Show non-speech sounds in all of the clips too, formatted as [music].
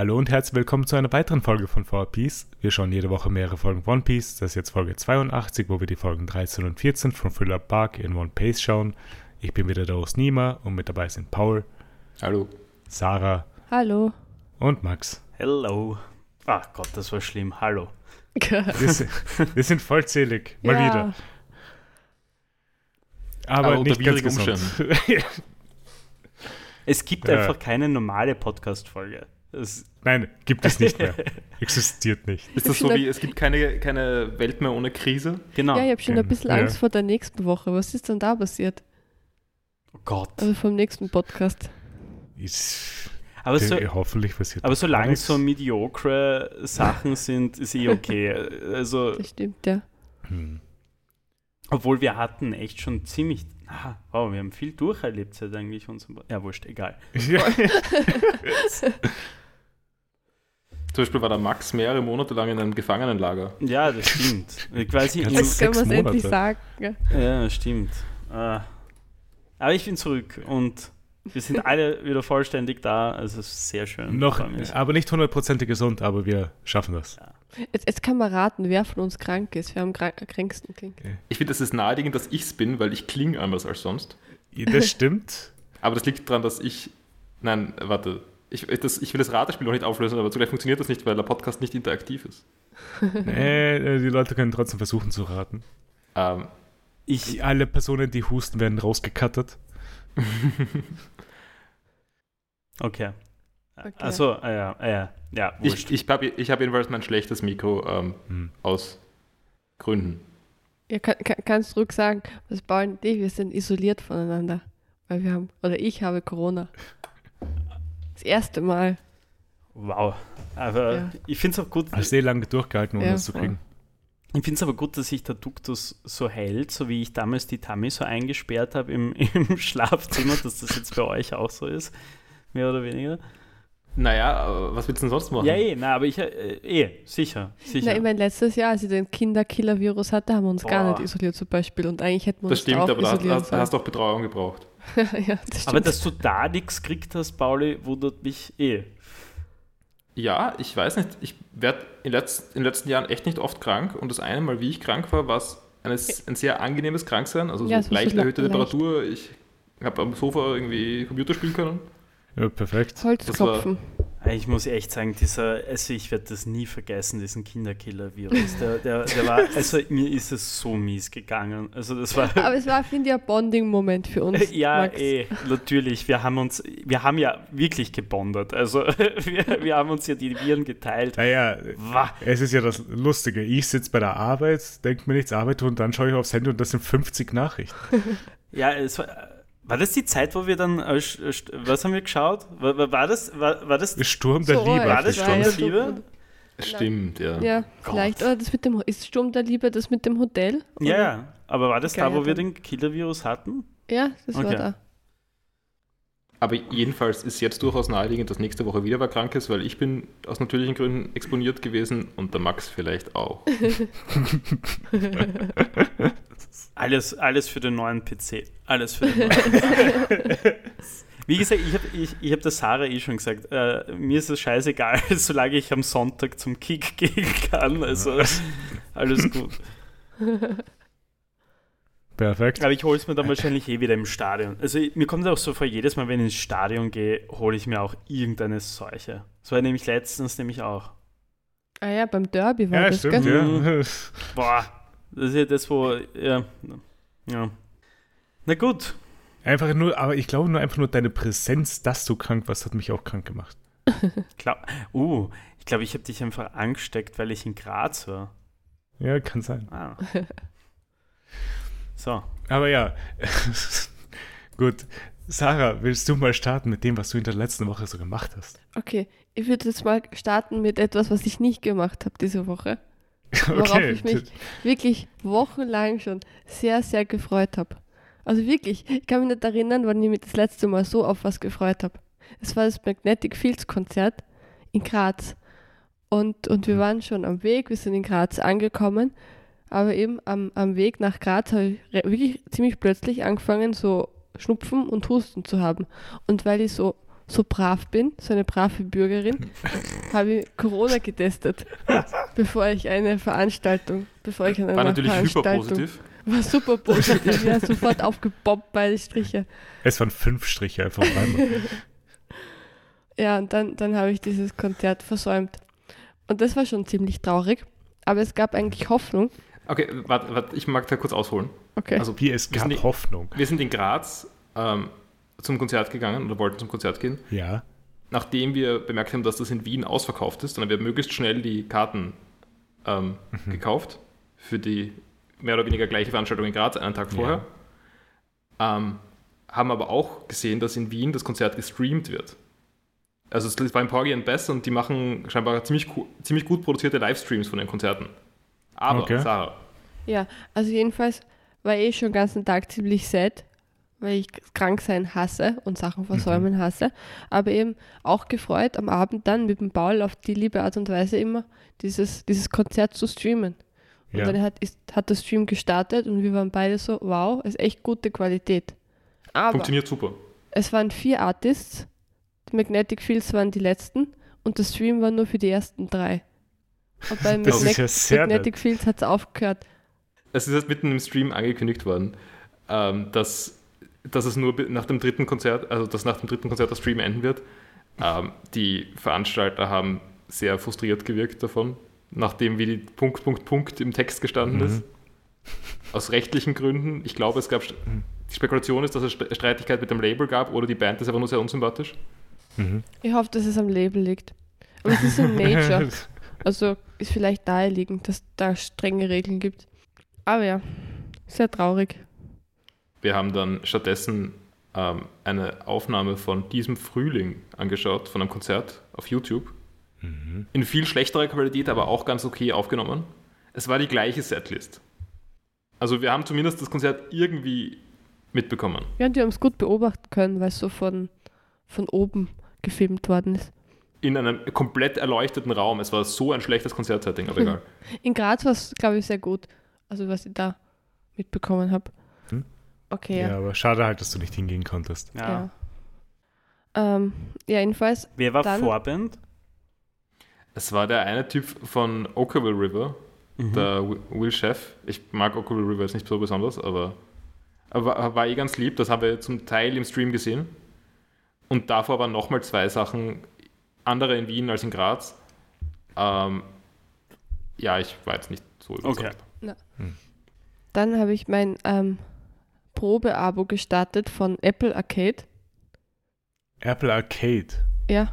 Hallo und herzlich willkommen zu einer weiteren Folge von 4Piece. Wir schauen jede Woche mehrere Folgen One Piece. Das ist jetzt Folge 82, wo wir die Folgen 13 und 14 von Thriller Park in One Pace schauen. Ich bin wieder der Host Nima und mit dabei sind Paul, Hallo. Sarah Hallo. und Max. Hello. Ach Gott, das war schlimm. Hallo. [laughs] Wir sind, wir sind vollzählig, mal Ja. wieder. Aber, Aber nicht ganz gesund. [laughs] Es gibt Ja. einfach keine normale Podcast-Folge. Das- Nein, gibt es nicht mehr. [laughs] Existiert nicht. Ist das so wie, es gibt keine, keine Welt mehr ohne Krise? Genau. Ja, ich habe schon ein Ja. bisschen Ja. Angst vor der nächsten Woche. Was ist denn da passiert? oh Gott. Also vom nächsten Podcast. Ist, Aber, so, hoffentlich passiert aber solange nichts. so mediocre Sachen sind, ist eh okay. [laughs] Also, Das stimmt, ja. Hm. obwohl wir hatten echt schon ziemlich. Ah, wow, wir haben viel durcherlebt seit eigentlich unserem. Ja, wurscht, egal. Ja. [laughs] Zum Beispiel war der Max mehrere Monate lang in einem Gefangenenlager. Ja, das stimmt. Ich weiß nicht. Jetzt können wir es endlich sagen. Ja. Ja, stimmt. Äh, aber ich bin zurück und wir sind alle wieder vollständig da. Also es ist sehr schön. Noch, aber nicht hundertprozentig gesund, aber wir schaffen das. Jetzt, jetzt kann man raten, wer von uns krank ist. Wer am krank kränksten klingt. Ich finde, es ist naheliegend, dass ich es bin, weil ich klinge anders als sonst. Das stimmt. [laughs] Aber das liegt daran, dass ich. Nein, warte. Ich, das, ich will das Ratespiel noch nicht auflösen, aber zugleich funktioniert das nicht, weil der Podcast nicht interaktiv ist. [laughs] äh, die Leute können trotzdem versuchen zu raten. Ähm, Ich, Alle Personen, die husten, werden rausgekattet. [laughs] okay. Okay. Also, äh, ja, äh, ja, ja, wurscht. ich ich habe hab jedenfalls mein schlechtes Mikro ähm, Hm. aus Gründen. Ja, kann, kann, kannst du ruhig sagen, was Paul und ich, wir sind isoliert voneinander. Weil wir haben, oder ich habe Corona. Das erste Mal. wow. Aber Ja. ich finde es auch gut, Hast eh lange durchgehalten, ohne Ja, das zu kriegen. ich finde es aber gut, dass sich der Duktus so hält, so wie ich damals die Tammy so eingesperrt habe im, [laughs] im Schlafzimmer, dass das jetzt bei euch auch so ist. Mehr oder weniger. Naja, aber was willst du denn sonst machen? Ja, eh, na, aber ich, äh, eh, sicher, sicher. Na, ich meine, letztes Jahr, als ich den Kinderkiller-Virus hatte, haben wir uns gar Boah. nicht isoliert zum Beispiel. Und eigentlich hätten wir Das uns stimmt, auch aber da hast, hast, hast du auch Betreuung gebraucht. [laughs] ja, das aber dass du da nichts gekriegt hast, Pauli, wundert mich eh. Ja, ich weiß nicht. Ich werde in, letz, in den letzten Jahren echt nicht oft krank. Und das eine Mal, wie ich krank war, war es ein, ein sehr angenehmes Kranksein. Also so Ja, leicht le- erhöhte leicht. Temperatur. Ich habe am Sofa irgendwie Computer spielen können. Ja, perfekt. Holzklopfen. Ich muss echt sagen, dieser, also ich werde das nie vergessen, diesen Kinderkiller-Virus. Der, der, der war, [laughs] also mir ist es so mies gegangen. Also das war. Aber es war, finde ich, ein Bonding-Moment für uns. [laughs] Ja, Max. eh, natürlich. Wir haben uns, wir haben ja wirklich gebondet. Also [laughs] wir, wir haben uns ja die Viren geteilt. Naja, Wah. es ist ja das Lustige. Ich sitze bei der Arbeit, denke mir nichts Arbeit und dann schaue ich aufs Handy und das sind 50 Nachrichten. Ja, es war, war das die Zeit, wo wir dann, äh, st- was haben wir geschaut? War, war, war das, war, war das, Sturm der So, Liebe. war das war Sturm der Liebe? Stimmt, ja. Ja, vielleicht. Oder das mit dem, ist Sturm der Liebe das mit dem Hotel? ja, Oder? ja. Aber war das da, wo wir Geil. den Killer-Virus hatten? Ja, das war Okay. da. Aber jedenfalls ist jetzt durchaus naheliegend, dass nächste Woche wieder wer krank ist, weil ich bin aus natürlichen Gründen exponiert gewesen und der Max vielleicht auch. [laughs] Alles, alles für den neuen PC. Alles für den neuen PC. [laughs] Wie gesagt, ich habe ich, ich hab der Sarah eh schon gesagt, äh, mir ist es scheißegal, [laughs] solange ich am Sonntag zum Kick gehen kann. Also alles gut. Perfekt. Aber ich hole es mir dann wahrscheinlich eh wieder im Stadion. Also mir kommt es auch so vor, jedes Mal, wenn ich ins Stadion gehe, hole ich mir auch irgendeine Seuche. Das war nämlich letztens nämlich auch. Ah ja, beim Derby war Ja, das, stimmt, gell? ja. [laughs] Boah, das ist ja das, wo. Ja. ja. Na gut. Einfach nur, aber ich glaube nur einfach nur deine Präsenz, dass du krank warst, hat mich auch krank gemacht. [laughs] Uh, ich glaube, ich habe dich einfach angesteckt, weil ich in Graz war. Ja, kann sein. Ah. [laughs] So. Aber ja, [laughs] gut. Sarah, willst du mal starten mit dem, was du in der letzten Woche so gemacht hast? Okay, ich würde jetzt mal starten mit etwas, was ich nicht gemacht habe diese Woche. Worauf Okay. ich mich wirklich wochenlang schon sehr, sehr gefreut habe. Also wirklich, ich kann mich nicht erinnern, wann ich mich das letzte Mal so auf was gefreut habe. Es war das Magnetic Fields Konzert in Graz. Und, und wir waren schon am Weg, wir sind in Graz angekommen. Aber eben am, am Weg nach Graz habe ich wirklich ziemlich plötzlich angefangen, so Schnupfen und Husten zu haben. Und weil ich so, so brav bin, so eine brave Bürgerin, [laughs] habe ich Corona getestet, bevor ich eine Veranstaltung, bevor ich an einer War natürlich Veranstaltung hyperpositiv. war super positiv, ja, sofort [laughs] aufgepoppt beide Striche. Es waren fünf Striche einfach einmal. [laughs] Ja, und dann, dann habe ich dieses Konzert versäumt. Und das war schon ziemlich traurig, aber es gab eigentlich Hoffnung. Okay, warte, warte, ich mag da kurz ausholen. Okay. Also, Wie es wir sind, gab in- Hoffnung. wir sind in Graz ähm, zum Konzert gegangen oder wollten zum Konzert gehen. Ja. Nachdem wir bemerkt haben, dass das in Wien ausverkauft ist, dann haben wir möglichst schnell die Karten ähm, gekauft für die mehr oder weniger gleiche Veranstaltung in Graz einen Tag vorher. Ähm, haben aber auch gesehen, dass in Wien das Konzert gestreamt wird. Also es war in Porgy and Bess und die machen scheinbar ziemlich, ziemlich gut produzierte Livestreams von den Konzerten. Aber, Okay. Sarah, Ja, also jedenfalls war ich schon den ganzen Tag ziemlich sad, weil ich krank sein hasse und Sachen versäumen hasse. Aber eben auch gefreut, am Abend dann mit dem Paul auf die liebe Art und Weise immer dieses, dieses Konzert zu streamen. Und Ja. dann hat, ist, hat der Stream gestartet und wir waren beide so, wow, ist echt gute Qualität. Aber funktioniert super. es waren vier Artists, die Magnetic Fields waren die letzten und der Stream war nur für die ersten drei. Und bei Das ist Magne ja sehr Magnetic Fields hat es aufgehört. Es ist erst mitten im Stream angekündigt worden, ähm, dass, dass es nur nach dem dritten Konzert, also dass nach dem dritten Konzert der Stream enden wird. Ähm, die Veranstalter haben sehr frustriert gewirkt davon, nachdem wie die Punkt, Punkt, Punkt im Text gestanden Mhm. ist. Aus rechtlichen Gründen. Ich glaube, es gab, die Spekulation ist, dass es St- Streitigkeit mit dem Label gab oder die Band ist einfach nur sehr unsympathisch. Mhm. Ich hoffe, dass es am Label liegt. Aber es ist ein [laughs] Major. [laughs] Also ist vielleicht naheliegend, dass da strenge Regeln gibt. Aber ja, sehr traurig. Wir haben dann stattdessen ähm, eine Aufnahme von diesem Frühling angeschaut, von einem Konzert auf YouTube. Mhm. In viel schlechterer Qualität, aber auch ganz okay aufgenommen. Es war die gleiche Setlist. Also wir haben zumindest das Konzert irgendwie mitbekommen. Ja, und die haben es gut beobachten können, weil es so von, von oben gefilmt worden ist. In einem komplett erleuchteten Raum. Es war so ein schlechtes Konzertsetting, aber egal. [laughs] In Graz war es, glaube ich, sehr gut. Also was ich da mitbekommen habe. Hm? Okay, Ja. ja. aber schade halt, dass du nicht hingehen konntest. Ja. Ja, ähm, ja jedenfalls, Wer war Dann- Vorband? Es war der eine Typ von Oakville River, Mhm. der Wi- Will Chef. Ich mag Oakville River jetzt nicht so besonders, aber, aber war, war eh ganz lieb. Das haben wir zum Teil im Stream gesehen. Und davor waren nochmal zwei Sachen, andere in Wien als in Graz. Ähm, ja, ich war jetzt nicht so überzeugt. dann habe ich mein ähm, Probeabo gestartet von Apple Arcade. Apple Arcade. Ja.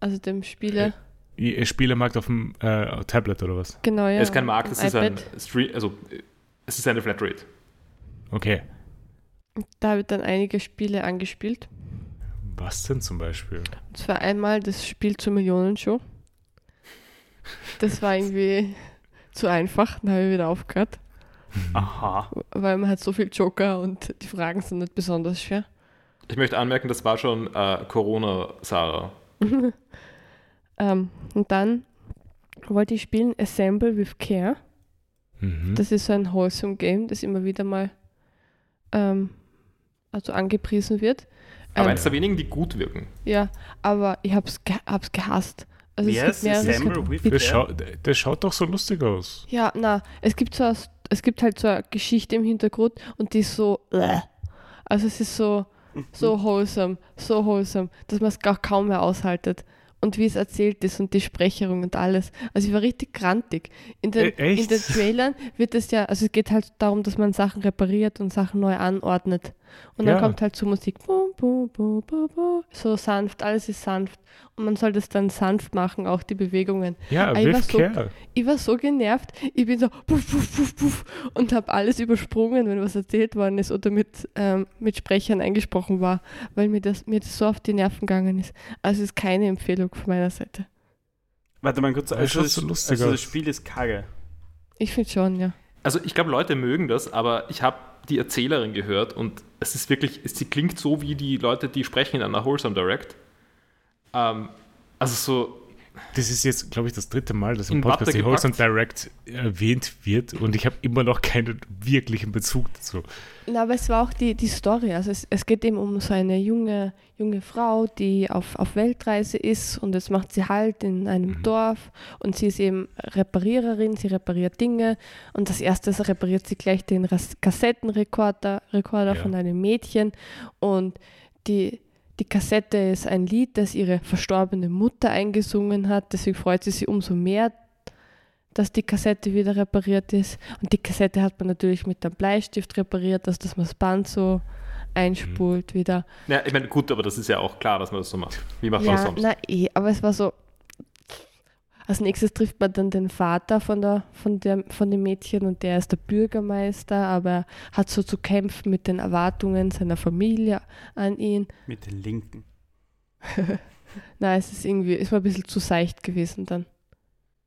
Also dem Spiele. Ihr Spielemarkt auf dem äh, Tablet oder was? Genau, ja. Es ist kein Markt, es ist ein. Stream, also äh, es ist eine Flatrate. Okay. Da habe ich dann einige Spiele angespielt. Was denn zum Beispiel? Und zwar einmal das Spiel zur Millionenshow. Das war irgendwie zu einfach, dann habe ich wieder aufgehört. Aha. Weil man hat so viel Joker und die Fragen sind nicht besonders schwer. Ich möchte anmerken, das war schon äh, Corona-Sarah. [laughs] Ähm, und dann wollte ich spielen Assemble with Care. Mhm. Das ist so ein wholesome Game, das immer wieder mal ähm, also angepriesen wird. Aber Ähm, eines der wenigen, die gut wirken. ja, aber ich hab's, ge hab's gehasst. Also Wie es heißt gibt mehrere. Das, schau, das schaut doch so lustig aus. ja, na, es gibt so es gibt halt so eine Geschichte im Hintergrund und die ist so äh. also es ist so so [laughs] wholesome, so wholesome, dass man es gar kaum mehr aushaltet. Und wie es erzählt ist und die Sprecherung und alles. Also ich war richtig grantig. In den, E- echt? in den Trailern wird es ja, also es geht halt darum, dass man Sachen repariert und Sachen neu anordnet. Und dann Ja. kommt halt so Musik, so sanft, alles ist sanft. Und man soll das dann sanft machen, auch die Bewegungen. Ja, ich war so- Care. Ich war so genervt, ich bin so puff, puff, puff, puff und habe alles übersprungen, wenn was erzählt worden ist oder mit, ähm, mit Sprechern eingesprochen war, weil mir das, mir das so auf die Nerven gegangen ist. Also es ist keine Empfehlung von meiner Seite. Warte mal kurz. Das Also, schaut das, so lustig also das. Spiel ist kacke. Ich finde schon, ja. Also ich glaube, Leute mögen das, aber ich habe die Erzählerin gehört und es ist wirklich, sie klingt so wie die Leute, die sprechen in einer Wholesome Direct. Ähm, also so, das ist jetzt, glaube ich, das dritte Mal, dass im Podcast die gepackt. Direct erwähnt wird und ich habe immer noch keinen wirklichen Bezug dazu. Na, aber es war auch die, die Story. Also es, es geht eben um so eine junge, junge Frau, die auf, auf Weltreise ist und jetzt macht sie halt in einem Mhm. Dorf und sie ist eben Repariererin, sie repariert Dinge und das erste ist, repariert sie gleich den Kassettenrekorder Rekorder Ja. von einem Mädchen und die, die Kassette ist ein Lied, das ihre verstorbene Mutter eingesungen hat, deswegen freut sie sich umso mehr, dass die Kassette wieder repariert ist. Und die Kassette hat man natürlich mit einem Bleistift repariert, dass, dass man das Band so einspult wieder. Ja, ich meine, gut, aber das ist ja auch klar, dass man das so macht. Wie macht man das Ja, sonst? na eh, aber es war so. Als nächstes trifft man dann den Vater von, der, von, der, von dem Mädchen und der ist der Bürgermeister, aber er hat so zu kämpfen mit den Erwartungen seiner Familie an ihn. Mit den Linken. [laughs] Na, es ist irgendwie, ist mir ein bisschen zu seicht gewesen dann.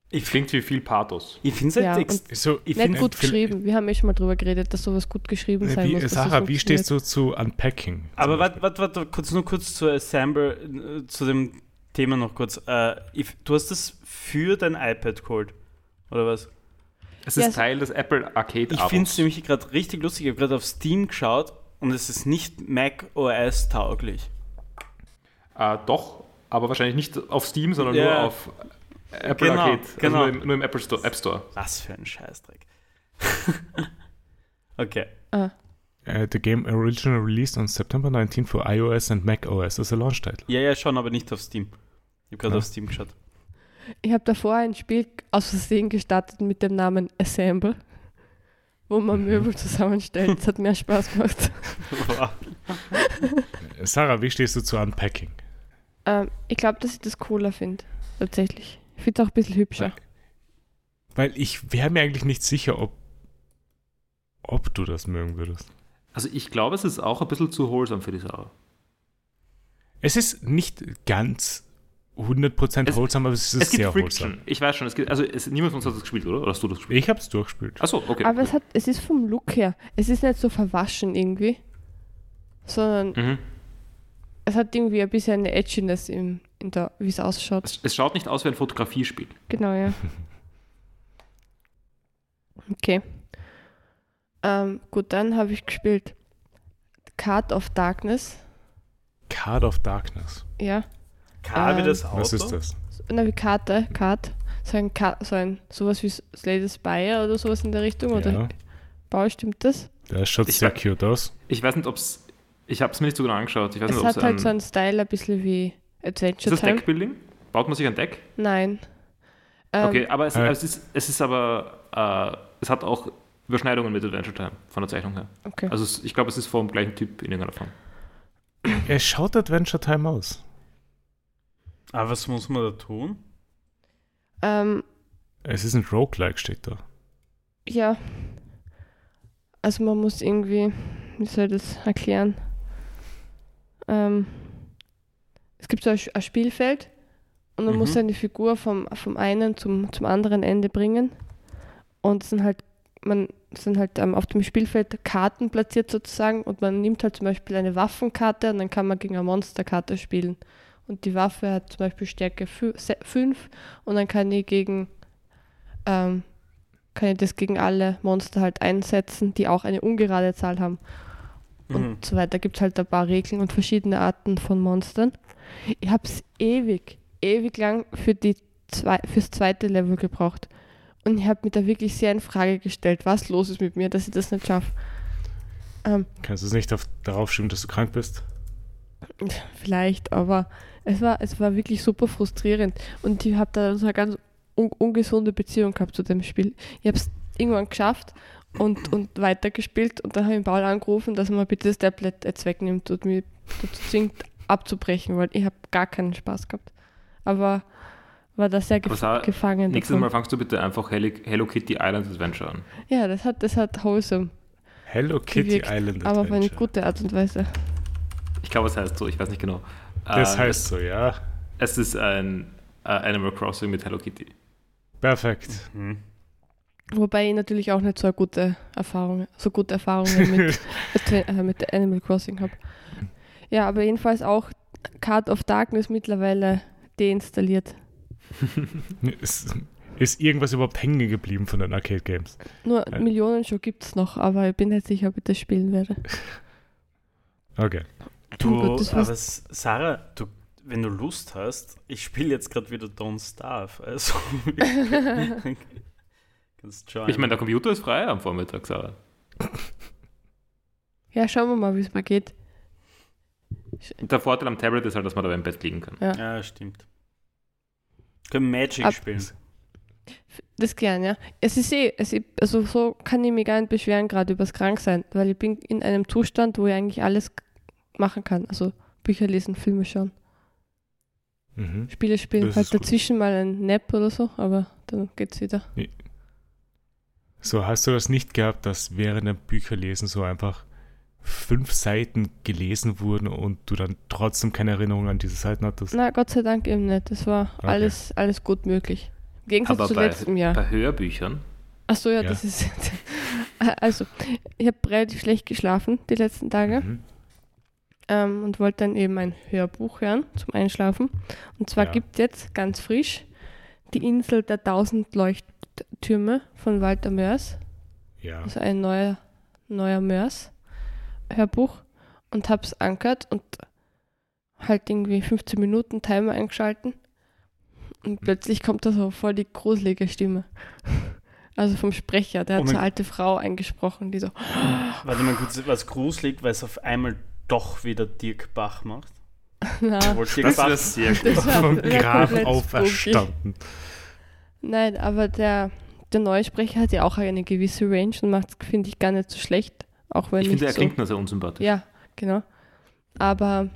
Ich, Klingt wie viel Pathos. ich finde es halt Ja, So, Ich Nicht find- gut geschrieben. Wir haben eh schon mal drüber geredet, dass sowas gut geschrieben sein wie, muss. Sarah, wie stehst du zu Unpacking? Aber warte, warte, warte, kurz, nur kurz zu Assemble, äh, zu dem Thema noch kurz. Äh, if, du hast das für dein iPad geholt, oder was? Es ist es- Teil des Apple Arcade Ich finde es nämlich gerade richtig lustig. Ich habe gerade auf Steam geschaut und es ist nicht Mac OS tauglich. Äh, doch, aber wahrscheinlich nicht auf Steam, sondern Ja. nur auf Apple Genau, Arcade. genau. Also nur im, nur im Apple Store, App Store. Was für ein Scheißdreck. [laughs] okay. Ah, Uh, the game originally released on September 19 for iOS and Mac OS as a launch title. Ja, ja, schon, aber nicht auf Steam. Ich habe gerade Ja. auf Steam geschaut. Ich habe davor ein Spiel aus Versehen gestartet mit dem Namen Assemble, wo man Mhm. Möbel zusammenstellt. Es hat mehr Spaß gemacht. [laughs] Wow. [laughs] Sarah, wie stehst du zu Unpacking? Ähm, ich glaube, dass ich das cooler finde. Tatsächlich. Ich finde es auch ein bisschen hübscher. Weil ich wäre mir eigentlich nicht sicher, ob, ob du das mögen würdest. Also ich glaube, es ist auch ein bisschen zu wholesome für die Sache. Es ist nicht ganz 100% Es- wholesome, aber es ist Es gibt sehr Friction. wholesome. Ich weiß schon, es gibt, also es, niemand von uns hat das gespielt, oder? Oder hast du das gespielt? Ich habe es durchgespielt. Achso, okay. Aber es, hat, es ist vom Look her. Es ist nicht so verwaschen irgendwie, sondern mhm. es hat irgendwie ein bisschen eine Edginess, im, in der, wie es ausschaut. es, es schaut nicht aus wie ein Fotografiespiel. Genau, ja. [laughs] Okay. Ähm, gut, dann habe ich gespielt Card of Darkness. Card of Darkness. Ja. K wie Ähm, das Auto? Was ist das? Na, wie Karte, Card. So ein, Ka so ein sowas wie Slay the Spire oder sowas in der Richtung. Oder Ja. Paul, stimmt das? Das schaut Ich sehr cute aus. Ich weiß nicht, ob es. Ich habe es mir nicht so genau angeschaut. Ich weiß Es nicht, ob hat es halt ein, so einen Style ein bisschen wie Ist Adventure das Time. Deckbuilding? Baut man sich ein Deck? Nein. Ähm, Okay, aber es, äh, es, ist, es ist aber. Äh, es hat auch Überschneidungen mit Adventure Time von der Zeichnung her. okay. Also es, ich glaube, es ist vom gleichen Typ in irgendeiner Form. Es schaut Adventure Time aus. Aber Ah, was muss man da tun? Ähm, Es ist ein Roguelike, steht da. ja. Also man muss irgendwie, wie soll ich das erklären? Ähm, es gibt so ein, ein Spielfeld und man Mhm. muss seine Figur vom, vom einen zum, zum anderen Ende bringen. Und es sind halt, man sind halt ähm, auf dem Spielfeld Karten platziert sozusagen und man nimmt halt zum Beispiel eine Waffenkarte und dann kann man gegen eine Monsterkarte spielen. Und die Waffe hat zum Beispiel Stärke 5 und dann kann ich gegen ähm, kann ich das gegen alle Monster halt einsetzen, die auch eine ungerade Zahl haben und Mhm. so weiter. Gibt es halt ein paar Regeln und verschiedene Arten von Monstern. Ich habe es ewig, ewig lang für die zwei, fürs zweite Level gebraucht. Und ich habe mir da wirklich sehr in Frage gestellt, was los ist mit mir, dass ich das nicht schaffe. Ähm, Kannst du es nicht auf, darauf schieben, dass du krank bist? Vielleicht, aber es war, es war wirklich super frustrierend. Und ich habe da so eine ganz un ungesunde Beziehung gehabt zu dem Spiel. Ich habe es irgendwann geschafft und, und weitergespielt und dann habe ich Paul angerufen, dass er mir bitte das Tablet jetzt wegnimmt und mich dazu zwingt abzubrechen, weil ich habe gar keinen Spaß gehabt. Aber war da sehr gef Sarah, gefangen. Nächstes davon. Mal fangst du bitte einfach Hello, Hello Kitty Island Adventure an. Ja, das hat, das hat wholesome, Hello Kitty Gewirkt, Island aber auf eine Adventure. gute Art und Weise. Ich glaube, es heißt so, ich weiß nicht genau. Das Ähm, heißt so, ja. Es, es ist ein äh, Animal Crossing mit Hello Kitty. Perfekt. Mhm. Wobei ich natürlich auch nicht so eine gute Erfahrung, so gute Erfahrungen mit, [laughs] äh, mit Animal Crossing habe. Ja, aber jedenfalls auch Card of Darkness mittlerweile deinstalliert. [laughs] ist, ist irgendwas überhaupt hängen geblieben von den Arcade Games? Nur Ja. Millionen schon gibt es noch, aber ich bin nicht sicher, ob ich das spielen werde. Okay. Du, aber Sarah, du, wenn du Lust hast, ich spiele jetzt gerade wieder Don't Starve. Also, [laughs] kannst joinen. Ich meine, der Computer ist frei am Vormittag, Sarah. Ja, schauen wir mal, wie es mir geht. Der Vorteil am Tablet ist halt, dass man da im Bett liegen kann. Ja, stimmt. Können Magic Ab- spielen. Das gern, ja. Es ist eh, es ist, also so kann ich mich gar nicht beschweren, gerade übers Kranksein, weil ich bin in einem Zustand, wo ich eigentlich alles k- machen kann. Also Bücher lesen, Filme schauen, Mhm. Spiele spielen, Das halt ist gut. dazwischen mal ein Nap oder so, aber dann geht's wieder. So, hast du das nicht gehabt, dass während dem Bücherlesen so einfach fünf Seiten gelesen wurden und du dann trotzdem keine Erinnerung an diese Seiten hattest? Na, Gott sei Dank eben nicht. Das war Okay. alles, alles gut möglich. Im Gegensatz Aber zu bei, letztem Jahr. bei Hörbüchern, Achso, ja, Ja. das ist. [laughs] also, ich habe relativ schlecht geschlafen die letzten Tage. Mhm. Ähm, und wollte dann eben ein Hörbuch hören zum Einschlafen. Und zwar Ja. gibt es jetzt ganz frisch die Insel der tausend Leuchttürme von Walter Mörs. Ja. Also ein neuer, neuer Mörs Hörbuch. Und habe es angehört und halt irgendwie 15 Minuten Timer eingeschalten. Und plötzlich kommt da so voll die gruselige Stimme. [laughs] Also vom Sprecher, der hat Oh so mein- eine alte Frau eingesprochen, die so, Warte mal kurz, was gruselig, weil es auf einmal doch wieder Dirk Bach macht. [laughs] na, Obwohl Dirk das Bach, wäre sehr Das wär- Vom Grab auferstanden. Nein, aber der, der neue Sprecher hat ja auch eine gewisse Range und macht es, finde ich, gar nicht so schlecht. Auch wenn Ich finde, er so. klingt nur sehr unsympathisch. Ja, genau. Aber,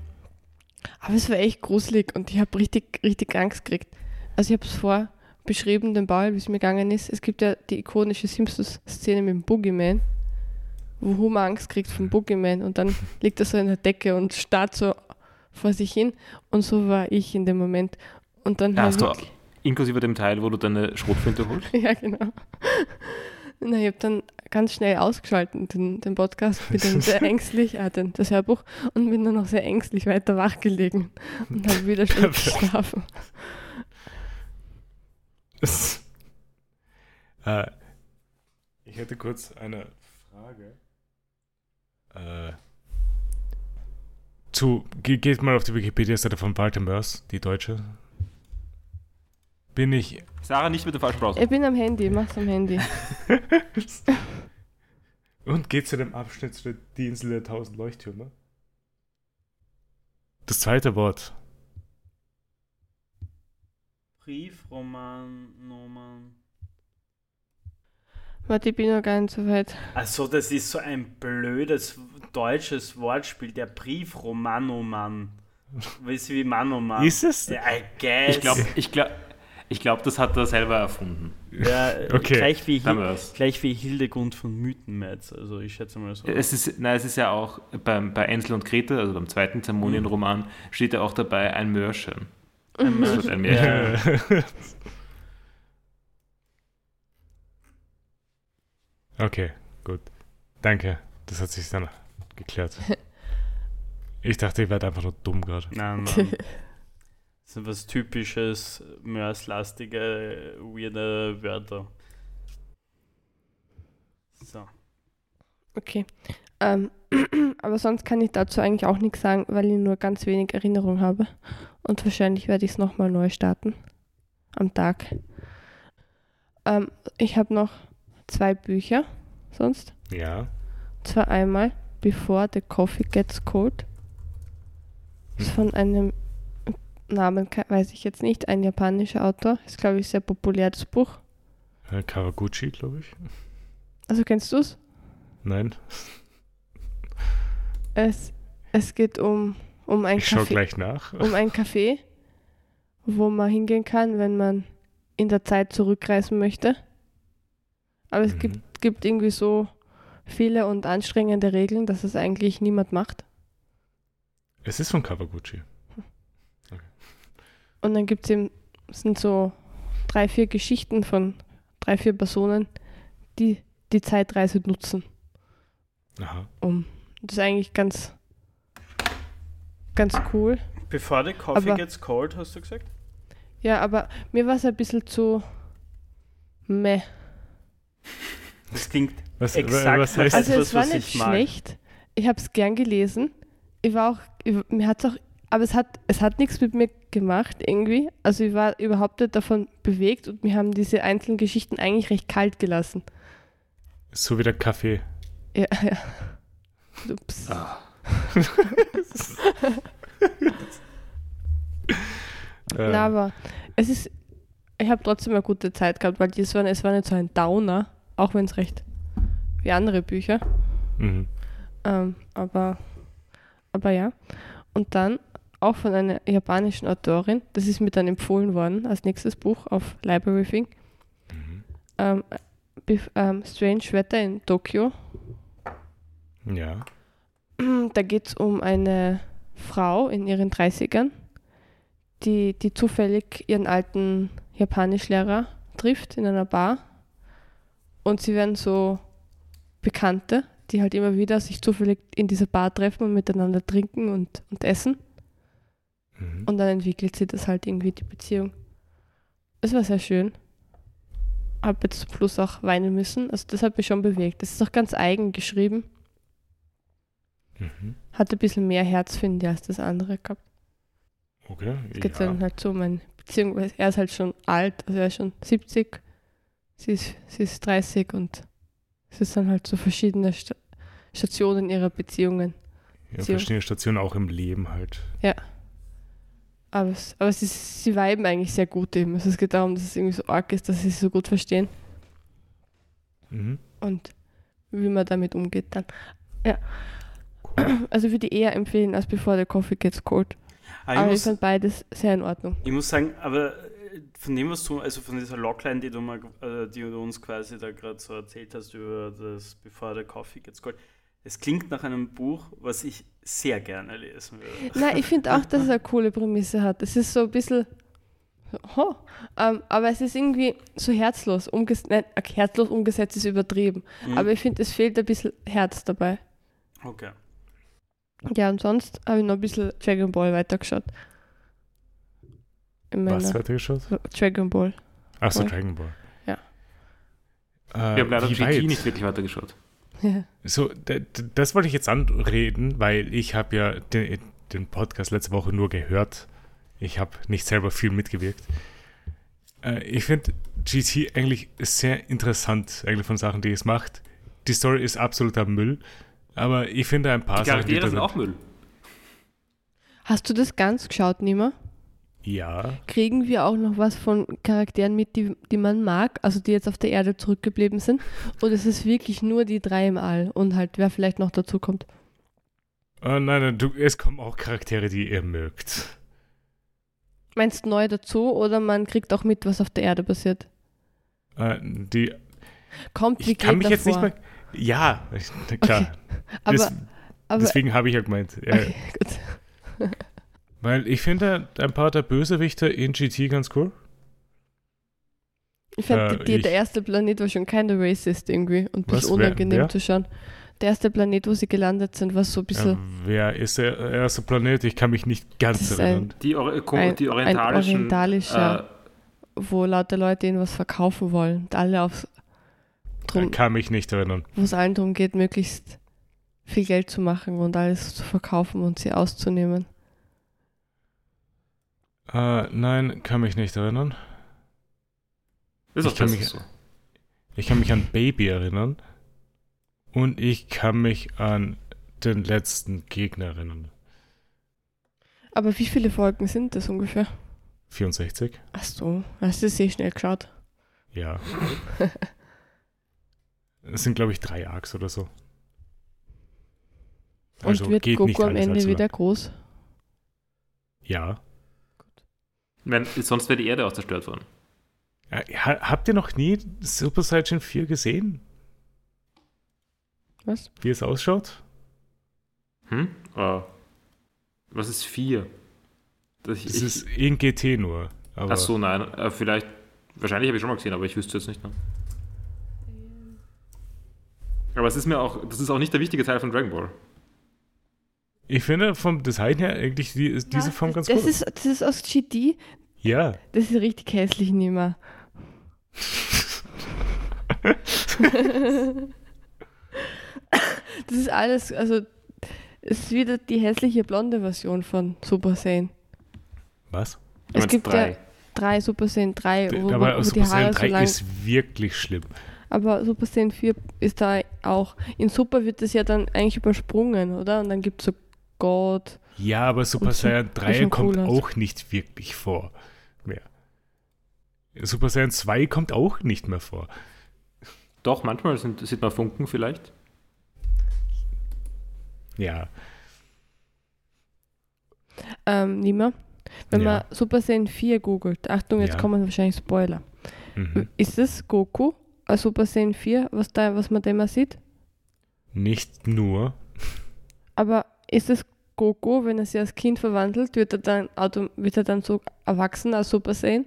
aber es war echt gruselig und ich habe richtig, richtig Angst gekriegt. Also ich habe es vor beschrieben, den Ball, wie es mir gegangen ist. Es gibt ja die ikonische Simpsons-Szene mit dem Boogeyman, wo Homer Angst kriegt vom Boogeyman und dann liegt er so in der Decke und starrt so vor sich hin und so war ich in dem Moment. Und dann Ja, hast du inklusive dem Teil, wo du deine Schrotflinte holst? [laughs] Ja, genau. Na, ich habe dann ganz schnell ausgeschalten, den, den Podcast, bin dann sehr [laughs] ängstlich, äh, den, das Hörbuch, und bin dann noch sehr ängstlich weiter wach gelegen und habe wieder [laughs] schlecht geschlafen. äh, ich hätte kurz eine Frage. Äh, zu, ge geht mal auf die Wikipedia-Seite von Walter Mörs, die deutsche. Bin ich. Sarah, nicht mit dem falschen Browser. Ich bin am Handy, mach's am Handy. [laughs] Und geht zu dem Abschnitt zu der, die Insel der tausend Leuchttürme? Das zweite Wort. Briefroman, Noman. Warte, ich bin noch gar nicht so weit. Also, das ist so ein blödes deutsches Wortspiel, der Briefromanoman. Weißt du, wie Manoman? Ist es? Ja, I guess. Ich glaube, ich glaub, ich glaub, das hat er selber erfunden. Ja, [laughs] Okay. gleich, wie Hil gleich wie Hildegund von Mythenmetz. Also, ich schätze mal so. Es ist, nein, es ist ja auch beim, bei Ensel und Grete, also beim zweiten Zermonien-Roman, steht ja auch dabei ein Mörchen. Ein Das wird ein Märchen. Ja. [laughs] okay, gut. Danke. Das hat sich dann geklärt. [laughs] Ich dachte, ich werde einfach nur dumm gerade. Nein, [laughs] nein. Das sind was typisches, mörslastige, weirde Wörter. So. Okay. Ähm, [clears throat] aber sonst kann ich dazu eigentlich auch nichts sagen, weil ich nur ganz wenig Erinnerung habe. Und wahrscheinlich werde ich es nochmal neu starten. Am Tag. Ähm, ich habe noch zwei Bücher sonst. Ja. Zwar einmal Before the Coffee Gets Cold. Ist von einem Namen, weiß ich jetzt nicht, ein japanischer Autor. Ist, glaube ich, sehr populär, das Buch. Äh, Kawaguchi, glaube ich. Also kennst du es? Nein. Es, es geht um, um ein Ich Café. gleich nach. um ein Café, wo man hingehen kann, wenn man in der Zeit zurückreisen möchte. Aber es Mhm. gibt, gibt irgendwie so viele und anstrengende Regeln, dass es eigentlich niemand macht. Es ist von Kawaguchi. Und dann gibt es eben, sind so drei, vier Geschichten von drei, vier Personen, die die Zeitreise nutzen, Aha. um. Das ist eigentlich ganz, ganz cool. Before the coffee Aber- gets cold, hast du gesagt? Ja, aber mir war es ein bisschen zu meh. Das klingt Was, Exakt, was heißt Also es war nicht ich schlecht. Ich habe es gern gelesen. Ich war auch, ich, mir hat's auch, aber es hat, es hat nichts mit mir gemacht irgendwie. Also ich war überhaupt nicht davon bewegt und mir haben diese einzelnen Geschichten eigentlich recht kalt gelassen. so wie der Kaffee. Ja, [laughs] ja. Ups. Ah. [laughs] Na, aber es ist, ich habe trotzdem eine gute Zeit gehabt, weil das war, es war nicht so ein Downer, auch wenn es recht wie andere Bücher. mhm. Ähm, aber, aber ja. Und dann auch von einer japanischen Autorin, das ist mir dann empfohlen worden als nächstes Buch auf Library Thing. Mhm. Ähm, ähm, Strange Wetter in Tokio. Ja. [clears throat] Da geht es um eine Frau in ihren 30ern, die, die zufällig ihren alten Japanischlehrer trifft in einer Bar. Und sie werden so Bekannte, die halt immer wieder sich zufällig in dieser Bar treffen und miteinander trinken und, und essen. Mhm. Und dann entwickelt sie das halt irgendwie, die Beziehung. Es war sehr schön. Hab jetzt zum Schluss auch weinen müssen. Also das hat mich schon bewegt. Das ist auch ganz eigen geschrieben. Mhm. Hat ein bisschen mehr Herz, finde ich, als das andere gehabt. Okay. Es geht ja. dann halt so um eine Beziehung, weil er ist halt schon alt, also er ist schon 70, sie ist, sie ist 30 und es ist dann halt so verschiedene Sta Stationen ihrer Beziehungen. ja, Beziehung. verschiedene Stationen auch im Leben halt. Aber, es, aber sie, sie viben eigentlich sehr gut eben. Also es geht darum, dass es irgendwie so arg ist, dass sie sich so gut verstehen Mhm. und wie man damit umgeht dann. Ja. Cool. [clears throat] Also würde ich eher empfehlen, als bevor der Coffee gets cold. Aber ich Aber ich muss, fand beides sehr in Ordnung. ich muss sagen, aber von dem, was du, also von dieser Logline, die du, mal, äh, die du uns quasi da gerade so erzählt hast über das Before the Coffee Gets Cold, es klingt nach einem Buch, was ich sehr gerne lesen würde. Nein, ich finde auch, dass es eine coole Prämisse hat. Es ist so ein bisschen. Oh, ähm, aber es ist irgendwie so herzlos umgesetzt. Nein, herzlos umgesetzt ist übertrieben. Mhm. Aber ich finde, es fehlt ein bisschen Herz dabei. okay. Ja, und sonst habe ich noch ein bisschen Dragon Ball weitergeschaut. In Was meiner weitergeschaut? Dragon Ball. Achso. Dragon Ball. Ja. Äh, Wir haben leider wie GT weit? nicht wirklich weitergeschaut. [laughs] So, d- d- das wollte ich jetzt anreden, weil ich habe ja den, den Podcast letzte Woche nur gehört. Ich habe nicht selber viel mitgewirkt. Äh, ich finde GT eigentlich sehr interessant, eigentlich von Sachen, die es macht. Die Story ist absoluter Müll, aber ich finde ein paar Die Sachen, Charaktere sind auch Müll. Hast du das ganz geschaut, Nima? Ja, Kriegen wir auch noch was von Charakteren mit, die, die man mag, also die jetzt auf der Erde zurückgeblieben sind? Oder ist es wirklich nur die drei im All und halt wer vielleicht noch dazu kommt? äh, nein, nein, du, es kommen auch Charaktere, die ihr mögt. Meinst du neu dazu oder man kriegt auch mit, was auf der Erde passiert? Äh, die, Kommt ich wie kann geht mich jetzt nicht davor. mehr. Ja, ich- [laughs] klar. Aber, Des- aber deswegen habe ich ja gemeint. Äh, okay, [laughs] gut. Weil ich finde ein paar der Bösewichte in GT ganz cool. Ich fand, Äh, die, ich- der erste Planet war schon keine racist irgendwie und ein Wer- unangenehm wer? zu schauen. Der erste Planet, wo sie gelandet sind, war so ein bisschen Ja, wer ist der erste Planet? Ich kann mich nicht ganz ist ein- erinnern. Die, Ko- ein, die ein orientalischen. orientalischer, äh, wo lauter Leute ihnen was verkaufen wollen und alle auf Ich drum, kann mich nicht erinnern. wo es allen darum geht, möglichst viel Geld zu machen und alles zu verkaufen und sie auszunehmen. Äh, nein, kann mich nicht erinnern. ist ich auch kann mich- so. Ich kann mich an Baby erinnern. Und ich kann mich an den letzten Gegner erinnern. Aber wie viele Folgen sind das ungefähr? 64? Ach so, hast du sehr schnell geschaut. Ja. [laughs] Es sind, glaube ich, drei Arcs oder so. Also und wird geht Goku nicht am Ende wieder groß? Ja. Wenn, sonst wäre die Erde auch zerstört worden. Ha- Habt ihr noch nie Super Saiyan 4 gesehen? Was? Wie es ausschaut? Hm? Äh, was ist 4? Das, Es ist in GT nur. Aber Ach so, nein. Äh, vielleicht. Wahrscheinlich habe ich schon mal gesehen, aber ich wüsste jetzt nicht. Ne? Aber es ist mir auch. Das ist auch nicht der wichtige Teil von Dragon Ball. Ich finde vom Design her eigentlich die, ist diese Ja, Form ganz das cool. Ist, das ist aus GT. Ja. Das ist richtig hässlich nicht [laughs] mehr. das ist alles, also es ist wieder die hässliche blonde Version von Super Saiyan. Was? Du Es gibt drei. ja drei Super Saiyan 3, wo, Aber wo die Super Haare Saiyan so 3 lang ist wirklich schlimm. Aber Super Saiyan 4 ist da auch. In Super wird das ja dann eigentlich übersprungen, oder? Und dann gibt es so God. Ja, aber Super Saiyan 3 schon kommt cool auch nicht wirklich vor. Mehr. Super Saiyan 2 kommt auch nicht mehr vor. Doch, manchmal sind, sieht man Funken vielleicht. Ja. Ähm, Nima, wenn Ja. man Super Saiyan 4 googelt, Achtung, jetzt Ja. kommen wahrscheinlich Spoiler. Mhm. Ist es Goku, äh, Super Saiyan 4, was, da, was man da immer sieht? Nicht nur. Aber ist es Goku, wenn er sich als Kind verwandelt, wird er dann, auto, wird er dann so erwachsen als Super Saiyan?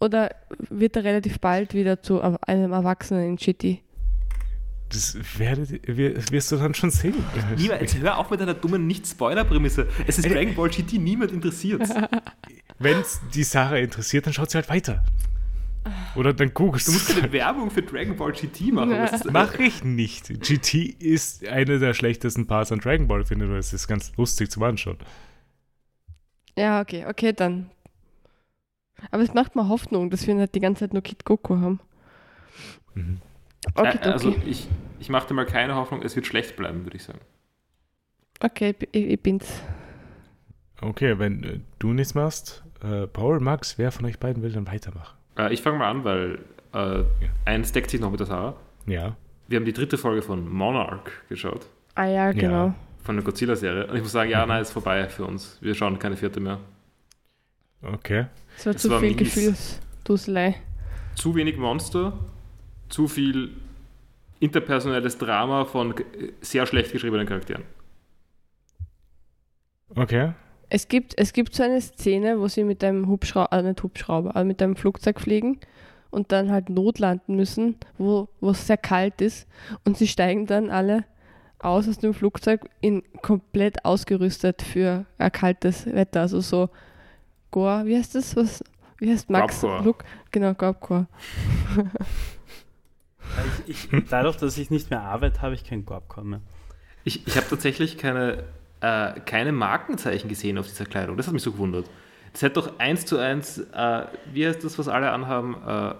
Oder wird er relativ bald wieder zu einem Erwachsenen in GT? Das werdet, wir- wirst du dann schon sehen. Niemand, jetzt hör auf mit deiner dummen Nicht-Spoiler-Prämisse. Es ist Äh, Dragon Ball GT, niemand interessiert. [laughs] Wenn es die Sache interessiert, dann schaut sie halt weiter. Oder dann googelst Du musst du. eine Werbung für Dragon Ball GT machen. Ja. Mach ich nicht. GT ist eine der schlechtesten Parts an Dragon Ball, finde ich. Es ist ganz lustig zum Anschauen. Ja, okay, okay, dann. Aber es macht mir Hoffnung, dass wir nicht die ganze Zeit nur Kid Goku haben. Mhm. Okay, Äh, also okay. ich, ich mache dir mal keine Hoffnung, es wird schlecht bleiben, würde ich sagen. Okay, ich, ich bin's. Okay, wenn äh, du nichts machst, äh, Paul, Max, wer von euch beiden will dann weitermachen? Äh, ich fange mal an, weil äh, eins deckt sich noch mit der Sarah. Ja. Wir haben die dritte Folge von Monarch geschaut, Ah ja, genau. von der Godzilla-Serie. Und ich muss sagen, ja, nein, ist vorbei für uns. Wir schauen keine vierte mehr. Okay. Es war Es zu war viel. Gefühlsduselei. Zu wenig Monster, zu viel interpersonelles Drama von sehr schlecht geschriebenen Charakteren. Okay. Es gibt, es gibt so eine Szene, wo sie mit einem Hubschrauber, äh, nicht Hubschrauber, aber mit einem Flugzeug fliegen und dann halt notlanden müssen, wo es sehr kalt ist. Und sie steigen dann alle aus aus dem Flugzeug in komplett ausgerüstet für ein kaltes Wetter. Also so Gore, wie heißt das? Was, wie heißt Max? Look? Genau, [laughs] ich, dadurch, dass ich nicht mehr arbeite, habe ich kein Gorpcore mehr. Ich, ich habe tatsächlich keine, äh, keine Markenzeichen gesehen auf dieser Kleidung. Das hat mich so gewundert. Das hätte doch eins zu eins, äh, wie heißt das, was alle anhaben? Äh,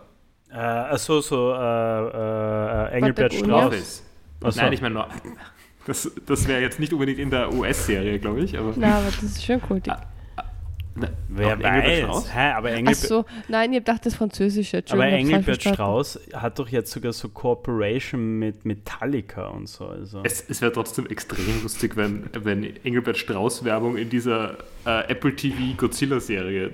Äh, achso, so äh, äh, Engelbert? Strauß. Office. Ach so. Nein, ich meine, das, das wäre jetzt nicht unbedingt in der US-Serie, glaube ich, aber. Na, aber das ist schon kultig. Na, Wer auch Engelbert weiß. Strauß? Hä, aber Ach Engelbert, so, nein, ihr dacht das Französische. aber Engelbert. Strauß hat doch jetzt sogar so Cooperation mit Metallica und so. Also. Es, es wäre trotzdem extrem lustig, wenn, wenn Engelbert Strauß Werbung in dieser äh, Apple TV Godzilla-Serie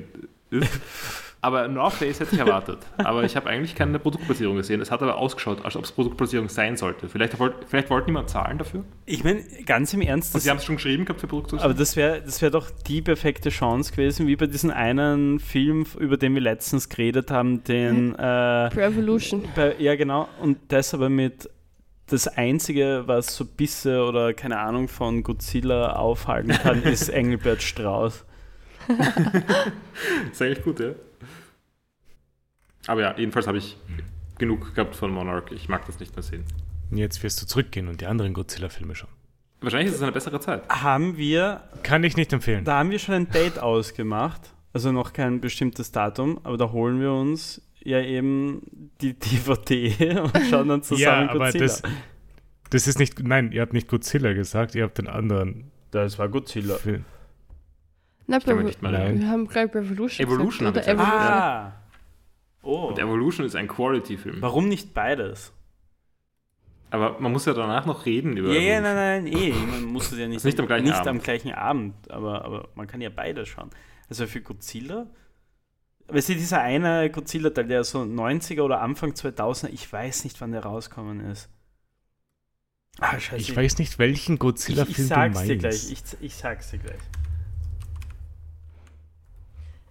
ist. [laughs] Aber North Face hätte ich erwartet. Aber ich habe eigentlich keine Produktplatzierung gesehen. Es hat aber ausgeschaut, als ob es Produktplatzierung sein sollte. Vielleicht, vielleicht wollte niemand zahlen dafür. Ich meine, ganz im Ernst, Und sie haben es schon geschrieben gehabt für Produktplatzierung. aber das wäre das wär doch die perfekte Chance gewesen, wie bei diesem einen Film, über den wir letztens geredet haben, den. Äh, Revolution. bei, ja, genau. Und das aber mit. Das Einzige, was so Bisse oder keine Ahnung von Godzilla aufhalten kann, [laughs] ist Engelbert Strauß. [laughs] ist eigentlich gut, ja. Aber ja, jedenfalls habe ich genug gehabt von Monarch. Ich mag das nicht mehr sehen. Und jetzt wirst du zurückgehen und die anderen Godzilla-Filme schauen. Wahrscheinlich ist es eine bessere Zeit. Haben wir Kann ich nicht empfehlen. Da haben wir schon ein Date ausgemacht, also noch kein bestimmtes Datum, aber da holen wir uns ja eben die [laughs] DVD und schauen dann zusammen ja, aber Godzilla. das, das ist nicht. Nein, ihr habt nicht Godzilla gesagt, ihr habt den anderen das war Godzilla. Film. Na, kann man Revo- nicht mal Nein. wir haben gleich Revolution Evolution gesagt. haben Oder. Evolution. Ah! Oh. Und Evolution ist ein Quality-Film. Warum nicht beides? Aber man muss ja danach noch reden über Ja, ja, Evolution. nein, nein, eh. Man muss es ja nicht, nicht am gleichen nicht Abend. am gleichen Abend, aber, aber man kann ja beides schauen. Also für Godzilla, weißt du, dieser eine Godzilla-Teil, der so 90er oder Anfang 2000er, ich weiß nicht, wann der rausgekommen ist. Ah, scheiße. Ich weiß nicht, welchen ich, Godzilla-Film ich du sag's meinst. dir gleich. Ich, ich sag's dir gleich.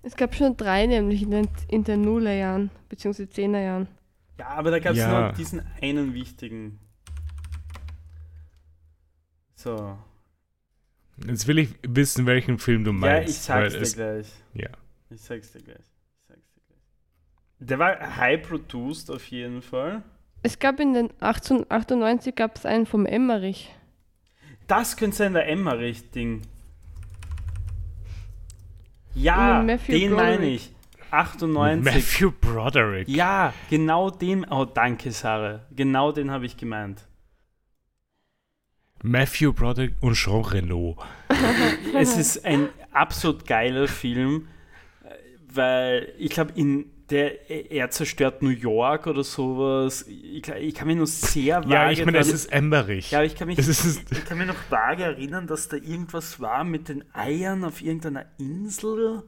Es gab schon drei, nämlich in den, in den Nullerjahren, beziehungsweise Zehnerjahren. Ja, aber da gab es Ja. nur diesen einen wichtigen. So. Jetzt will ich wissen, welchen Film du meinst. ja, ich sag's dir es- gleich. Ja. Ich sag's dir gleich. Ich sag's dir gleich. Der war high produced auf jeden Fall. Es gab in den 1898 gab es einen vom Emmerich. Das könnte sein, der Emmerich-Ding. Ja, Matthew den meine Broderick. ich. 98. Matthew Broderick. Ja, genau den. Oh, danke, Sarah. Genau den habe ich gemeint. Matthew Broderick und Jean Reno. es ist ein absolut geiler Film, äh, weil ich glaube, in der er zerstört New York oder sowas. Ich, ich kann mich nur sehr vage Ja, ich meine, es ist Emmerich. ja, ich kann mich, ist, ich kann mich noch vage erinnern, dass da irgendwas war mit den Eiern auf irgendeiner Insel.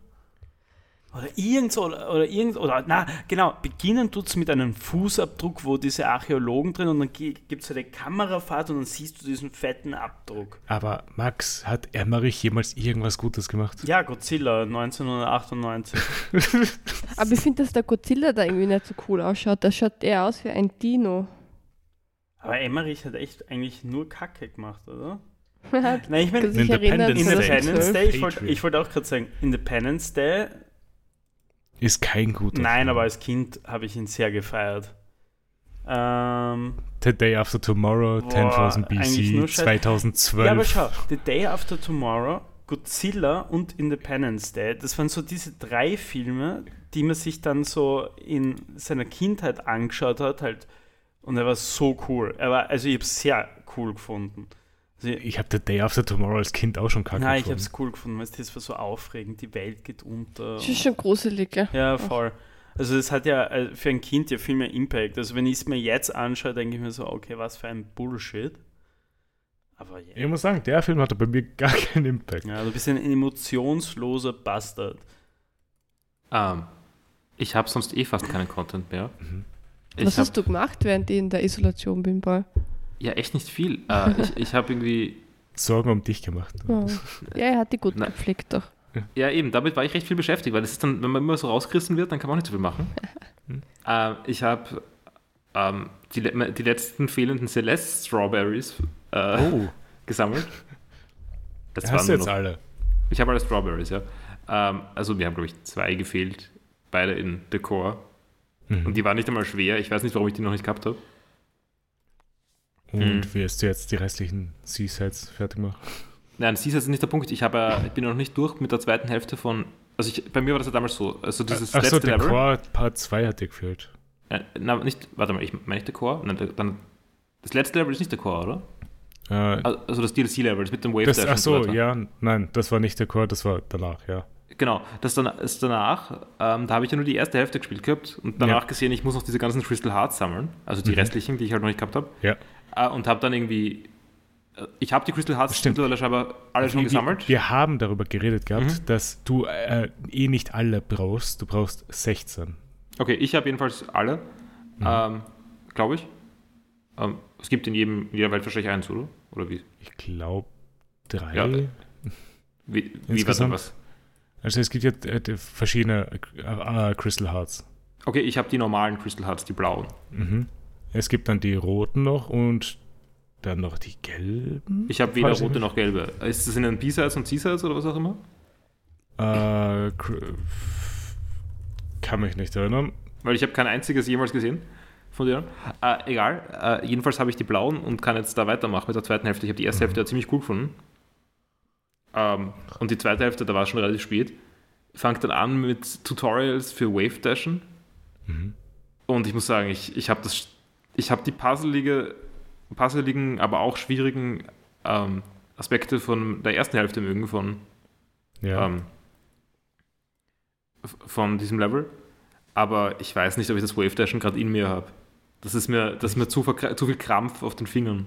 Oder irgend so, oder, irgend, oder, na, genau, beginnen tut es mit einem Fußabdruck, wo diese Archäologen drin und dann gibt es eine Kamerafahrt und dann siehst du diesen fetten Abdruck. aber Max, hat Emmerich jemals irgendwas Gutes gemacht? Ja, Godzilla 1998. [laughs] Aber ich finde, dass der Godzilla da irgendwie nicht so cool ausschaut. Da schaut eher aus wie ein Dino. Aber Emmerich hat echt eigentlich nur Kacke gemacht, oder? [laughs] Nein, ich meine, Independence Independence 2012. Day, ich wollte wollt auch gerade sagen, Independence Day, Ist kein guter nein, Film. aber als Kind habe ich ihn sehr gefeiert. Ähm, The Day After Tomorrow, Boah, 10.000 eigentlich nur BC, Scheiß. 2012. ja, aber schau, The Day After Tomorrow, Godzilla und Independence Day, das waren so diese drei Filme, die man sich dann so in seiner Kindheit angeschaut hat, halt, und er war so cool. Er war, also ich habe es sehr cool gefunden. Ich, habe The Day After Tomorrow als Kind auch schon kacke Nein, ich habe es cool gefunden, weil das war so aufregend, die Welt geht unter. Das ist schon gruselig, ja. Ja, voll. Also das hat ja äh, für ein Kind ja viel mehr Impact. Also wenn ich es mir jetzt anschaue, denke ich mir so, okay, was für ein Bullshit. Aber ja, Ich muss sagen, der Film hatte bei mir [laughs] gar keinen Impact. ja du bist ein emotionsloser Bastard. Ähm, ich habe sonst eh fast keinen Content mehr. Ich Was hab, hast du gemacht, während ich in der Isolation bin, Paul? Ja, echt nicht viel. Äh, [laughs] ich ich habe irgendwie. Sorgen um dich gemacht. Oh. Ja, er hat die gut Na. gepflegt doch. Ja, eben, damit war ich recht viel beschäftigt, weil das ist dann, wenn man immer so rausgerissen wird, dann kann man auch nicht so viel machen. äh, ich habe ähm, die, die letzten fehlenden Celeste Strawberries äh, Oh, [laughs] gesammelt. Das hast du jetzt noch- alle? Ich habe alle Strawberries, ja. Ähm, also mir haben, glaube ich, zwei gefehlt. Beide in Decor. Mhm. Und die waren nicht einmal schwer. Ich weiß nicht, warum ich die noch nicht gehabt habe. Und Mhm. wirst du jetzt die restlichen Seasides fertig machen? Nein, sie ist nicht der Punkt. Ich, habe, äh, ich bin noch nicht durch mit der zweiten Hälfte von. Also ich, bei mir war das ja damals so. Also dieses Ach so, letzte der Level. Core Part 2 hat dir gefehlt. Äh, na, nicht. Warte mal, ich meine nicht Decor. Nein, der- dann, das letzte Level ist nicht Decor, oder? Äh, Also das DLC-Level, das mit dem Wave das, Dash ach so, weiter. ja, nein, das war nicht der Core, das war danach, ja. Genau, das dann, ist danach, ähm, da habe ich ja nur die erste Hälfte gespielt gehabt und danach Ja. gesehen, ich muss noch diese ganzen Crystal Hearts sammeln, also die Mhm. restlichen, die ich halt noch nicht gehabt habe. Ja. Äh, und habe dann irgendwie, äh, ich habe die Crystal Hearts Stimmt. mittlerweile scheinbar alle schon wir, gesammelt. Wir haben darüber geredet gehabt, Mhm. dass du äh, eh nicht alle brauchst. Du brauchst 16. Okay, ich habe jedenfalls alle, Mhm. ähm, glaube ich. Ähm, es gibt in jedem, in jeder Welt wahrscheinlich eins, oder? Oder wie? Ich glaube drei. Ja. Wie, wie war was? Also es gibt ja äh, verschiedene äh, äh, Crystal Hearts. Okay, ich habe die normalen Crystal Hearts, die blauen. Mhm. Es gibt dann die roten noch und dann noch die gelben. Ich habe weder rote nicht. noch gelbe. Ist das in den B-Sides und C-Sides oder was auch immer? Äh, kann mich nicht erinnern. Weil ich habe kein einziges jemals gesehen von denen. Äh, egal. Äh, jedenfalls habe ich die blauen und kann jetzt da weitermachen mit der zweiten Hälfte. Ich habe die erste Hälfte ja ziemlich cool gefunden. Ähm, und die zweite Hälfte, da war es schon relativ spät. Fangt dann an mit Tutorials für Wave Dashen. Mhm. Und ich muss sagen, ich, ich habe das, ich habe die puzzlige, puzzeligen, aber auch schwierigen ähm, Aspekte von der ersten Hälfte mögen von, Ja. ähm, von diesem Level. Aber ich weiß nicht, ob ich das Wave Dashen gerade in mir habe. Das ist mir, das ist mir zu, zu viel Krampf auf den Fingern.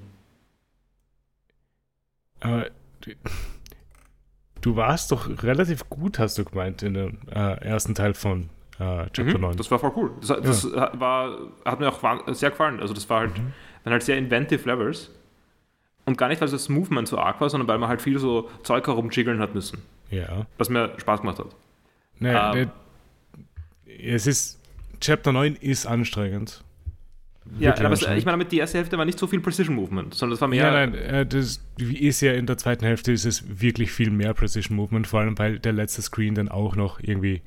Aber du, du warst doch relativ gut, hast du gemeint, in dem äh, ersten Teil von äh, Chapter Mhm, 9. das war voll cool. Das, das war, hat mir auch sehr gefallen. Also das war halt, Mhm. dann halt sehr inventive Levels. Und gar nicht, weil das Movement so arg war, sondern weil man halt viel so Zeug herumjiggeln hat müssen. ja. Was mir Spaß gemacht hat. Naja, Ähm. es ist, Chapter 9 ist anstrengend. Ja, aber es, ich meine, mit die erste Hälfte war nicht so viel Precision Movement, sondern das war mehr. Ja, nein, äh, das ist ja in der zweiten Hälfte ist es wirklich viel mehr Precision Movement, vor allem weil der letzte Screen dann auch noch irgendwie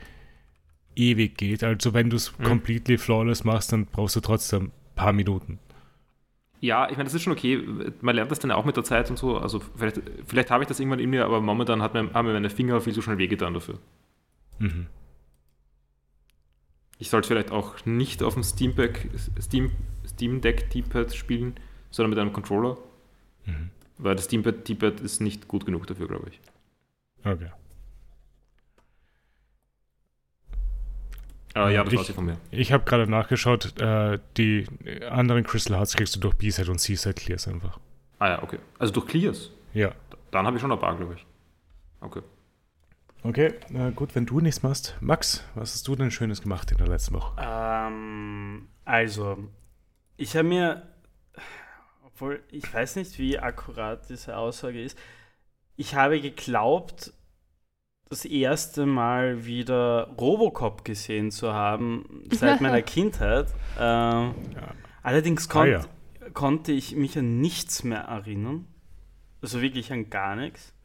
ewig geht. Also wenn du es Mhm. completely flawless machst, dann brauchst du trotzdem ein paar Minuten. Ja, ich meine, das ist schon okay. Man lernt das dann auch mit der Zeit und so. Also vielleicht, vielleicht habe ich das irgendwann in mir, aber momentan hat mir, haben mir meine Finger viel zu schnell wehgetan dafür. Mhm. Ich sollte vielleicht auch nicht auf dem Steam, Deck, Steam, Steam Deck D-Pad spielen, sondern mit einem Controller. Mhm. Weil das Steam Pad D-Pad ist nicht gut genug dafür, glaube ich. Okay. Aber ja, das Ich- war's hier von mir. Ich habe gerade nachgeschaut, äh, die anderen Crystal Hearts kriegst du durch B-Side und C-Side Clears einfach. Ah ja, okay. Also durch Clears. Ja. Dann habe ich schon ein paar, glaube ich. Okay. Okay, na gut, wenn du nichts machst. Max, was hast du denn Schönes gemacht in der letzten Woche? Ähm, also, ich habe mir, obwohl ich weiß nicht, wie akkurat diese Aussage ist, ich habe geglaubt, das erste Mal wieder Robocop gesehen zu haben seit meiner [laughs] Kindheit. Ähm, Allerdings Ah, konnt, ja. konnte ich mich an nichts mehr erinnern. Also wirklich an gar nichts.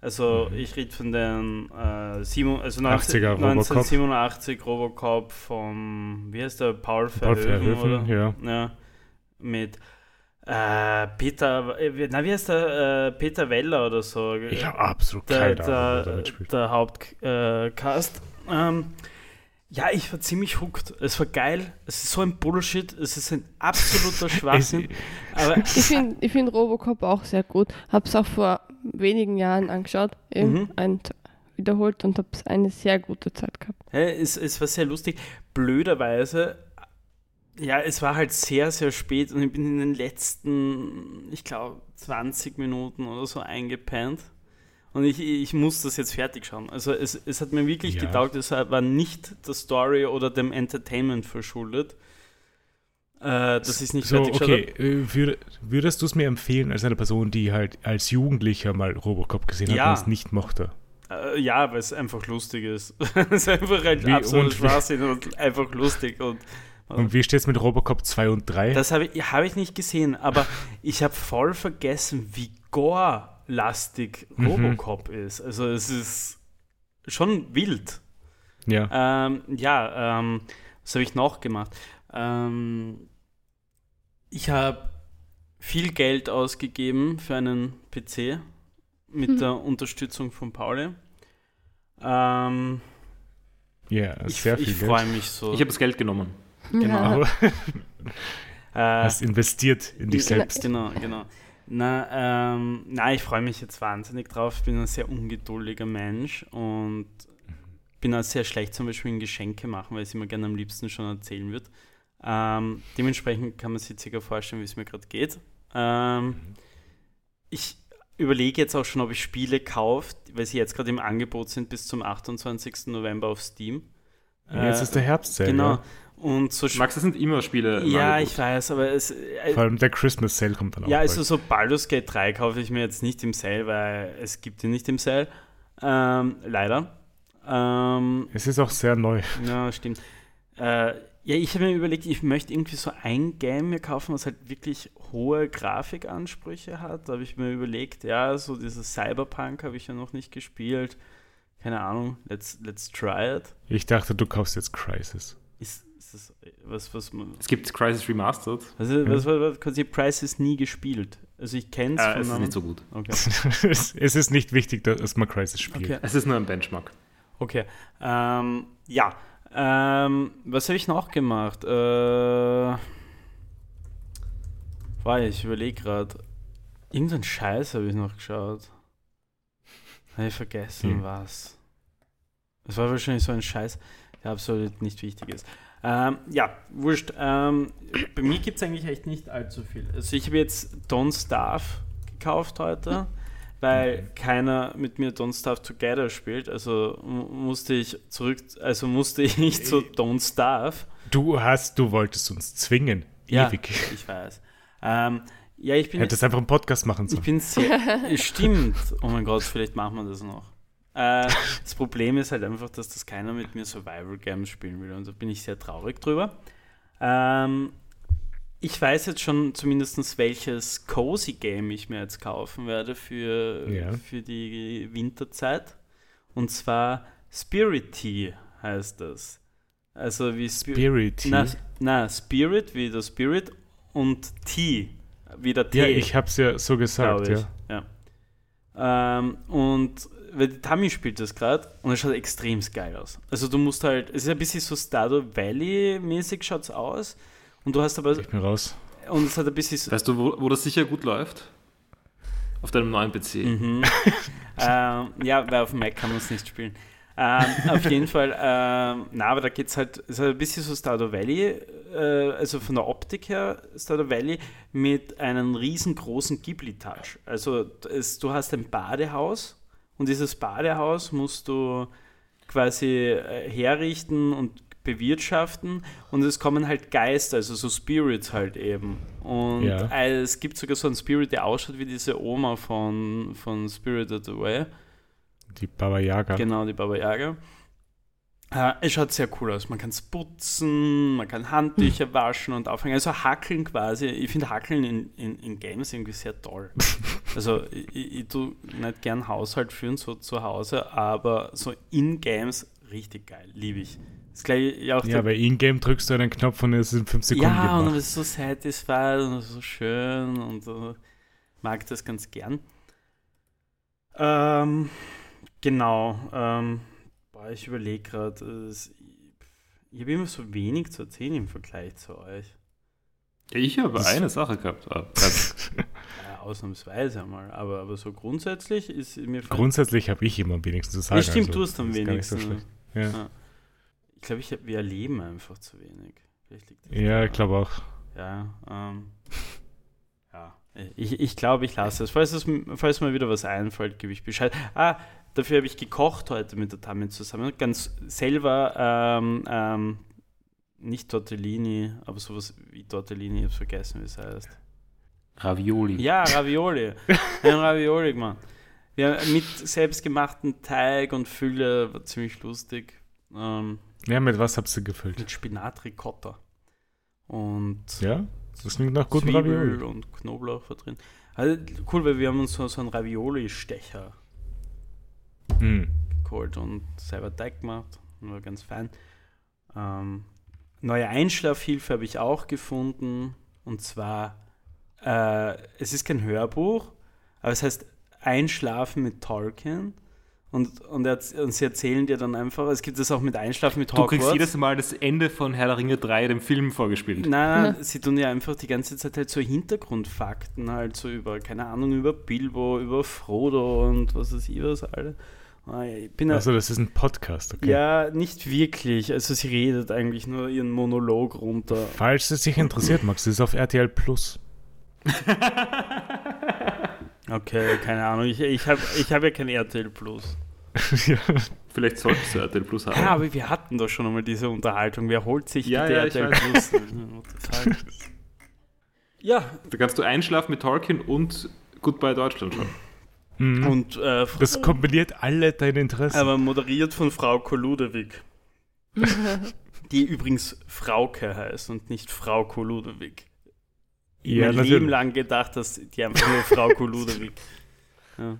Also ich rede von den äh, sieben, also 19, 80er Robocop. 1987 Robocop vom, wie heißt der, Paul Paul Verhoeven, Verhoeven, oder? ja. ja. Mit äh, Peter, äh, na wie heißt der, äh, Peter Weller oder so. Ich habe absolut der, keine Ahnung, der, mitspielt. der Hauptcast. Äh, Cast. ähm, ja, ich war ziemlich hooked. Es war geil. Es ist so ein Bullshit. Es ist ein absoluter [laughs] Schwachsinn. Aber Ich finde ich find Robocop auch sehr gut. Hab's auch vor wenigen Jahren angeschaut, eben Mhm. und wiederholt und hab's eine sehr gute Zeit gehabt. Hä, es, es war sehr lustig. Blöderweise, ja, es war halt sehr, sehr spät und ich bin in den letzten, ich glaube, 20 Minuten oder so eingepennt. Und ich, ich muss das jetzt fertig schauen. Also es, es hat mir wirklich Ja. getaugt, es war nicht der Story oder dem Entertainment verschuldet. Äh, ich es nicht so, fertig okay, äh, würd, würdest du es mir empfehlen als eine Person, die halt als Jugendlicher mal Robocop gesehen Ja. hat und es nicht mochte? Äh, ja, weil es einfach lustig ist. [laughs] es ist einfach ein Wie- und wie- Schwachsinn und einfach lustig. Und Und wie steht es mit Robocop 2 und 3? Das habe ich, hab ich nicht gesehen, aber [laughs] ich habe voll vergessen, wie gore-lastig Mhm. Robocop ist. Also es ist schon wild. ja. Ähm, ja, ähm, was habe ich noch gemacht? Ähm, ich habe viel Geld ausgegeben für einen PC mit Hm. der Unterstützung von Pauli. Ähm, Ja, ich sehr viel ich Geld. freue mich so. Ich habe das Geld genommen. Genau. [laughs] Äh, hast investiert in dich Ja. selbst. Genau, genau. Na, ähm, na ich freue mich jetzt wahnsinnig drauf. Ich bin ein sehr ungeduldiger Mensch und bin auch sehr schlecht zum Beispiel in Geschenke machen, weil ich es immer gerne am liebsten schon erzählen würde. Ähm, dementsprechend kann man sich circa vorstellen, wie es mir gerade geht. Ähm, ich überlege jetzt auch schon, ob ich Spiele kaufe, weil sie jetzt gerade im Angebot sind bis zum 28. November auf Steam. Ja, Jetzt Äh, ist der Herbst Genau. ja. Und so Max, das sind immer Spiele. ja, Angebot. ich weiß, aber es, äh, Vor allem der Christmas Sale kommt dann auch. ja, also so Baldur's Gate 3 kaufe ich mir jetzt nicht im Sale, weil es gibt ihn nicht im Sale. Ähm, leider. Ähm, Es ist auch sehr neu. ja, stimmt. Äh, ja, ich habe mir überlegt, ich möchte irgendwie so ein Game mir kaufen, was halt wirklich hohe Grafikansprüche hat. Da habe ich mir überlegt, ja, so dieses Cyberpunk habe ich ja noch nicht gespielt. Keine Ahnung, let's, let's try it. Ich dachte, du kaufst jetzt Crisis. Ist, ist das was, was man. Es gibt Crisis Remastered. Also, was, was, was, ich Price ist nie gespielt. Also ich kenne es Äh, von es ist nicht so gut. Okay. [laughs] es es ist nicht wichtig, dass man Crisis spielt. Okay. Es ist nur ein Benchmark. Okay. Ähm, ja. Ähm, was habe ich noch gemacht? Äh, war ich überlege gerade. Irgendein Scheiß habe ich noch geschaut. Habe ich vergessen, Hm. was. Es war wahrscheinlich so ein Scheiß, der absolut nicht wichtig ist. Ähm, ja, wurscht. Ähm, bei mir gibt es eigentlich echt nicht allzu viel. Also ich habe jetzt Don't Starve gekauft heute, weil keiner mit mir Don't Starve Together spielt. Also mu- musste ich zurück, also musste [laughs] ich zu Don't Starve. Du hast, du wolltest uns zwingen. Ja, Ewig. [laughs] ich weiß. Ähm, ja, ich bin Hättest einfach einen Podcast machen ich sollen. bin sehr. [laughs] Stimmt. Oh mein Gott, vielleicht machen wir das noch. Äh, das Problem ist halt einfach, dass das keiner mit mir Survival Games spielen will. Und da bin ich sehr traurig drüber. Ähm, ich weiß jetzt schon zumindest, welches Cozy Game ich mir jetzt kaufen werde für, Ja. für die Winterzeit. Und zwar Spirity heißt das. Also wie Spi- Spirit Tea. Na, na, Spirit wie der Spirit und Tea wie der Tee. ja, ich hab's ja so gesagt, ja. Ja. Ähm, und weil die Tami spielt das gerade und es schaut extrem geil aus. Also du musst halt, es ist ein bisschen so Stardew Valley-mäßig schaut's aus. Und du hast aber, Ich bin raus. und es hat ein bisschen so, Weißt du, wo, wo das sicher gut läuft? Auf deinem neuen PC. Mhm. [laughs] ähm, ja, weil auf dem Mac kann man es nicht spielen. Ähm, auf jeden Fall, ähm, na, aber da geht es halt, es ist halt ein bisschen so Stardew Valley, äh, also von der Optik her Stardew Valley, mit einem riesengroßen Ghibli-Touch. Also es, du hast ein Badehaus und dieses Badehaus musst du quasi äh, herrichten und bewirtschaften und es kommen halt Geister, also so Spirits halt eben. Und Ja. äh, es gibt sogar so einen Spirit, der ausschaut wie diese Oma von, von Spirited Away. Die Baba Yaga. Genau, die Baba Yaga. Äh, es schaut sehr cool aus. Man kann es putzen, man kann Handtücher waschen und aufhängen. Also Hackeln quasi. Ich finde Hackeln in, in, in Games irgendwie sehr toll. [laughs] Also ich, ich, tue nicht gern Haushalt führen, so zu Hause, aber so in Games richtig geil. Liebe ich. Das gleiche ja auch Ja, bei Ingame drückst du einen Knopf und es sind 5 Sekunden ja, und gemacht. es ist so satisfied und so schön und so. mag das ganz gern. Ähm, genau. Ähm, boah, ich überlege gerade, ich habe immer so wenig zu erzählen im Vergleich zu euch. Ich habe Das- eine Sache gehabt. [laughs] Ja, ausnahmsweise einmal. Aber, aber so grundsätzlich ist mir Grundsätzlich habe ich immer am wenigsten zu sagen. Ja, stimmt, also du hast am gar nicht so wenigsten. ja. Ja. Ich glaube, ich, wir erleben einfach zu wenig. Vielleicht liegt das ja, ich glaube auch. Ja, ähm, ja. Ich, ich glaube, ich lasse es. Falls, es. falls mir wieder was einfällt, gebe ich Bescheid. Ah, dafür habe ich gekocht heute mit der Tami zusammen. Ganz selber, ähm, ähm, nicht Tortellini, aber sowas wie Tortellini, ich habe vergessen, wie es heißt. Ravioli. Ja, Ravioli. [laughs] Wir haben Ravioli gemacht. Ja, mit selbstgemachten Teig und Fülle, war ziemlich lustig. Ähm, Ja, mit was habt ihr gefüllt? mit Spinat Ricotta. Und Ja, das klingt nach guten Zwiebel Ravioli. und Knoblauch war drin. Also, cool, weil wir haben uns so, so einen Ravioli-Stecher Hm. geholt und selber Teig gemacht. War ganz fein. Ähm, neue Einschlafhilfe habe ich auch gefunden. Und zwar, äh, es ist kein Hörbuch, aber es heißt Einschlafen mit Tolkien. Und, und, er, und sie erzählen dir dann einfach, es gibt es auch mit Einschlafen mit Du Hogwarts. kriegst jedes Mal das Ende von Herr der Ringe 3, dem Film, vorgespielt. Nein, sie tun ja einfach die ganze Zeit halt so Hintergrundfakten, halt so über, keine Ahnung, über Bilbo, über Frodo und was weiß ich was alle. Also, das ist ein Podcast, okay. ja nicht wirklich, also sie redet eigentlich nur ihren Monolog runter. Falls es dich interessiert, Max, das ist auf RTL Plus. [laughs] Okay, keine Ahnung, ich, ich habe ich hab ja kein RTL Plus. [laughs] ja. Vielleicht solltest du RTL Plus haben. Ja, aber wir hatten doch schon einmal diese Unterhaltung. Wer holt sich Ja, bitte ja, RTL. Plus? [laughs] Ja, Da kannst du einschlafen mit Tolkien und Goodbye Deutschland schauen. Mhm. und äh, Das kombiniert alle deine Interessen. aber moderiert von Frau Koludewig. [laughs] die übrigens Frauke heißt und nicht Frau Koludewig. Ich ja, mein natürlich. Leben lang gedacht, dass die einfach nur Frau [laughs] Koludewig. Ja,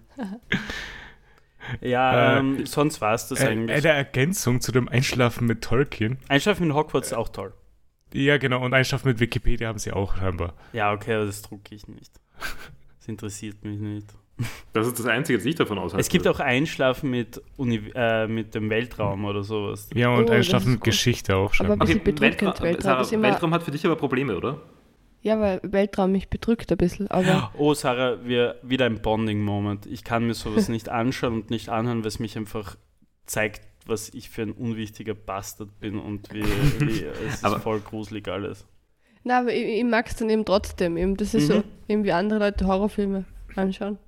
ja Äh, ähm, sonst war es das Äh, eigentlich. eine Ergänzung zu dem Einschlafen mit Tolkien. Einschlafen in Hogwarts ist auch toll. Ja, genau. Und Einschlafen mit Wikipedia haben sie auch scheinbar. Ja, okay, aber das drucke ich nicht. Das interessiert mich nicht. Das ist das Einzige, was ich davon aushalte. Es gibt auch Einschlafen mit, Uni äh, mit dem Weltraum oder sowas. Ja, und Oh, Einschlafen mit. Geschichte auch Aber scheinbar. ein bisschen bedrückend. Weltraum, Weltraum Sarah, ist immer- Weltraum hat für dich aber Probleme, oder? Ja, weil Weltraum mich bedrückt ein bisschen, aber [gasps] Oh, Sarah, wir, wieder ein Bonding-Moment. Ich kann mir sowas nicht [laughs] anschauen und nicht anhören, weil es mich einfach zeigt, was ich für ein unwichtiger Bastard bin und wie, wie [laughs] es ist Aber- voll gruselig alles. na, aber ich, ich mag es dann eben trotzdem. Eben, das ist Mhm. so, eben wie andere Leute Horrorfilme anschauen.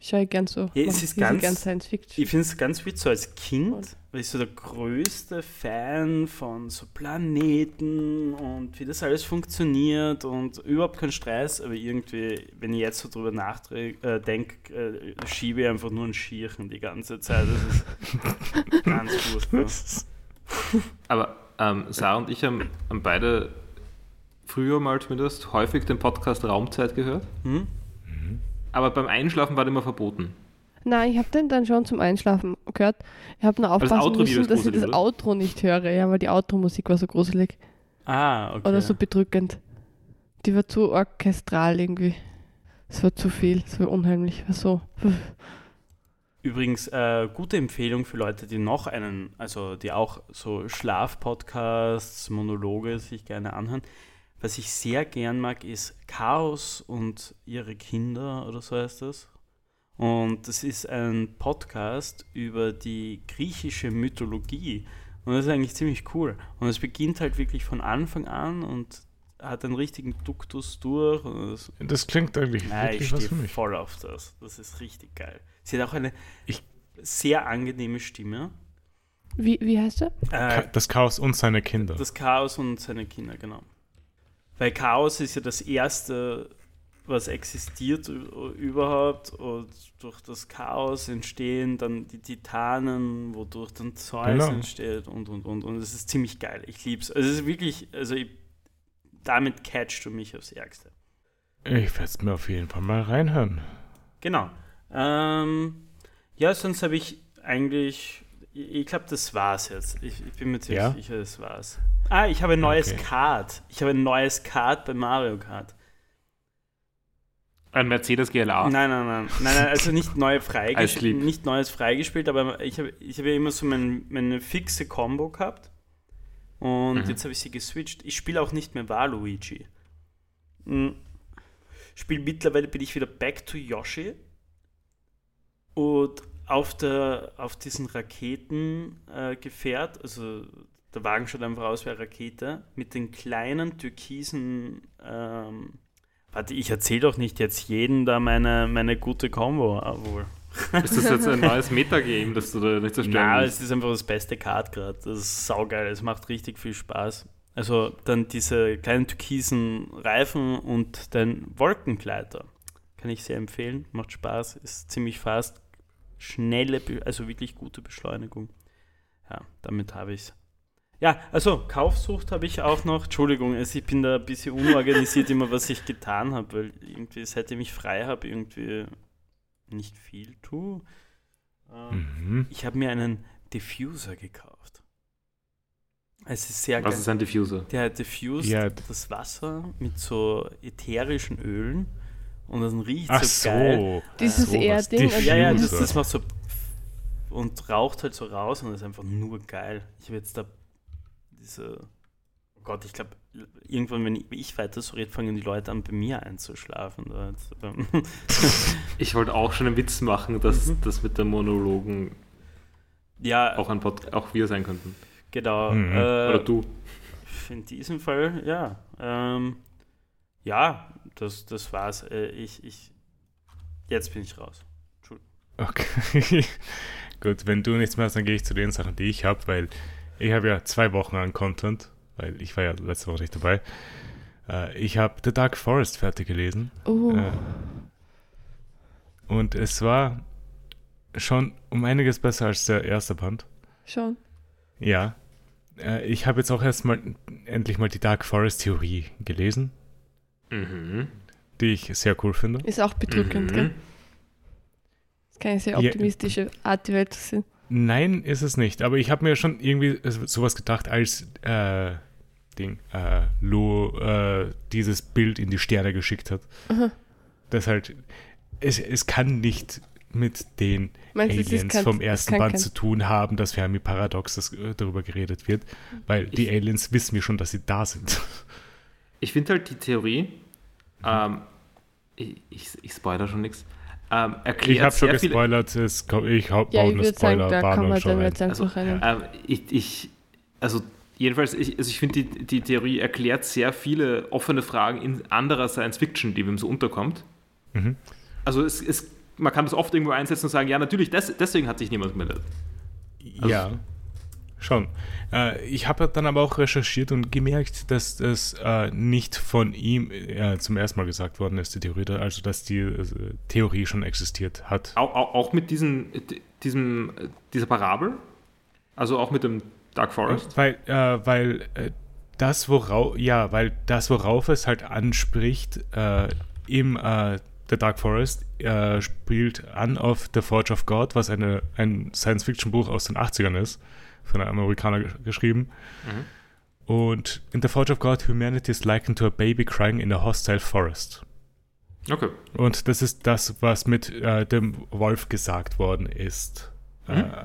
Schaue ich gern so. Ja, es ist ganz- gern Science Fiction. Ich finde es ganz witzig, so als Kind war ich so der größte Fan von so Planeten und wie das alles funktioniert und überhaupt kein Stress, aber irgendwie, wenn ich jetzt so drüber nachdenke, äh, äh, schiebe ich einfach nur ein Schirchen die ganze Zeit. Das ist [laughs] ganz furchtbar. Aber ähm, Sarah und ich haben, haben beide früher mal zumindest häufig den Podcast Raumzeit gehört. Hm? Aber beim Einschlafen war der immer verboten. Nein, ich habe den dann schon zum Einschlafen gehört. Ich habe nur das aufpassen Outro-Video müssen, dass ich das oder? Outro nicht höre, ja, weil die Outro-Musik war so gruselig Ah, okay. oder so bedrückend. Die war zu orchestral irgendwie. Es war zu viel, es war unheimlich, war so. Übrigens, äh, gute Empfehlung für Leute, die noch einen, also die auch so Schlafpodcasts, Monologe sich gerne anhören. Was ich sehr gern mag, ist Chaos und ihre Kinder oder so heißt das. Und das ist ein Podcast über die griechische Mythologie. Und das ist eigentlich ziemlich cool. Und es beginnt halt wirklich von Anfang an und hat einen richtigen Duktus durch. Und das, Das klingt eigentlich Nein, ich wirklich was für stehe mich. voll auf das. Das ist richtig geil. Sie hat auch eine Ich- sehr angenehme Stimme. Wie, wie heißt er? Äh, Das Chaos und seine Kinder. das Chaos und seine Kinder, genau. Weil Chaos ist ja das Erste, was existiert überhaupt. Und durch das Chaos entstehen dann die Titanen, wodurch dann Zeus Genau. entsteht und, und, und. Und es ist ziemlich geil. Ich lieb's. Also es ist wirklich, also ich, damit catchst du mich aufs Ärgste. Ich werde es mir auf jeden Fall mal reinhören. Genau. Ähm, ja, sonst habe ich eigentlich. Ich, ich glaube, das war's jetzt. Ich, ich bin mir ziemlich Ja? sicher, das war's. Ah, ich habe ein neues Okay. Kart. Ich habe ein neues Kart bei Mario Kart. Ein Mercedes GLA. Nein, nein, nein, nein, nein, also nicht neu freigespielt, nicht neues freigespielt, aber ich habe ich habe ja immer so mein, meine fixe Combo gehabt und Mhm. jetzt habe ich sie geswitcht. Ich spiele auch nicht mehr Waluigi. Hm. Spiel mittlerweile bin ich wieder back to Yoshi und auf der auf diesen Raketengefährt, äh, Gefährt, also der Wagen schaut einfach aus wie eine Rakete mit den kleinen türkisen ähm, Warte, ich erzähle doch nicht jetzt jeden da meine, meine gute Combo. Ah, wohl. Ist das jetzt ein neues Metagame, das du da nicht zerstören willst? es ist einfach das beste Card gerade. Das ist saugeil. Es macht richtig viel Spaß. Also dann diese kleinen türkisen Reifen und den Wolkengleiter. Kann ich sehr empfehlen. Macht Spaß. Ist ziemlich fast. Schnelle, also wirklich gute Beschleunigung. Ja, damit habe ich es. Ja, also Kaufsucht habe ich auch noch. Entschuldigung, also ich bin da ein bisschen unorganisiert immer, was ich getan habe, weil irgendwie, seitdem ich frei habe, irgendwie nicht viel tue. Ähm, Mhm. ich habe mir einen Diffuser gekauft. Es ist sehr Was geil. ist ein Diffuser? Der diffust Ja. das Wasser mit so ätherischen Ölen und dann riecht Ach so geil. so. Dieses so, und- Ja, ja, das, das macht so und raucht halt so raus und ist einfach nur geil. Ich habe jetzt da diese, oh Gott, ich glaube, irgendwann, wenn ich, weiter so rede, fangen die Leute an, bei mir einzuschlafen. [laughs] [laughs] Ich wollte auch schon einen Witz machen, dass Mhm. das mit den Monologen ja, auch, ein Pod auch wir sein könnten. genau. Mhm. Äh, Oder du. In diesem Fall, ja. Ähm, ja, das, das war's. Äh, ich, ich, jetzt bin ich raus. Okay. [laughs] Gut, wenn du nichts mehr hast, dann gehe ich zu den Sachen, die ich habe, weil ich habe ja zwei Wochen an Content, weil ich war ja letzte Woche nicht dabei. Äh, ich habe The Dark Forest fertig gelesen. Oh, Äh, und es war schon um einiges besser als der erste Band. schon. Ja. Äh, ich habe jetzt auch erstmal endlich mal die Dark Forest Theorie gelesen, Mhm. die ich sehr cool finde. Ist auch bedrückend, Mhm. gell? Das ist keine sehr Ja. optimistische Art, die Welt zu sehen. Nein, ist es nicht. Aber ich habe mir schon irgendwie sowas gedacht, als äh, Ding, äh, Lou äh, dieses Bild in die Sterne geschickt hat. Aha. Das halt, es, es kann nicht mit den Meinst Aliens kein- vom ersten kann Band kein- zu tun haben, dass Fermi Paradox das, äh, darüber geredet wird, weil die Aliens wissen wir schon, dass sie da sind. Ich finde halt die Theorie, ähm, ich, ich, ich spoiler schon nichts, ähm, erklärt Ich habe schon sehr viele- gespoilert, es, ich hau- Ja, baue ich eine würde sagen, da kann Spoilerwarnung man schon dann rein. Also, rein. Ähm, ich, ich, also jedenfalls, ich, also ich finde, die, die Theorie erklärt sehr viele offene Fragen in anderer Science Fiction, die wem so unterkommt. Mhm. Also es, es, man kann das oft irgendwo einsetzen und sagen, ja, natürlich, des, deswegen hat sich niemand gemeldet. Also- ja, schon. Äh, ich habe dann aber auch recherchiert und gemerkt, dass das äh, nicht von ihm äh, zum ersten Mal gesagt worden ist, die Theorie, also dass die Theorie schon existiert hat. Auch, auch, mit diesen, diesem, dieser Parabel, also auch mit dem Dark Forest. Weil, weil das, worauf, ja, weil das, worauf es halt anspricht, äh, im äh, The Dark Forest äh, spielt an auf The Forge of God, was eine, ein Science-Fiction-Buch aus den 80ern ist, von einem Amerikaner geschrieben. Mhm. Und in The Forge of God, humanity is likened to a baby crying in a hostile forest. Okay. Und das ist das, was mit äh, dem Wolf gesagt worden ist. Mhm. Äh,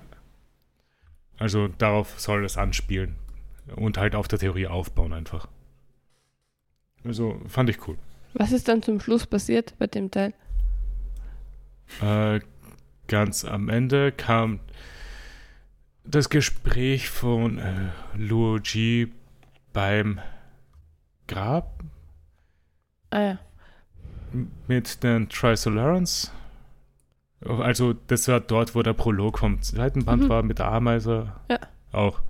also darauf soll es anspielen. Und halt auf der Theorie aufbauen einfach. Also fand ich cool. Was ist dann zum Schluss passiert bei dem Teil? Äh, ganz am Ende kam das Gespräch von äh, Luo Ji beim Grab. Ah ja. Mit den Trisolarans. Also, das war dort, wo der Prolog vom zweiten Band mhm. war, mit der Ameise. Ja. Auch.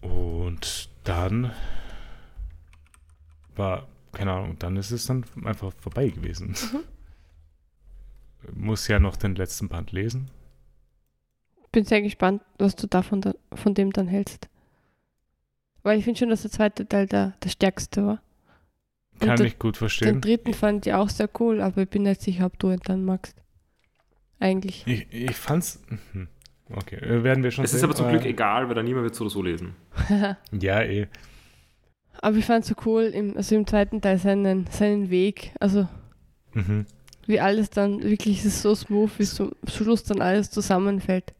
Und dann war, keine Ahnung, dann ist es dann einfach vorbei gewesen. Mhm. Muss ja noch den letzten Band lesen. Bin sehr gespannt, was du davon da, von dem dann hältst. Weil ich finde schon, dass der zweite Teil der, der stärkste war. Und Kann der, ich gut verstehen. Den dritten fand ich auch sehr cool, aber ich bin nicht sicher, ob du ihn dann magst. Eigentlich. Ich, ich fand's. Mhm. Okay, äh, werden wir schon Es sehen, ist aber zum Glück egal, weil da niemand wird so oder so lesen. [laughs] ja, eh. Aber ich fand es so cool, im, also im zweiten Teil seinen, seinen Weg. Also, mhm. wie alles dann wirklich ist so smooth, wie zum Schluss dann alles zusammenfällt.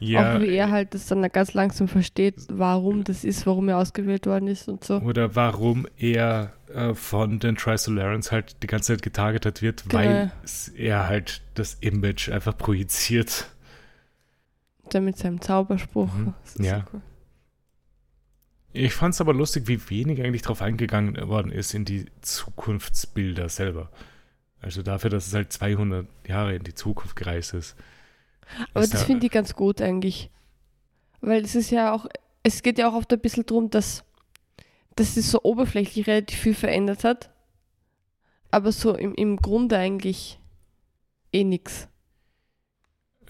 Ja. Auch wie er halt das dann ganz langsam versteht, warum das ist, warum er ausgewählt worden ist und so. Oder warum er äh, von den Trisolarans halt die ganze Zeit getargetet wird, genau. weil er halt das Image einfach projiziert. Der mit seinem Zauberspruch. Mhm. Ja. So cool. Ich fand es aber lustig, wie wenig eigentlich darauf eingegangen worden ist in die Zukunftsbilder selber. Also dafür, dass es halt 200 Jahre in die Zukunft gereist ist. Aber das finde ich ganz gut eigentlich. Weil es ist ja auch, es geht ja auch oft ein bisschen darum, dass, dass es so oberflächlich relativ viel verändert hat. Aber so im, im Grunde eigentlich eh nichts.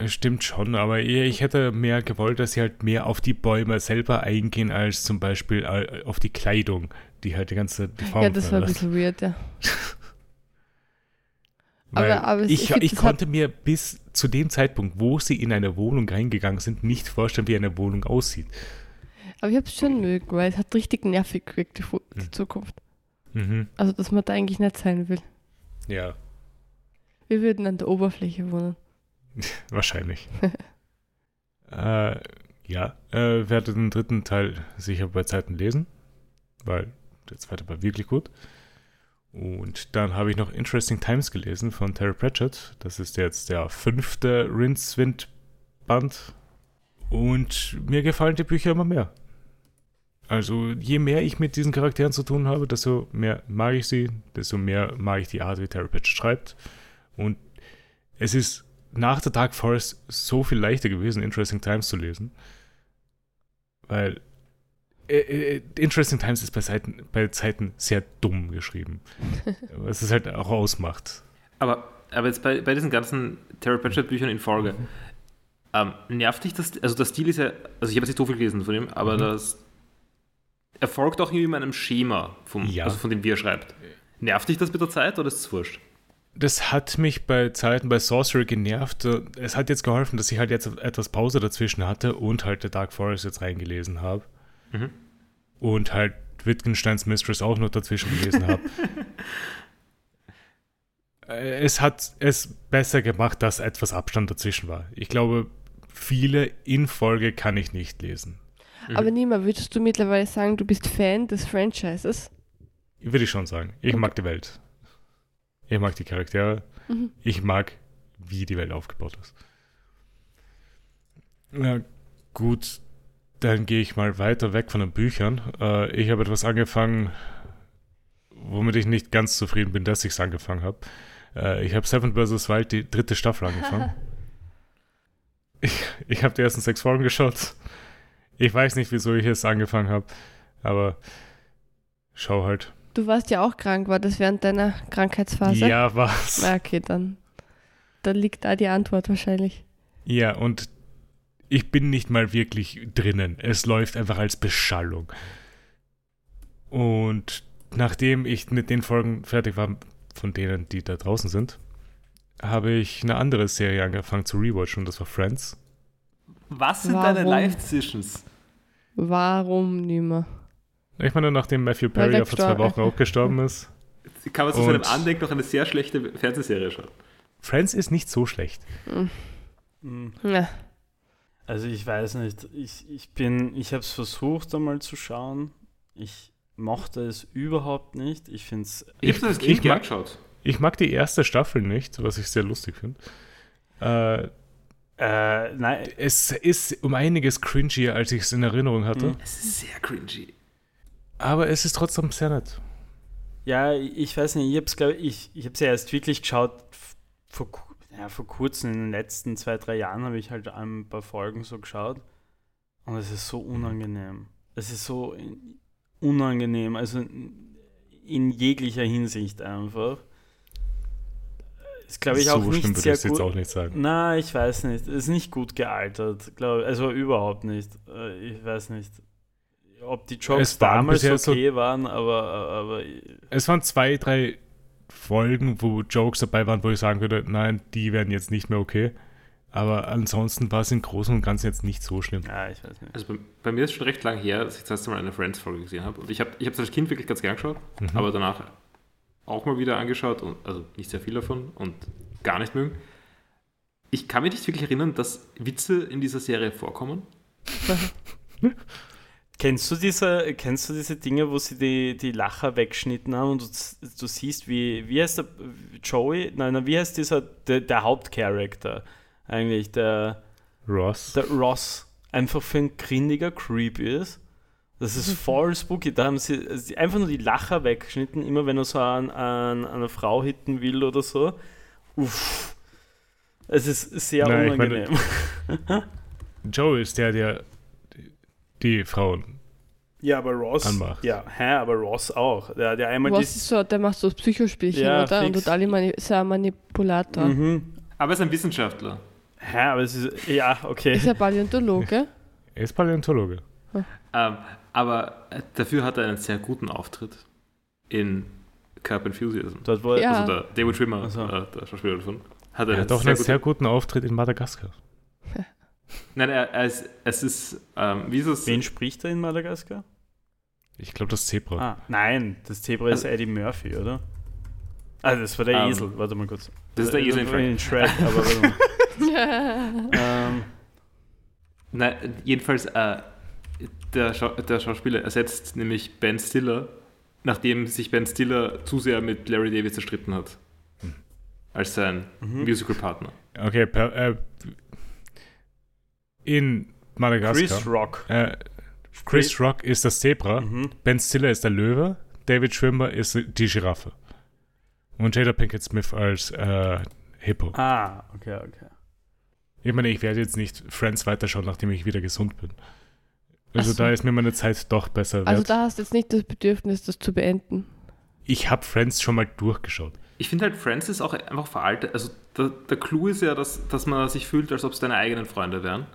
Stimmt schon, aber ich hätte mehr gewollt, dass sie halt mehr auf die Bäume selber eingehen, als zum Beispiel äh, auf die Kleidung, die halt die ganze die Form Ja, das war ein bisschen weird, ja. [laughs] aber, aber ich, ich, konnte mir bis zu dem Zeitpunkt, wo sie in eine Wohnung reingegangen sind, nicht vorstellen, wie eine Wohnung aussieht. Aber ich habe es schon mögen, weil es hat richtig nervig gewirkt, die, die hm. Zukunft. Mhm. Also, dass man da eigentlich nicht sein will. Ja. Wir würden an der Oberfläche wohnen. [laughs] Wahrscheinlich. [laughs] äh, ja, äh, werde den dritten Teil sicher bei Zeiten lesen, weil der zweite war wirklich gut. Und dann habe ich noch Interesting Times gelesen von Terry Pratchett. Das ist jetzt der fünfte Rincewind-Band. Und mir gefallen die Bücher immer mehr. Also je mehr ich mit diesen Charakteren zu tun habe, desto mehr mag ich sie, desto mehr mag ich die Art, wie Terry Pratchett schreibt. Und es ist nach der Dark Forest so viel leichter gewesen, Interesting Times zu lesen. Weil äh, äh, Interesting Times ist bei, Seiten, bei Zeiten sehr dumm geschrieben. [laughs] was es halt auch ausmacht. Aber, aber jetzt bei, bei diesen ganzen Terry Pratchett-Büchern in Folge, mhm. ähm, nervt dich das? Also, der Stil ist ja, also ich habe jetzt nicht so viel gelesen von ihm, aber mhm. das erfolgt auch irgendwie in einem Schema, vom, ja. also von dem, wie er schreibt. Nervt dich das mit der Zeit oder ist es wurscht? das hat mich bei Zeiten bei Sorcery genervt. Es hat jetzt geholfen, dass ich halt jetzt etwas Pause dazwischen hatte und halt The Dark Forest jetzt reingelesen habe. Mhm. Und halt Wittgensteins Mistress auch noch dazwischen gelesen habe. [laughs] es hat es besser gemacht, dass etwas Abstand dazwischen war. Ich glaube, viele in Folge kann ich nicht lesen. Aber mhm. Nima, würdest du mittlerweile sagen, du bist Fan des Franchises? Würde ich schon sagen. Ich okay. mag die Welt. Ich mag die Charaktere. Mhm. Ich mag, wie die Welt aufgebaut ist. Na gut, dann gehe ich mal weiter weg von den Büchern. Äh, ich habe etwas angefangen, womit ich nicht ganz zufrieden bin, dass ich es angefangen habe. Äh, ich habe Seven vs. Wild, die dritte Staffel angefangen. [laughs] ich ich habe die ersten sechs Folgen geschaut. Ich weiß nicht, wieso ich es angefangen habe, aber schau halt. Du warst ja auch krank, war das während deiner Krankheitsphase? Ja, was? Okay, dann, dann liegt da die Antwort wahrscheinlich. Ja, und ich bin nicht mal wirklich drinnen. Es läuft einfach als Beschallung. Und nachdem ich mit den Folgen fertig war, von denen, die da draußen sind, habe ich eine andere Serie angefangen zu rewatchen und das war Friends. Was sind Warum? deine Live-Decisions? Warum nimmer? Ich meine, nachdem Matthew Perry ja vor zwei Wochen auch gestorben ist. Kann man zu seinem Andenken noch eine sehr schlechte Fernsehserie schauen? Friends ist nicht so schlecht. Hm. Na, Also ich weiß nicht. Ich, ich bin, ich habe es versucht einmal zu schauen. Ich mochte es überhaupt nicht. Ich finde es. Ich ich Kind mag- angeschaut. Ich mag die erste Staffel nicht, was ich sehr lustig finde. Äh, Äh, nein. es ist um einiges cringier, als ich es in Erinnerung hatte. Mhm. Es ist sehr cringy. Aber es ist trotzdem sehr nett. Ja, ich weiß nicht. Ich habe es, glaube ich, ich habe es ja erst wirklich geschaut vor, ja, vor kurzem, in den letzten zwei, drei Jahren habe ich halt ein paar Folgen so geschaut. Und es ist so unangenehm. Es ist so unangenehm, also in, jeglicher Hinsicht einfach. Ist, glaube ich, so auch nicht sehr es jetzt auch nicht sagen. Na, ich weiß nicht. Es ist nicht gut gealtert, glaube Also überhaupt nicht. Äh, Ich weiß nicht. Ob die Jokes damals bisher so- okay waren, aber, aber Es waren zwei, drei Folgen, wo Jokes dabei waren, wo ich sagen würde, nein, die werden jetzt nicht mehr okay. Aber ansonsten war es im Großen und Ganzen jetzt nicht so schlimm. ja, ich weiß nicht. Also bei, bei mir ist schon recht lang her, dass ich das erste Mal eine Friends-Folge gesehen habe. Und ich habe ich es als Kind wirklich ganz gern geschaut, Mhm. aber danach auch mal wieder angeschaut, und, also nicht sehr viel davon und gar nicht mögen. Ich kann mich nicht wirklich erinnern, dass Witze in dieser Serie vorkommen. [laughs] Kennst du diese, kennst du diese Dinge, wo sie die, die Lacher weggeschnitten haben und du, du siehst, wie, wie heißt der Joey? Nein, nein, wie heißt dieser, der, der Hauptcharakter eigentlich, der, Ross. der Ross, einfach für ein grindiger Creep ist? Das ist [laughs] voll spooky. Da haben sie, sie einfach nur die Lacher weggeschnitten, immer wenn er so an, an, an eine Frau hitten will oder so. Uff. Es ist sehr Nein, ich meine- unangenehm. [laughs] Joe ist der, der die- Frauen. ja, aber Ross. anmacht. Ja, hä, aber Ross auch. Der, der einmal die, ist so, der macht so Psychospielchen, Ja, oder? Und fix. total mani ist ein Manipulator. Mhm. Aber er ist ein Wissenschaftler. Hä, aber es ist. Ja, okay. Ist er Paläontologe? Er ist Paläontologe. Ähm, aber dafür hat er einen sehr guten Auftritt in Curb Enthusiasm. Dort, wo Ja. Also der David Schwimmer, Ach so. äh, der Schauspieler davon, hat Er einen hat auch sehr einen guten sehr guten Auftritt in Madagaskar. [laughs] Nein, er, er ist, es ist, ähm, wie ist es? Wen spricht er in Madagaskar? Ich glaube, das Zebra. Ah, nein, das Zebra ist Also- Eddie Murphy, oder? Ah, das war der Ähm, Esel. Warte mal kurz. Das ist der Esel in Shrek. in Shrek. aber warte mal. [laughs] [laughs] ähm, Nein, jedenfalls, äh, der, Schau der Schauspieler ersetzt nämlich Ben Stiller, nachdem sich Ben Stiller zu sehr mit Larry David zerstritten hat. Als sein Mhm. Musical-Partner. Okay, per, äh, in Madagaskar. Chris Rock. Äh, Chris Rock ist das Zebra, Mhm. Ben Stiller ist der Löwe, David Schwimmer ist die Giraffe. Und Jada Pinkett Smith als äh, Hippo. Ah, okay, okay. Ich meine, ich werde jetzt nicht Friends weiterschauen, nachdem ich wieder gesund bin. Also so. da ist mir meine Zeit doch besser Also wert. da hast du jetzt nicht das Bedürfnis, das zu beenden. ich habe Friends schon mal durchgeschaut. Ich finde halt, Friends ist auch einfach veraltet. Also der, der Clou ist ja, dass, dass man sich fühlt, als ob es deine eigenen Freunde wären.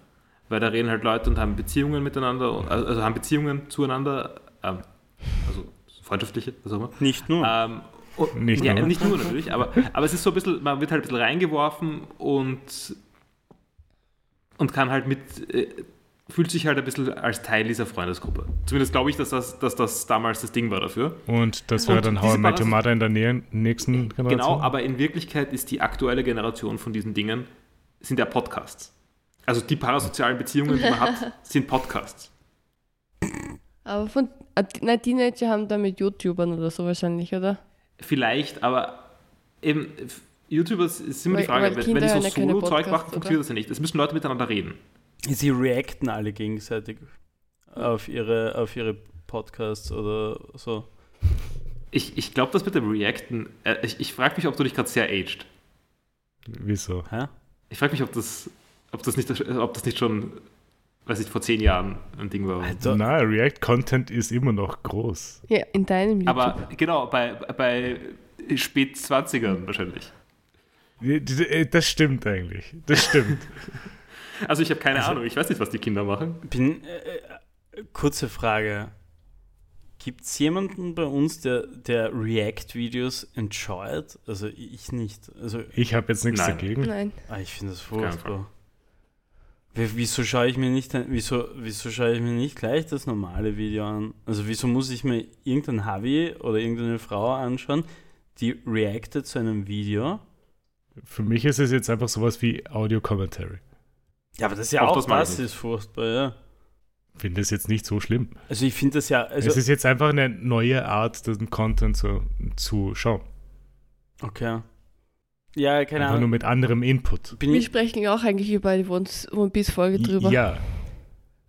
Weil da reden halt Leute und haben Beziehungen miteinander, also also haben Beziehungen zueinander, ähm, also freundschaftliche, was auch immer. Nicht nur. Ähm, und, Nicht ja, nur. nicht nur natürlich, aber, aber es ist so ein bisschen, man wird halt ein bisschen reingeworfen und, und kann halt mit, äh, fühlt sich halt ein bisschen als Teil dieser Freundesgruppe. Zumindest glaube ich, dass das, dass das damals das Ding war dafür. Und das wäre dann How I Met Your Basis- Mother in der Nähe, nächsten Generation. Genau, aber in Wirklichkeit ist die aktuelle Generation von diesen Dingen, sind ja Podcasts. Also die parasozialen Beziehungen, die man hat, [laughs] sind Podcasts. Aber von, äh, nein, Teenager haben da mit YouTubern oder so wahrscheinlich, oder? Vielleicht, aber eben, YouTubers ist immer die Weil- Frage, weil wenn, die so ja Solo-Zeug machen, funktioniert das ja nicht. Es müssen Leute miteinander reden. Sie reacten alle gegenseitig auf ihre, auf ihre Podcasts oder so. Ich, ich glaube, das mit dem Reacten, äh, ich, ich frage mich, ob du dich gerade sehr aged. Wieso? Hä? Ich frage mich, ob das, ob, das nicht, ob das nicht schon, weiß ich, vor zehn Jahren ein Ding war. Alter, Na, React-Content ist immer noch groß. Ja, in deinem YouTube. Aber genau, bei, bei spät 20ern wahrscheinlich. Das stimmt eigentlich. Das stimmt. [laughs] [laughs] Also ich habe keine Ahnung, ich weiß nicht, was die Kinder machen. bin, äh, äh, kurze Frage. Gibt es jemanden bei uns, der, der React-Videos enjoyt? Also ich nicht. Also Ich habe jetzt nichts Nein. dagegen. Nein. ah, ich finde das furchtbar. Wie- Wieso schaue ich mir nicht wieso, wieso schaue ich mir nicht gleich das normale Video an? Also wieso muss ich mir irgendein Havi oder irgendeine Frau anschauen, die reactet zu einem Video? Für mich ist es jetzt einfach sowas wie Audio-Commentary. Ja, aber das ist ja Auch auch, das ich das nicht. ist furchtbar, ja. Finde es jetzt nicht so schlimm. Also ich finde das ja, also es ist jetzt einfach eine neue Art, den Content zu, zu schauen. okay. Ja, keine einfach nur Ahnung. mit anderem Input. Bin Wir ich, sprechen auch eigentlich über die One One Piece Folge drüber. Ja,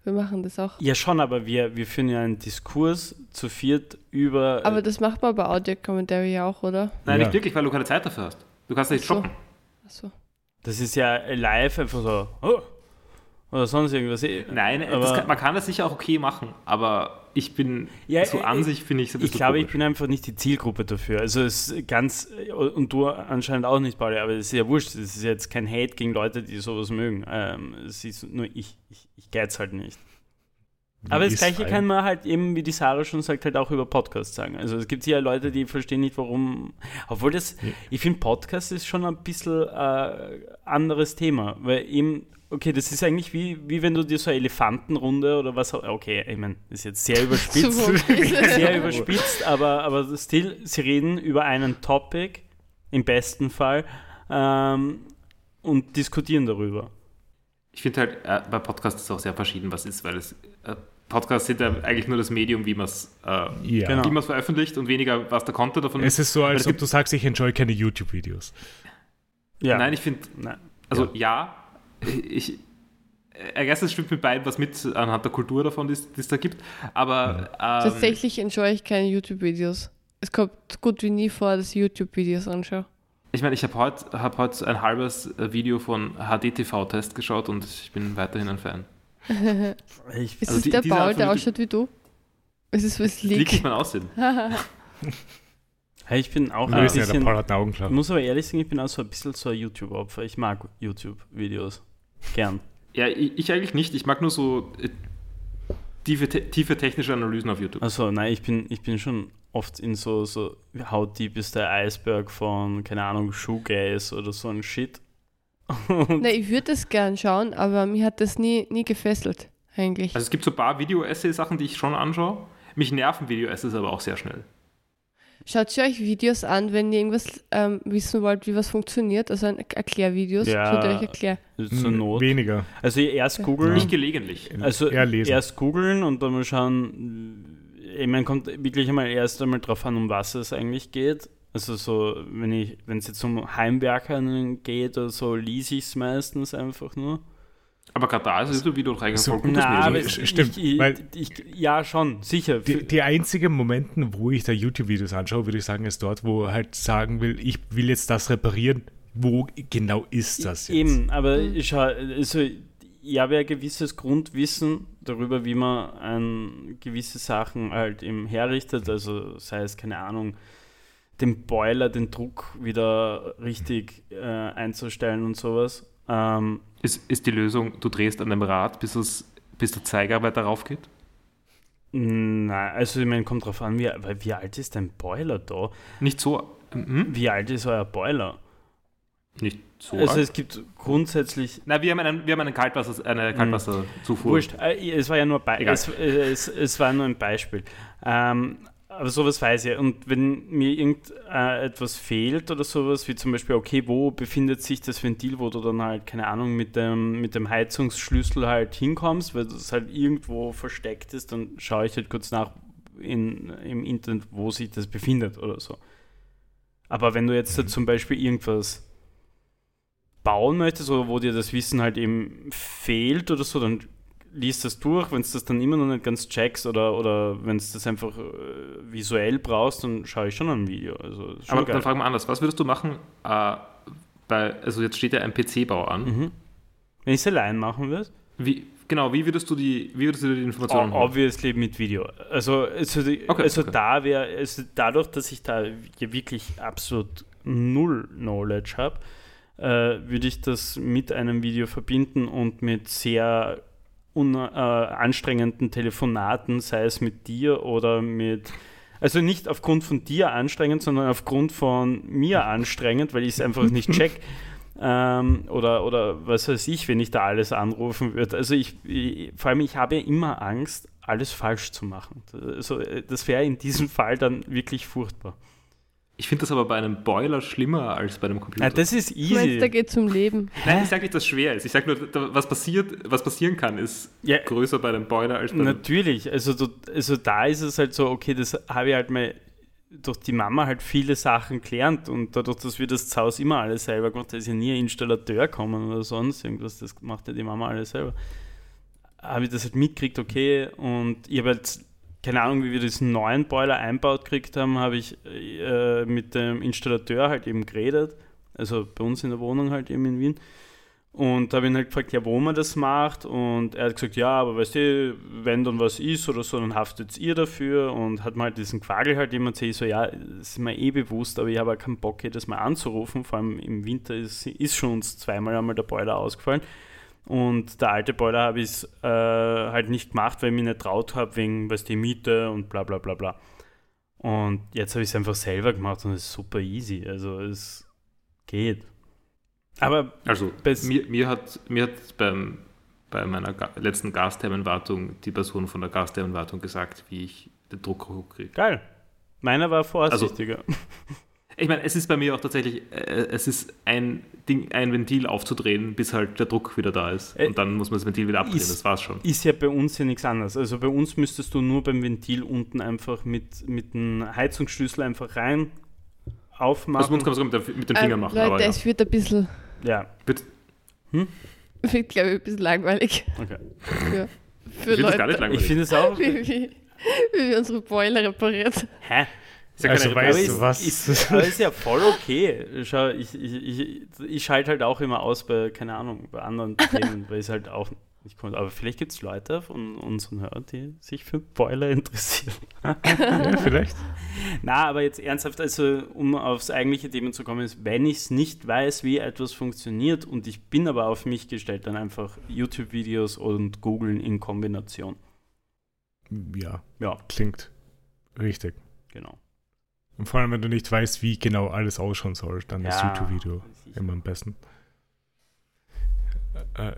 Wir machen das auch. ja schon, aber wir, wir führen ja einen Diskurs zu viert über Aber das macht man bei Audio Commentary ja auch, oder? Nein, Ja. nicht wirklich, weil du keine Zeit dafür hast. Du kannst nicht Ach so. stoppen. Achso. Das ist ja live einfach so, oh, oder sonst irgendwas. Nein, aber das kann, man kann das sicher auch okay machen, aber ich bin Ja, so äh, an sich finde ich so ein ich glaube, ich komisch. bin einfach nicht die Zielgruppe dafür. Also es ist ganz, und du anscheinend auch nicht, Pauli, aber es ist ja wurscht. Es ist jetzt kein Hate gegen Leute, die sowas mögen. Ähm, es ist nur ich, ich, ich geiz halt nicht. Aber das Gleiche fein. kann man halt eben, wie die Sarah schon sagt, halt auch über Podcasts sagen. Also es gibt hier Leute, die verstehen nicht, warum. Obwohl das, Ja. ich finde, Podcast ist schon ein bisschen äh, anderes Thema. Weil eben, okay, das ist eigentlich wie, wie wenn du dir so eine Elefantenrunde oder was auch. Okay, ich meine, das ist jetzt sehr überspitzt. [laughs] [laughs] Sehr überspitzt, aber, aber still, sie reden über einen Topic, im besten Fall, ähm, und diskutieren darüber. Ich finde halt, äh, bei Podcasts ist es auch sehr verschieden, was ist, weil es äh, Podcasts sind ja eigentlich nur das Medium, wie man es äh, Ja. Genau. wie veröffentlicht und weniger, was der Content davon Es ist so, als ob du sagst, ich enjoy keine YouTube-Videos. Ja. Nein, ich finde, also ja, ich, ich guess, es stimmt mit beiden was mit anhand der Kultur davon, die es die es da gibt, aber ähm, Tatsächlich enjoy ich keine YouTube-Videos. Es kommt gut wie nie vor, dass ich YouTube-Videos anschaue. ich meine, ich habe heute hab heut ein halbes äh, Video von HDTV-Test geschaut und ich bin weiterhin ein Fan. [laughs] Ich, Ist Also es die- der Paul, der ausschaut wie du? Ist es was Liegt nicht mein Aussehen. [laughs] hey, ich bin auch ein wissen ja, der bisschen. Paul hat Augenklau. muss aber ehrlich sagen, ich bin auch so ein bisschen so ein YouTube-Opfer. Ich mag YouTube-Videos. Gern. Ja, ich, ich eigentlich nicht. Ich mag nur so äh, tiefe, te tiefe technische Analysen auf YouTube. Also, nein, ich bin, ich bin schon oft in so, so How Deep ist der Eisberg von, keine Ahnung, Shoegaze oder so ein Shit. Na, ich würde das gern schauen, aber mir hat das nie, nie gefesselt, eigentlich. Also es gibt so ein paar Video-Essay-Sachen, die ich schon anschaue. Mich nerven Video-Essays aber auch sehr schnell. Schaut ihr euch Videos an, wenn ihr irgendwas ähm, wissen wollt, wie was funktioniert? Also ein Erklärvideos. Ja. Schaut ihr euch erklär. Zur Hm, Not. Weniger. Also erst googeln. Nicht gelegentlich. Also Eher lesen. erst googeln und dann mal schauen, ich meine, kommt wirklich einmal erst einmal drauf an, um was es eigentlich geht. Also so, wenn ich, wenn es jetzt um Heimwerkern geht oder so, lese ich es meistens einfach nur. Aber gerade da ist das YouTube-Video doch eigentlich So, ein gutes Na, aber es- stimmt, ich, weil- ich, ja schon, sicher. Die, die einzigen Momenten, wo ich da YouTube-Videos anschaue, würde ich sagen, ist dort, wo halt sagen will, ich will jetzt das reparieren. Wo genau ist das jetzt? Eben, aber ich also ich habe ja ein gewisses Grundwissen darüber, wie man an gewisse Sachen halt eben herrichtet, also sei es, keine Ahnung, den Boiler, den Druck wieder richtig äh, einzustellen und sowas. Ähm, Ist, ist die Lösung, du drehst an dem Rad, bis, es, bis der Zeiger weiter rauf geht? nein, also ich meine, kommt drauf an, wie, wie alt ist dein Boiler da? Nicht so. Mhm. Wie alt ist euer Boiler? Nicht so. Also alt. es gibt grundsätzlich Na, wir haben, einen, wir haben einen Kaltwasser, eine Kaltwasserzufuhr. Wurscht, äh, es war ja nur, Be es, es, es war nur ein Beispiel. Ähm, aber sowas weiß ich. Und wenn mir irgendetwas fehlt oder sowas, wie zum Beispiel, okay, wo befindet sich das Ventil, wo du dann halt, keine Ahnung, mit dem, mit dem Heizungsschlüssel halt hinkommst, weil das halt irgendwo versteckt ist, dann schaue ich halt kurz nach in, im Internet, wo sich das befindet oder so. Aber wenn du jetzt halt zum Beispiel irgendwas bauen möchtest oder wo dir das Wissen halt eben fehlt oder so, dann liest das durch. Wenn du das dann immer noch nicht ganz checkst oder, oder wenn du das einfach äh, visuell brauchst, dann schaue ich schon ein Video. Also schon Aber dann geil. fragen wir anders. Was würdest du machen äh, bei, also jetzt steht ja ein PC-Bau an. Mhm. Wenn ich es allein machen würde, Wie, genau, wie würdest du die, wie würdest du die Informationen holen? obviously mit Video. Also, also, die, Okay, also okay. da wäre, also dadurch, dass ich da wirklich absolut null Knowledge habe, äh, würde ich das mit einem Video verbinden und mit sehr un, äh, anstrengenden Telefonaten, sei es mit dir oder mit also nicht aufgrund von dir anstrengend, sondern aufgrund von mir anstrengend, weil ich es einfach nicht check. [laughs] Ähm, oder, oder was weiß ich, wenn ich da alles anrufen würde. Also ich, ich, vor allem, ich habe ja immer Angst, alles falsch zu machen. Also das wäre in diesem Fall dann wirklich furchtbar. Ich finde das aber bei einem Boiler schlimmer als bei einem Computer. Ja, das ist easy. Meinst, da geht es um Leben. Nein, ich sage nicht, dass es schwer ist. Ich sage nur, was, passiert, was passieren kann, ist ja, größer bei einem Boiler als bei einem Natürlich. Also, also da ist es halt so, okay, das habe ich halt mal durch die Mama halt viele Sachen gelernt und dadurch, dass wir das Haus immer alles selber gemacht haben, ist ja nie ein Installateur kommen oder sonst irgendwas, das macht ja die Mama alles selber. Habe ich das halt mitgekriegt, okay, und ich habe halt keine Ahnung, wie wir diesen neuen Boiler einbaut gekriegt haben, habe ich äh, mit dem Installateur halt eben geredet, also bei uns in der Wohnung halt eben in Wien. Und habe ihn halt gefragt, ja, wo man das macht. Und er hat gesagt, ja, aber weißt du, wenn dann was ist oder so, dann haftet ihr dafür. Und hat mal halt diesen Quagel halt immer erzählt, so, ja, das ist mir eh bewusst, aber ich habe auch keinen Bock, jedes Mal anzurufen. Vor allem im Winter ist, ist schon uns zweimal einmal der Boiler ausgefallen. Und der alte Boiler habe ich äh, halt nicht gemacht, weil ich mich nicht traut habe, wegen was die Miete und bla bla bla bla. Und jetzt habe ich es einfach selber gemacht und es ist super easy. Also es geht. Aber also mir, mir, hat, mir hat beim, bei meiner Ga letzten Gasthermenwartung die Person von der Gasthermenwartung gesagt, wie ich den Druck hochkriege. Geil. Meiner war vorsichtiger. Also, [laughs] ich meine, es ist bei mir auch tatsächlich, äh, es ist ein Ding, ein Ventil aufzudrehen, bis halt der Druck wieder da ist. Äh, und dann muss man das Ventil wieder abdrehen, ist, das war's schon. Ist ja bei uns ja nichts anderes. Also bei uns müsstest du nur beim Ventil unten einfach mit, mit einem Heizungsschlüssel einfach rein aufmachen. Also bei uns kann man es mit, mit den Fingern ähm, machen. Leute, aber, ja. es wird ein bisschen. Ja. Wird, hm? Wird, glaube ich, ein bisschen langweilig. Okay. Für, für ich Leute. gar nicht langweilig. Ich finde es auch. [laughs] Wie, wie, wie wir unsere Boiler repariert. Hä? Ja also weißt du was? Ist, aber ist ja voll okay. Schau, ich, ich, ich, ich schalte halt auch immer aus bei, keine Ahnung, bei anderen [laughs] Themen, weil es halt auch nicht kommt. Aber vielleicht gibt es Leute von unseren Hörern, die sich für Boiler interessieren. ja, vielleicht. Na, aber jetzt ernsthaft, also um aufs eigentliche Thema zu kommen, ist, wenn ich es nicht weiß, wie etwas funktioniert und ich bin aber auf mich gestellt, dann einfach YouTube-Videos und googeln in Kombination. Ja, ja. klingt richtig. Genau. Und vor allem, wenn du nicht weißt, wie genau alles ausschauen soll, dann ja, ist YouTube-Video immer am besten. Äh,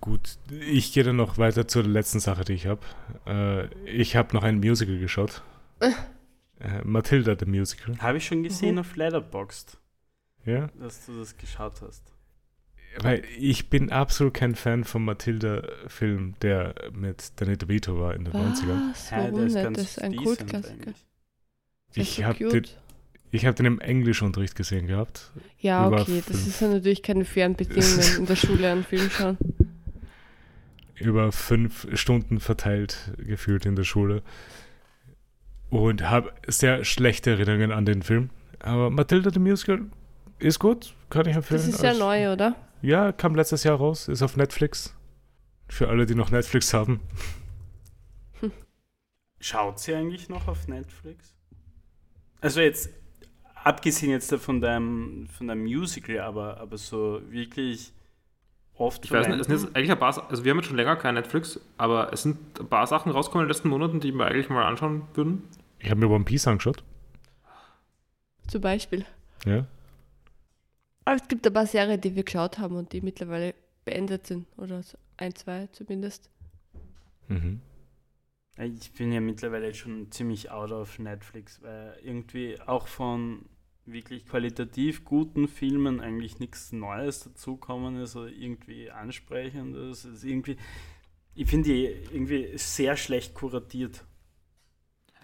gut, ich gehe dann noch weiter zur letzten Sache, die ich habe. Äh, ich habe noch ein Musical geschaut. Äh. äh Matilda, the Musical. Habe ich schon gesehen mhm. auf Letterboxd. Ja? Dass du das geschaut hast. Weil ich bin absolut kein Fan vom Matilda-Film, der mit Danny DeVito war in den Was? 90ern. Warum ja, das, das ist ein Kultklassiker. Ich habe den, hab den im Englischunterricht gesehen gehabt. Ja, okay, das ist ja natürlich keine fairen Bedingungen [laughs] in der Schule einen Film schauen. Über fünf Stunden verteilt gefühlt in der Schule. Und habe sehr schlechte Erinnerungen an den Film. Aber Matilda the Musical ist gut, kann ich empfehlen. Das ist ja neu, oder? Ja, kam letztes Jahr raus, ist auf Netflix. Für alle, die noch Netflix haben. Schaut sie eigentlich noch auf Netflix? Also jetzt, abgesehen jetzt von deinem, von deinem Musical, aber, aber so wirklich oft. Ich weiß nicht, es sind eigentlich ein paar, also wir haben jetzt schon länger kein Netflix, aber es sind ein paar Sachen rausgekommen in den letzten Monaten, die wir eigentlich mal anschauen würden. Ich habe mir One Piece angeschaut. Zum Beispiel. Ja. Aber es gibt ein paar Serien, die wir geschaut haben und die mittlerweile beendet sind. Oder ein, zwei zumindest. Mhm. Ich bin ja mittlerweile schon ziemlich out of Netflix, weil irgendwie auch von wirklich qualitativ guten Filmen eigentlich nichts Neues dazukommen ist oder irgendwie Ansprechendes. Ist irgendwie, ich finde die irgendwie sehr schlecht kuratiert.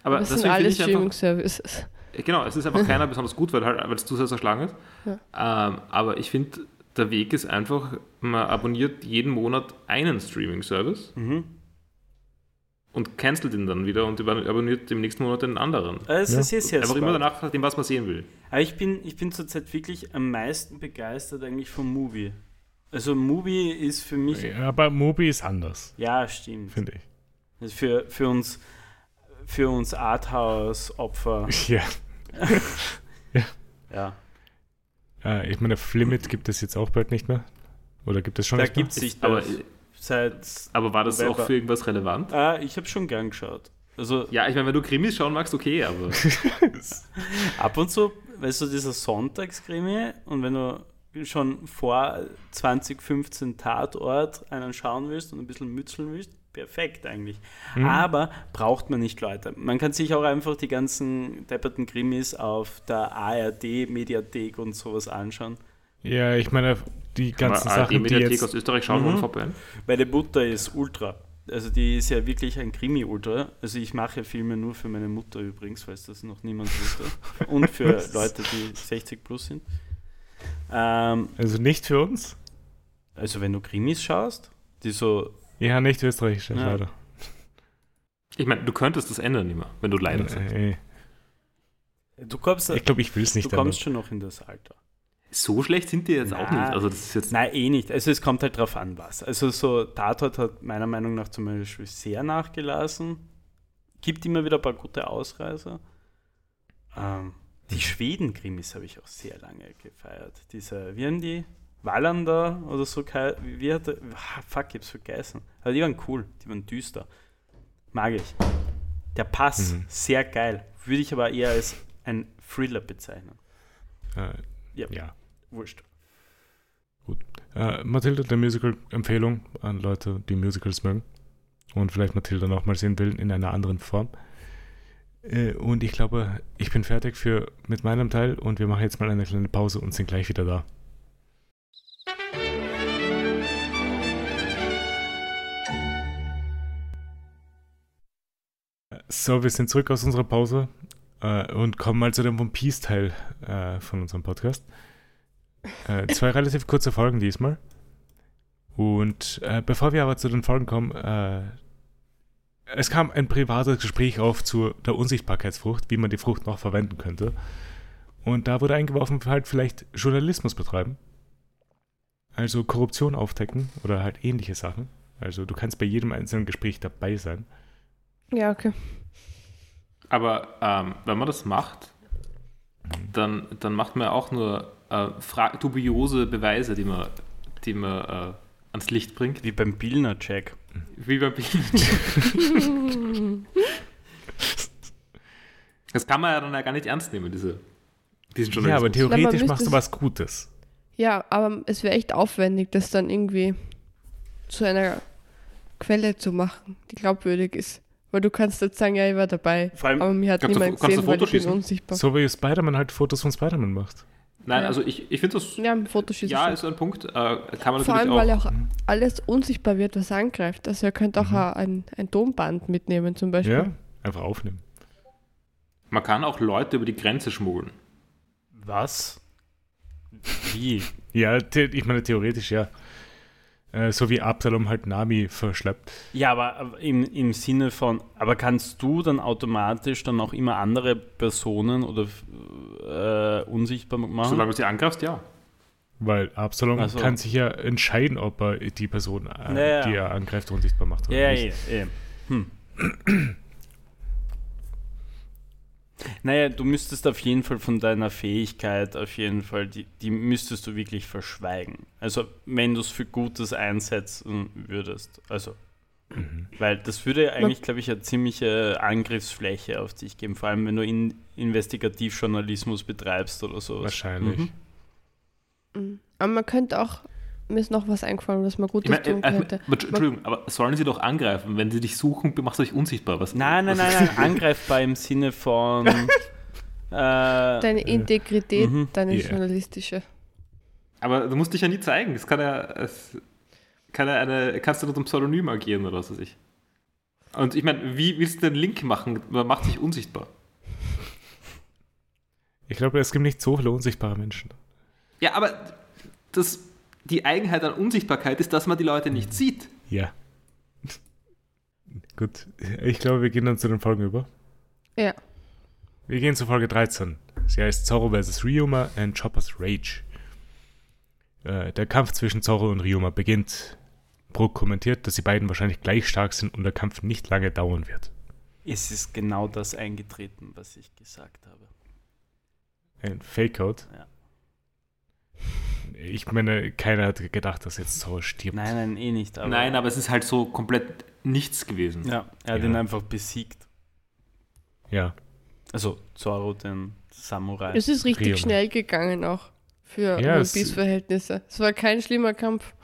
Aber das sind alle Streaming-Services. Genau, es ist einfach [laughs] keiner besonders gut, weil, halt, weil es zu sehr zerschlagen ist. Ja. Ähm, aber ich finde, der Weg ist einfach, man abonniert jeden Monat einen Streaming-Service. Mhm und cancelt ihn dann wieder und abonniert im nächsten Monat den anderen. Es ja. ist sehr, sehr Einfach immer danach, dem, was man sehen will. Aber ich bin, ich bin zurzeit wirklich am meisten begeistert eigentlich vom Movie. Also Movie ist für mich... Ja, aber Movie ist anders. Ja, stimmt. Finde ich. Also für, für uns, für uns Arthouse-Opfer. [laughs] [laughs] Ja. ja. ja. Äh, ich meine, Flimit gibt es jetzt auch bald nicht mehr. Oder gibt es schon da gibt es nicht mehr? Aber seit. Aber war das November. auch für irgendwas relevant? Ah, ich habe schon gern geschaut. Also Ja, ich meine, wenn du Krimis schauen magst, okay, aber [laughs] ab und zu, weißt du, dieser Sonntagskrimi und wenn du schon vor 2015 Tatort einen schauen willst und ein bisschen mützeln willst, perfekt eigentlich. Aber braucht man nicht, Leute. Man kann sich auch einfach die ganzen depperten Krimis auf der ARD-Mediathek und sowas anschauen. Ja, ich meine, die ganzen Aber Sachen, die jetzt... aus Österreich schauen Mhm. vorbei. Meine Mutter ist Ultra. Also die ist ja wirklich ein Krimi-Ultra. Also ich mache Filme nur für meine Mutter übrigens, falls das noch niemand wusste. Und für [laughs] Leute, die 60 plus sind. Ähm, Also nicht für uns? also wenn du Krimis schaust, die so... Ja, nicht österreichisch, Ja. leider. Ich meine, du könntest das ändern immer, wenn du leider sagst. Äh, Du kommst, Ich glaube, ich will es du nicht kommst ändern. schon noch in das Alter. So schlecht sind die jetzt auch Na. nicht. Also das ist jetzt. Nein, eh nicht. Also es kommt halt drauf an, was. Also so Tatort hat meiner Meinung nach zum Beispiel sehr nachgelassen. Gibt immer wieder ein paar gute Ausreißer. Ähm, die Schweden-Krimis habe ich auch sehr lange gefeiert. Diese, wie haben die? Wallander oder so. Wie, hat der, ah, fuck, ich hab's vergessen. Aber die waren cool, die waren düster. Mag ich. Der Pass, Mhm. sehr geil. Würde ich aber eher als ein Thriller bezeichnen. Äh, Ja. ja. Wurscht. Äh, Mathilda, der Musical-Empfehlung an Leute, die Musicals mögen und vielleicht Mathilda noch mal sehen will in einer anderen Form. Äh, und ich glaube, ich bin fertig für, mit meinem Teil und wir machen jetzt mal eine kleine Pause und sind gleich wieder da. So, wir sind zurück aus unserer Pause äh, und kommen mal zu dem One Piece-Teil äh, von unserem Podcast. Äh, zwei relativ kurze Folgen diesmal. Und äh, bevor wir aber zu den Folgen kommen, äh, es kam ein privates Gespräch auf zu der Unsichtbarkeitsfrucht, wie man die Frucht noch verwenden könnte. Und da wurde eingeworfen, halt vielleicht Journalismus betreiben. Also Korruption aufdecken oder halt ähnliche Sachen. Also du kannst bei jedem einzelnen Gespräch dabei sein. Ja, okay. Aber ähm, wenn man das macht, dann, dann macht man auch nur äh, fra- dubiose Beweise, die man, die man äh, ans Licht bringt. Wie beim Billner-Check. Wie bei Bild. [laughs] Das kann man ja dann ja gar nicht ernst nehmen, diese, diesen Ja, aber Journalismus. theoretisch machst du was Gutes. Ja, aber es wäre echt aufwendig, das dann irgendwie zu einer Quelle zu machen, die glaubwürdig ist. Weil du kannst jetzt sagen, ja, ich war dabei. Vor allem- aber mir hat du- niemand du gesehen, weil ich bin unsichtbar. So wie Spider-Man halt Fotos von Spider-Man macht. Nein, Ja. also ich, ich finde das, Ja, ein Fotoschießen. ja, schon. ist so ein Punkt. Äh, kann man Vor natürlich allem, auch. weil ja auch alles unsichtbar wird, was angreift. Also ihr könnt auch ein, ein Tonband mitnehmen zum Beispiel. Ja, einfach aufnehmen. Man kann auch Leute über die Grenze schmuggeln. Was? Wie? Ja, ich meine theoretisch ja. Äh, so wie Absalom halt Nami verschleppt. Ja, aber aber im, im Sinne von, aber kannst du dann automatisch dann auch immer andere Personen oder äh, unsichtbar machen? Solange du sie angreifst, ja. Weil Absalom Ach so. kann sich ja entscheiden, ob er die Person, äh, Ja, ja. die er angreift, unsichtbar macht. Oder ja, nicht. ja, ja. Hm. Naja, du müsstest auf jeden Fall von deiner Fähigkeit, auf jeden Fall, die, die müsstest du wirklich verschweigen. Also, wenn du es für Gutes einsetzen würdest. Also, Mhm. weil das würde eigentlich, glaube ich, eine ziemliche Angriffsfläche auf dich geben, vor allem wenn du in Investigativjournalismus betreibst oder sowas. Wahrscheinlich. Mhm. Mhm. Aber man könnte auch, mir ist noch was eingefallen, was man Ich Gutes meine, tun äh, äh, könnte. aber, Entschuldigung, aber sollen sie doch angreifen? Wenn sie dich suchen, machst du dich unsichtbar. Was, Nein, nein, was nein, nein, angreifbar im Sinne von. [laughs] äh, Deine Integrität, Mhm. deine Ja. journalistische. Aber du musst dich ja nie zeigen. Es kann ja, es kann ja eine, kannst du unter einem Pseudonym agieren oder was weiß ich. Und ich meine, wie willst du den Link machen? Man macht sich unsichtbar. Ich glaube, es gibt nicht so viele unsichtbare Menschen. Ja, aber das, die Eigenheit an Unsichtbarkeit ist, dass man die Leute nicht sieht. Ja. Gut, ich glaube, wir gehen dann zu den Folgen über. Ja. Wir gehen zu Folge 13. Sie heißt Zorro vs. Ryuma and Chopper's Rage. Äh, der Kampf zwischen Zorro und Ryuma beginnt. Brook kommentiert, dass die beiden wahrscheinlich gleich stark sind und der Kampf nicht lange dauern wird. es ist genau das eingetreten, was ich gesagt habe. Ein Fake-Out. Ja. Ich meine, keiner hat gedacht, dass jetzt Zorro stirbt. Nein, nein, eh nicht. Aber Nein, aber es ist halt so komplett nichts gewesen. Ja, er hat Ja. ihn einfach besiegt. Ja. Also Zorro, den Samurai. Es ist richtig Rio. schnell gegangen auch für Ja, One es-. Es war kein schlimmer Kampf.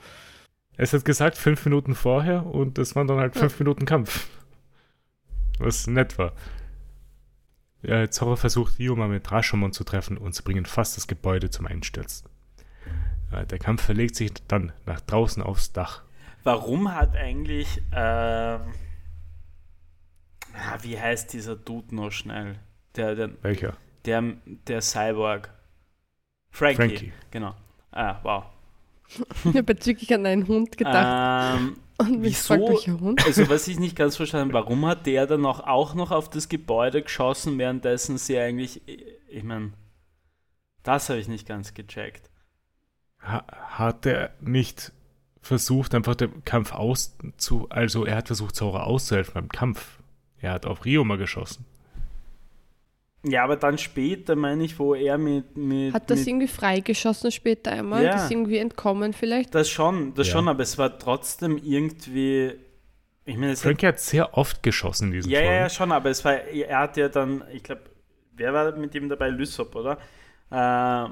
Es hat gesagt, fünf Minuten vorher und es waren dann halt fünf Minuten Kampf. Was nett war. Ja, Zorro versucht Ryuma mit Rashomon zu treffen und sie bringen fast das Gebäude zum Einsturz. Äh, Der Kampf verlegt sich dann nach draußen aufs Dach. Warum hat eigentlich, ähm, ah, wie heißt dieser Dude noch schnell? Der, der, Welcher? der, der Cyborg. Frankie. Frankie. Genau. Ah, wow. Ich habe wirklich an einen Hund gedacht. Ähm, und mich wieso- fragt, welcher Hund? also was ich nicht ganz verstanden habe, warum hat der dann auch, auch noch auf das Gebäude geschossen, währenddessen sie eigentlich, ich meine, das habe ich nicht ganz gecheckt. Ha hat er nicht versucht, einfach den Kampf auszu... Also er hat versucht, Zorro auszuhelfen beim Kampf. Er hat auf Ryuma geschossen. Ja, aber dann später, meine ich, wo er mit... mit Hat das mit, irgendwie freigeschossen später einmal? Ja. Das ist irgendwie entkommen vielleicht? Das schon, das Ja. schon, aber es war trotzdem irgendwie... Ich meine, es hat, Frankie hat sehr oft geschossen in diesen ja, ja, ja, Folgen. schon, aber es war, er hat ja dann, ich glaube, wer war mit ihm dabei? Lysop, oder? Äh,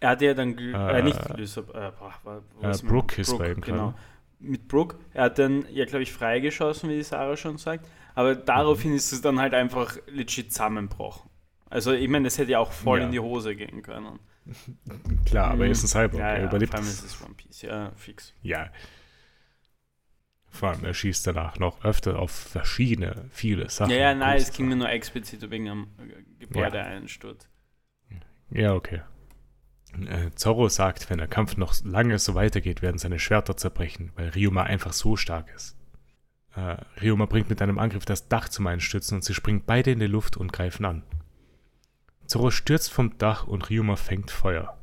er hatte ja dann, äh, Äh, nicht Lysop, äh, wo äh, Brooke ist bei ihm genau. Mit Brooke, er hat dann, ja, glaube ich, freigeschossen, wie die Sarah schon sagt, aber daraufhin ist es dann halt einfach legit zusammenbrochen. Also, ich meine, das hätte ja auch voll Ja. in die Hose gehen können. [laughs] Klar, aber er ist ein Cyborg. Ja, er ja, überlebt vor allem ist es One Piece, ja, fix. Ja. Vor allem, er schießt danach noch öfter auf verschiedene, viele Sachen. Ja, ja, nein, es ging mir nur explizit wegen einem äh, Gebäudeeinsturz. Ja, okay. Äh, Zorro sagt, wenn der Kampf noch lange so weitergeht, werden seine Schwerter zerbrechen, weil Ryuma einfach so stark ist. Äh, Ryuma bringt mit einem Angriff das Dach zum Einstürzen und sie springen beide in die Luft und greifen an. Zorro stürzt vom Dach und Ryuma fängt Feuer.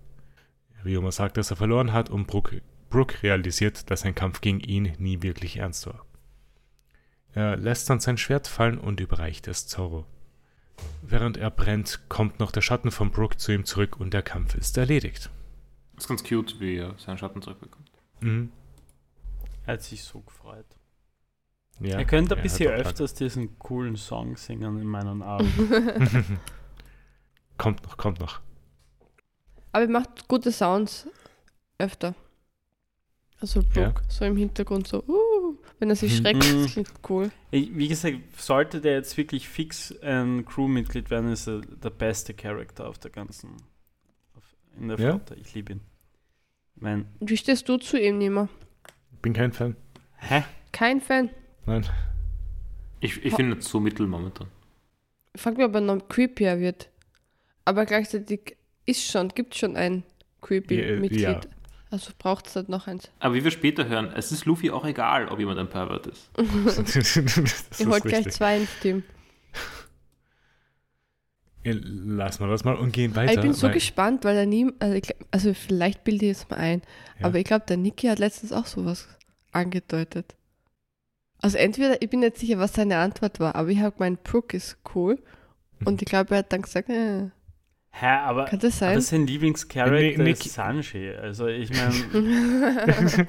Ryuma sagt, dass er verloren hat und Brook, Brook realisiert, dass sein Kampf gegen ihn nie wirklich ernst war. Er lässt dann sein Schwert fallen und überreicht es Zorro. Während er brennt, kommt noch der Schatten von Brook zu ihm zurück und der Kampf ist erledigt. Das ist ganz cute, wie er seinen Schatten zurückbekommt. Mhm. Er hat sich so gefreut. Ja, er könnte ein er bisschen öfters diesen coolen Song singen in meinen Augen. [laughs] [laughs] Kommt noch, kommt noch. Aber er macht gute Sounds öfter. Also Brooke, so im Hintergrund so, uh, wenn er sich Mhm. schreckt, Mhm. das klingt cool. Wie gesagt, sollte der jetzt wirklich fix ein Crewmitglied werden, ist er der beste Charakter auf der ganzen, auf, in der Ja? Flotte. Ich liebe ihn. Mein, Wie stehst du zu ihm, Nima? Bin kein Fan. hä? Kein Fan. Nein. Ich, ich finde es so mittel momentan. Ich frag mich, ob er noch creepier wird. Aber gleichzeitig ist schon, gibt schon ein creepy Ja, Mitglied. ja. Also braucht es halt noch eins. Aber wie wir später hören, es ist Luffy auch egal, ob jemand ein Pervert ist. [laughs] Ihr holt gleich zwei ins Team. Ja, Lass mal das mal und gehen weiter. ich bin so weil- gespannt, weil der nie, also, ich, also vielleicht bilde ich es mal ein, Ja. aber ich glaube, der Niki hat letztens auch sowas angedeutet. Also entweder, ich bin nicht sicher, was seine Antwort war, aber ich habe gemeint, Brooke ist cool Mhm. und ich glaube, er hat dann gesagt, äh, Hä, aber, kann das aber sein? sein Lieblingscharakter Nee, ist Sanji. Also ich [laughs] meine,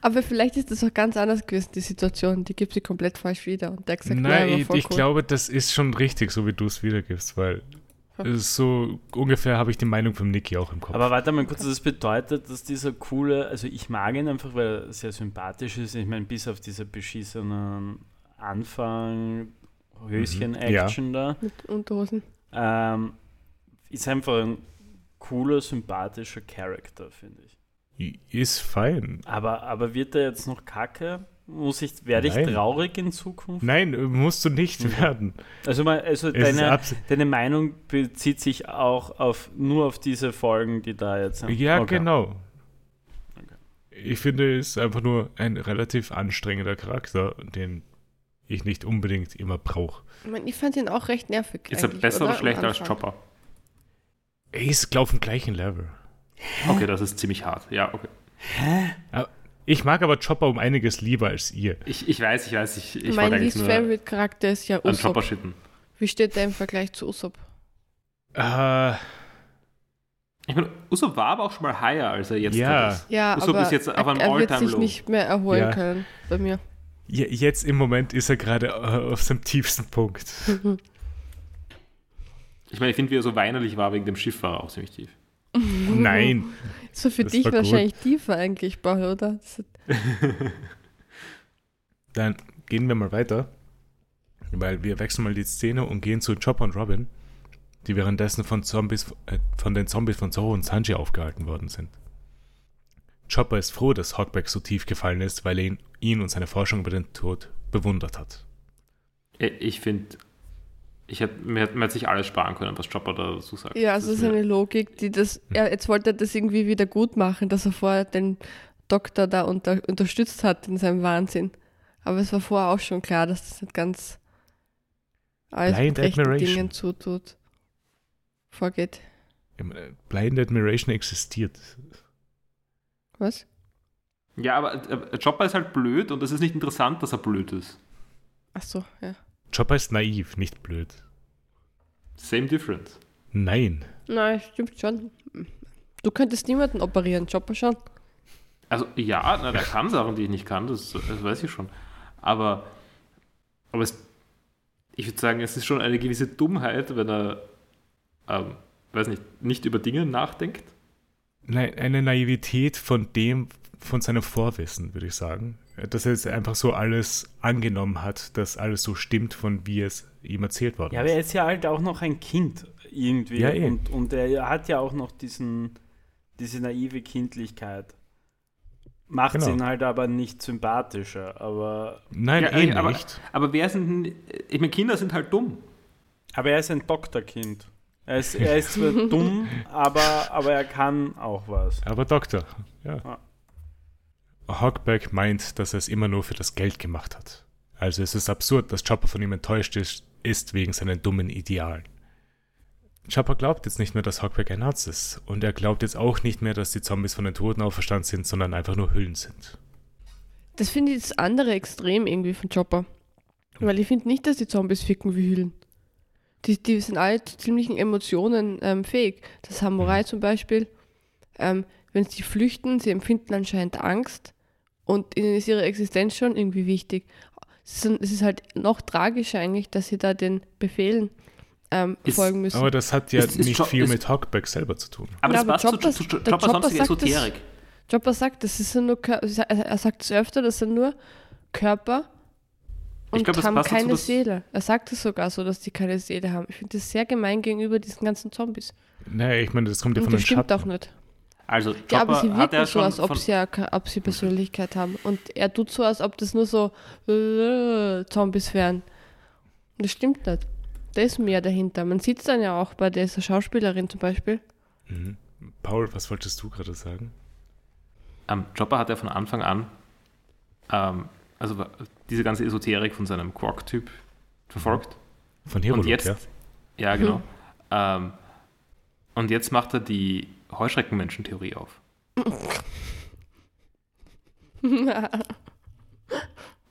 aber vielleicht ist das auch ganz anders gewesen, die Situation, die gibt sie komplett falsch wieder und der hat gesagt, ja, Nein, war ich, ich cool. glaube, das ist schon richtig, so wie du es wiedergibst, weil Ja. so ungefähr habe ich die Meinung von Niki auch im Kopf. aber warte mal kurz, das bedeutet, dass dieser coole, also ich mag ihn einfach, weil er sehr sympathisch ist. Ich meine, bis auf diese beschissenen Anfang, Höschen-Action da. Mit Unterhosen. Ähm, ist einfach ein cooler, sympathischer Charakter, finde ich. ist fein. Aber, aber wird er jetzt noch kacke? Muss ich, werde ich Nein. traurig in Zukunft? Nein, musst du nicht Mhm. werden. Also, mal, also Es deine, deine Meinung bezieht sich auch auf nur auf diese Folgen, die da jetzt sind. Ja, Okay. genau. Okay. Ich finde, er ist einfach nur ein relativ anstrengender Charakter, den ich nicht unbedingt immer brauche. Ich, mein, ich fand ihn auch recht nervig. Ist er besser oder Am schlechter als. Chopper? Ist, glaube ich, auf dem gleichen Level. Okay, das ist ziemlich hart. Ja, okay. Ich mag aber Chopper um einiges lieber als ihr. Ich, ich weiß, ich weiß, ich, ich mein least favorite Charakter ist ja an Chopper Usopp. schitten. Wie steht der im Vergleich zu Usopp? Äh, Ich meine, Uso war aber auch schon mal higher, als er jetzt Ja. ist. Ja, Usopp aber ist jetzt auf einem er, er wird sich nicht mehr erholen Ja. können bei mir. Je- Jetzt im Moment ist er gerade äh, auf seinem tiefsten Punkt. [laughs] Ich meine, ich finde, wie er so weinerlich war wegen dem Schiff, war er auch ziemlich tief. [laughs] Nein. So für Das dich war gut. wahrscheinlich tiefer eigentlich, Paul, oder? [laughs] Dann gehen wir mal weiter. Weil wir wechseln mal die Szene und gehen zu Chopper und Robin, die währenddessen von Zombies, äh, von den Zombies von Zoro und Sanji aufgehalten worden sind. Chopper ist froh, dass Hawkback so tief gefallen ist, weil er ihn, ihn und seine Forschung über den Tod bewundert hat. Äh, Ich finde, ich hätt, mir, hätte- man hätte sich alles sparen können, was Chopper da dazu sagt. Ja, also das ist mir- eine Logik, die das. Ja, jetzt wollte er das irgendwie wieder gut machen, dass er vorher den Doktor da unter, unterstützt hat in seinem Wahnsinn. Aber es war vorher auch schon klar, dass das nicht ganz alles Blind mit rechten Admiration. Dingen zutut. Vorgeht. Blind Admiration existiert. Was? Ja, aber äh, Chopper ist halt blöd und es ist nicht interessant, dass er blöd ist. Ach so, ja. Chopper ist naiv, nicht blöd. Same difference. Nein. Nein, stimmt schon. Du könntest niemanden operieren, Chopper schon. Also ja, na, der kann Sachen, die ich nicht kann, das, das weiß ich schon. Aber, aber es, ich würde sagen, es ist schon eine gewisse Dummheit, wenn er, ähm, weiß nicht, nicht über Dinge nachdenkt. Nein, eine Naivität von dem, von seinem Vorwissen, würde ich sagen. Dass er jetzt einfach so alles angenommen hat, dass alles so stimmt, von wie es ihm erzählt worden Ja, aber ist. er ist ja halt auch noch ein Kind irgendwie. Ja, eh. und, und er hat ja auch noch diesen, diese naive Kindlichkeit. Macht Genau. ihn halt aber nicht sympathischer. Aber, Nein, Ja, eh aber- nicht. Aber wer sind, ich meine, Kinder sind halt dumm. aber er ist ein Doktorkind. Er ist, er [laughs] ist zwar dumm, aber, aber er kann auch was. Aber Doktor, ja. Ah. Hawkback meint, dass er es immer nur für das Geld gemacht hat. Also es ist absurd, dass Chopper von ihm enttäuscht ist, ist wegen seinen dummen Idealen. Chopper glaubt jetzt nicht mehr, dass Hawkback ein Arzt ist. Und er glaubt jetzt auch nicht mehr, dass die Zombies von den Toten auferstanden sind, sondern einfach nur Hüllen sind. Das finde ich das andere Extrem irgendwie von Chopper. Weil ich finde nicht, dass die Zombies ficken wie Hüllen. Die, die sind alle zu ziemlichen Emotionen ähm, fähig. Das Samurai zum Beispiel, ähm, wenn sie flüchten, sie empfinden anscheinend Angst und ihnen ist ihre Existenz schon irgendwie wichtig. Es ist, halt noch tragischer eigentlich, dass sie da den Befehlen ähm, Ist- folgen müssen. Aber das hat ja Ist- ist nicht Jo- viel ist- mit Hawkback selber zu tun. Aber Ja, das aber passt Chopper- zu, zu, zu Chopper sonstiger sagt das- Esoterik. Chopper sagt, das ist ja nur, er sagt es öfter, das sind nur Körper und glaub, das haben dazu, keine dass- Seele. Er sagt es sogar so, dass die keine Seele haben. Ich finde das sehr gemein gegenüber diesen ganzen Zombies. Naja, ich meine, das kommt ja Und von das den stimmt Schatten. auch nicht. Also Ja, aber Chopper sie hat wirken so, als ob sie, ja, ob sie Persönlichkeit haben. Und er tut so, als ob das nur so äh, Zombies wären. Und das stimmt nicht. Da ist mehr dahinter. Man sieht es dann ja auch bei dieser Schauspielerin zum Beispiel. Mhm. Paul, was wolltest du gerade sagen? ähm, Chopper hat ja von Anfang an ähm, also diese ganze Esoterik von seinem Quark-Typ verfolgt. Von Und Herolog, jetzt, ja? ja, genau. Ähm, und jetzt macht er die Heuschreckenmenschen-Theorie auf. [laughs]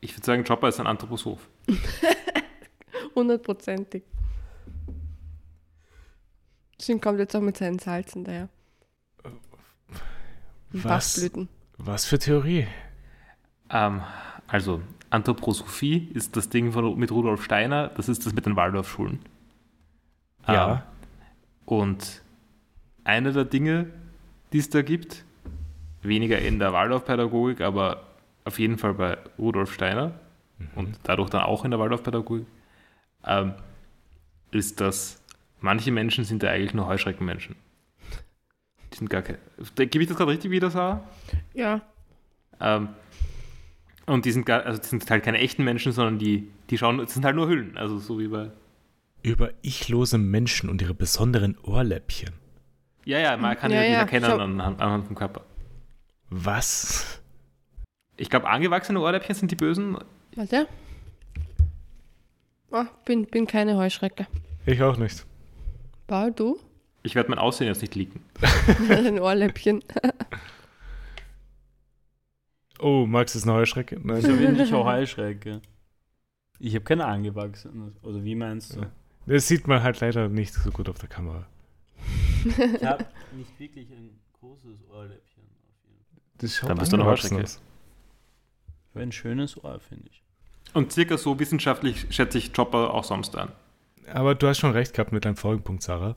Ich würde sagen, Chopper ist ein Anthroposoph. [laughs] Hundertprozentig. Deswegen kommt jetzt auch mit seinen Salzen daher. Was? Bachblüten. Was für Theorie? Ähm, also, Anthroposophie ist das Ding von, mit Rudolf Steiner, das ist das mit den Waldorfschulen. Ähm, Ja. und eine der Dinge, die es da gibt, weniger in der Waldorfpädagogik, aber auf jeden Fall bei Rudolf Steiner und dadurch dann auch in der Waldorfpädagogik, ähm, ist, dass manche Menschen sind ja eigentlich nur Heuschreckenmenschen. Die sind gar keine. Gebe ich das gerade richtig wieder, Sarah? Ja. Ähm, und die sind, gar, also die sind halt keine echten Menschen, sondern die, die schauen, das sind halt nur Hüllen. Also so wie bei. Über ichlose Menschen und ihre besonderen Ohrläppchen. Ja, ja, man kann ja, Ja, die ja, erkennen anhand, anhand vom Körper. Was? Ich glaube, angewachsene Ohrläppchen sind die Bösen. Warte. Oh, bin, bin keine Heuschrecke. Ich auch nicht. Paul, du? Ich werde mein Aussehen jetzt nicht leaken. [laughs] Ein Ohrläppchen. [laughs] Oh, Max ist eine Heuschrecke? Nein. So bin ich auch Heuschrecke. Ich habe keine angewachsene. Oder wie meinst du? Das sieht man halt leider nicht so gut auf der Kamera. Ich habe [laughs] nicht wirklich ein großes Ohrläppchen. Das schaut Dann bist du noch aus. Ich habe ein schönes Ohr, finde ich. Und circa so wissenschaftlich schätze ich Chopper auch sonst an. Aber du hast schon recht gehabt mit deinem vorigen Punkt, Sarah.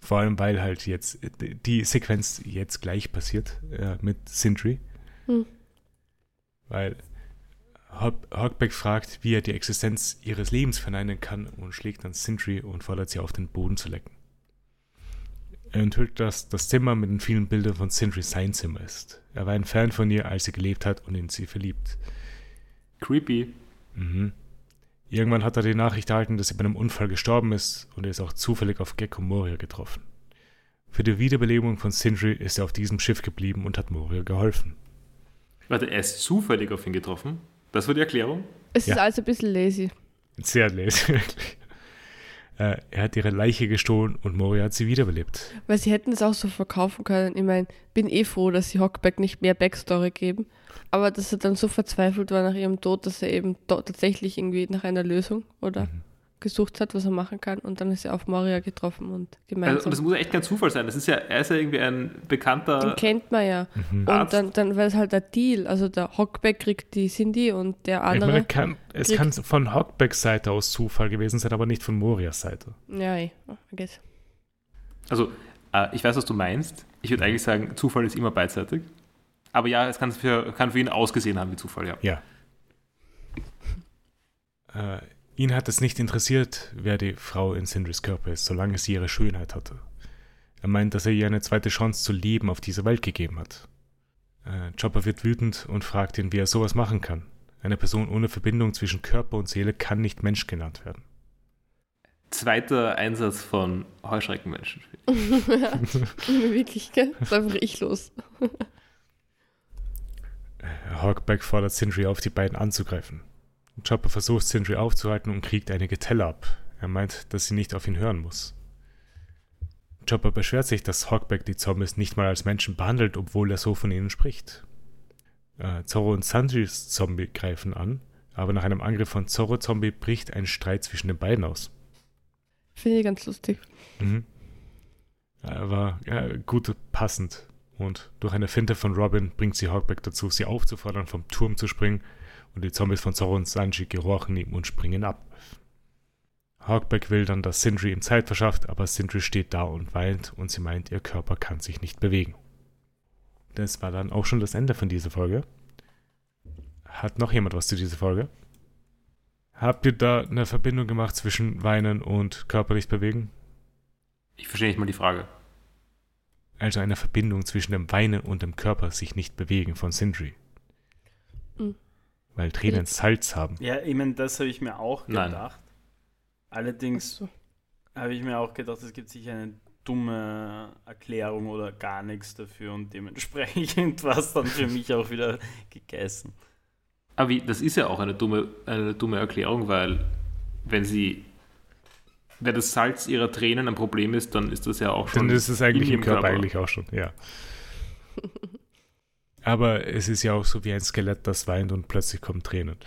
Vor allem, weil halt jetzt die Sequenz jetzt gleich passiert äh, mit Sindri. Hm. Weil Hogback fragt, wie er die Existenz ihres Lebens verneinen kann und schlägt dann Sindri und fordert sie auf, den Boden zu lecken. Er enthüllt, dass das Zimmer mit den vielen Bildern von Sindri sein Zimmer ist. Er war ein Fan von ihr, als sie gelebt hat und in sie verliebt. Creepy. Mhm. Irgendwann hat er die Nachricht erhalten, dass sie bei einem Unfall gestorben ist und er ist auch zufällig auf Gecko Moria getroffen. Für die Wiederbelebung von Sindri ist er auf diesem Schiff geblieben und hat Moria geholfen. Warte, er ist zufällig auf ihn getroffen. Das war die Erklärung? Es Ja. ist also ein bisschen lazy. Sehr lässig, [laughs] wirklich. Äh, er hat ihre Leiche gestohlen und Moria hat sie wiederbelebt. Weil sie hätten es auch so verkaufen können. Ich meine, bin eh froh, dass sie Hockback nicht mehr Backstory geben. Aber dass er dann so verzweifelt war nach ihrem Tod, dass er eben tatsächlich irgendwie nach einer Lösung oder Mhm. Gesucht hat, was er machen kann. Und dann ist er auf Moria getroffen und gemeinsam. Also, und das muss ja echt kein Zufall sein. Das ist ja, er ist ja irgendwie ein bekannter. Den kennt man ja. Mhm. Und Arzt. dann, dann war es halt der Deal. Also der Hockback kriegt die Cindy und der Ich andere. meine, kann, es kann von Hogbacks Seite aus Zufall gewesen sein, aber nicht von Morias Seite. ja, eh, I guess. Also, äh, ich weiß, was du meinst. Ich würde eigentlich sagen, Zufall ist immer beidseitig. Aber ja, es kann für, kann für ihn ausgesehen haben wie Zufall, ja. Ja. [laughs] Äh, ihn hat es nicht interessiert, wer die Frau in Sindris Körper ist, solange sie ihre Schönheit hatte. Er meint, dass er ihr eine zweite Chance zu leben auf dieser Welt gegeben hat. Äh, Chopper wird wütend und fragt ihn, wie er sowas machen kann. Eine Person ohne Verbindung zwischen Körper und Seele kann nicht Mensch genannt werden. Zweiter Einsatz von Heuschreckenmenschen. Wirklich, gell? Das ist einfach ich los. Hawkback fordert Sindri auf, die beiden anzugreifen. Chopper versucht Sindri aufzuhalten und kriegt einige Teller ab. Er meint, dass sie nicht auf ihn hören muss. Chopper beschwert sich, dass Hawkback die Zombies nicht mal als Menschen behandelt, obwohl er so von ihnen spricht. Äh, Zorro und Sandris Zombie greifen an, aber nach einem Angriff von Zorro Zombie bricht ein Streit zwischen den beiden aus. Finde ich ganz lustig. Mhm. Er war ja, gut passend. Und durch eine Finte von Robin bringt sie Hawkback dazu, sie aufzufordern, vom Turm zu springen. Und die Zombies von Zorro und Sanji gehorchen ihm und springen ab. Hawkback will dann, dass Sindri ihm Zeit verschafft, aber Sindri steht da und weint und sie meint, ihr Körper kann sich nicht bewegen. Das war dann auch schon das Ende von dieser Folge. Hat noch jemand was zu dieser Folge? Habt ihr da eine Verbindung gemacht zwischen Weinen und körperlich bewegen? Ich verstehe nicht mal die Frage. Also eine Verbindung zwischen dem Weinen und dem Körper sich nicht bewegen von Sindri. Mhm. Weil Tränen Salz haben. Ja, ich meine, das habe ich mir auch Nein. gedacht. Allerdings So. habe ich mir auch gedacht, es gibt sicher eine dumme Erklärung oder gar nichts dafür und dementsprechend [laughs] war es dann für mich auch wieder gegessen. Aber wie, das ist ja auch eine dumme, eine dumme Erklärung, weil wenn sie, wenn das Salz ihrer Tränen ein Problem ist, dann ist das ja auch schon. Dann ist es eigentlich im ihrem Körper, Körper. eigentlich auch schon, ja. [laughs] Aber es ist ja auch so wie ein Skelett, das weint und plötzlich kommen Tränen.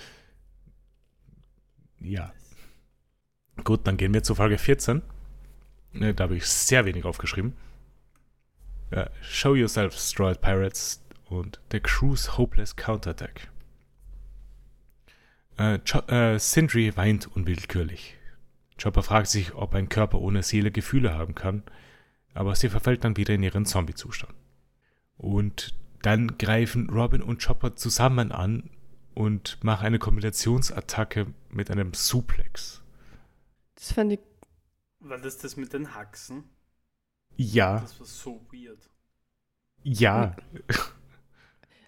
Ja. Gut, dann gehen wir zur Folge 14. Ne, Da habe ich sehr wenig aufgeschrieben. Äh, Show Yourself, Destroyed Pirates und The Crew's Hopeless Counterattack. Cho äh, Sindri weint unwillkürlich. Chopper fragt sich, ob ein Körper ohne Seele Gefühle haben kann, aber sie verfällt dann wieder in ihren Zombie-Zustand. Und dann greifen Robin und Chopper zusammen an und machen eine Kombinationsattacke mit einem Suplex. Das fand ich. War das das mit den Haxen? Ja, Das war so weird. ja,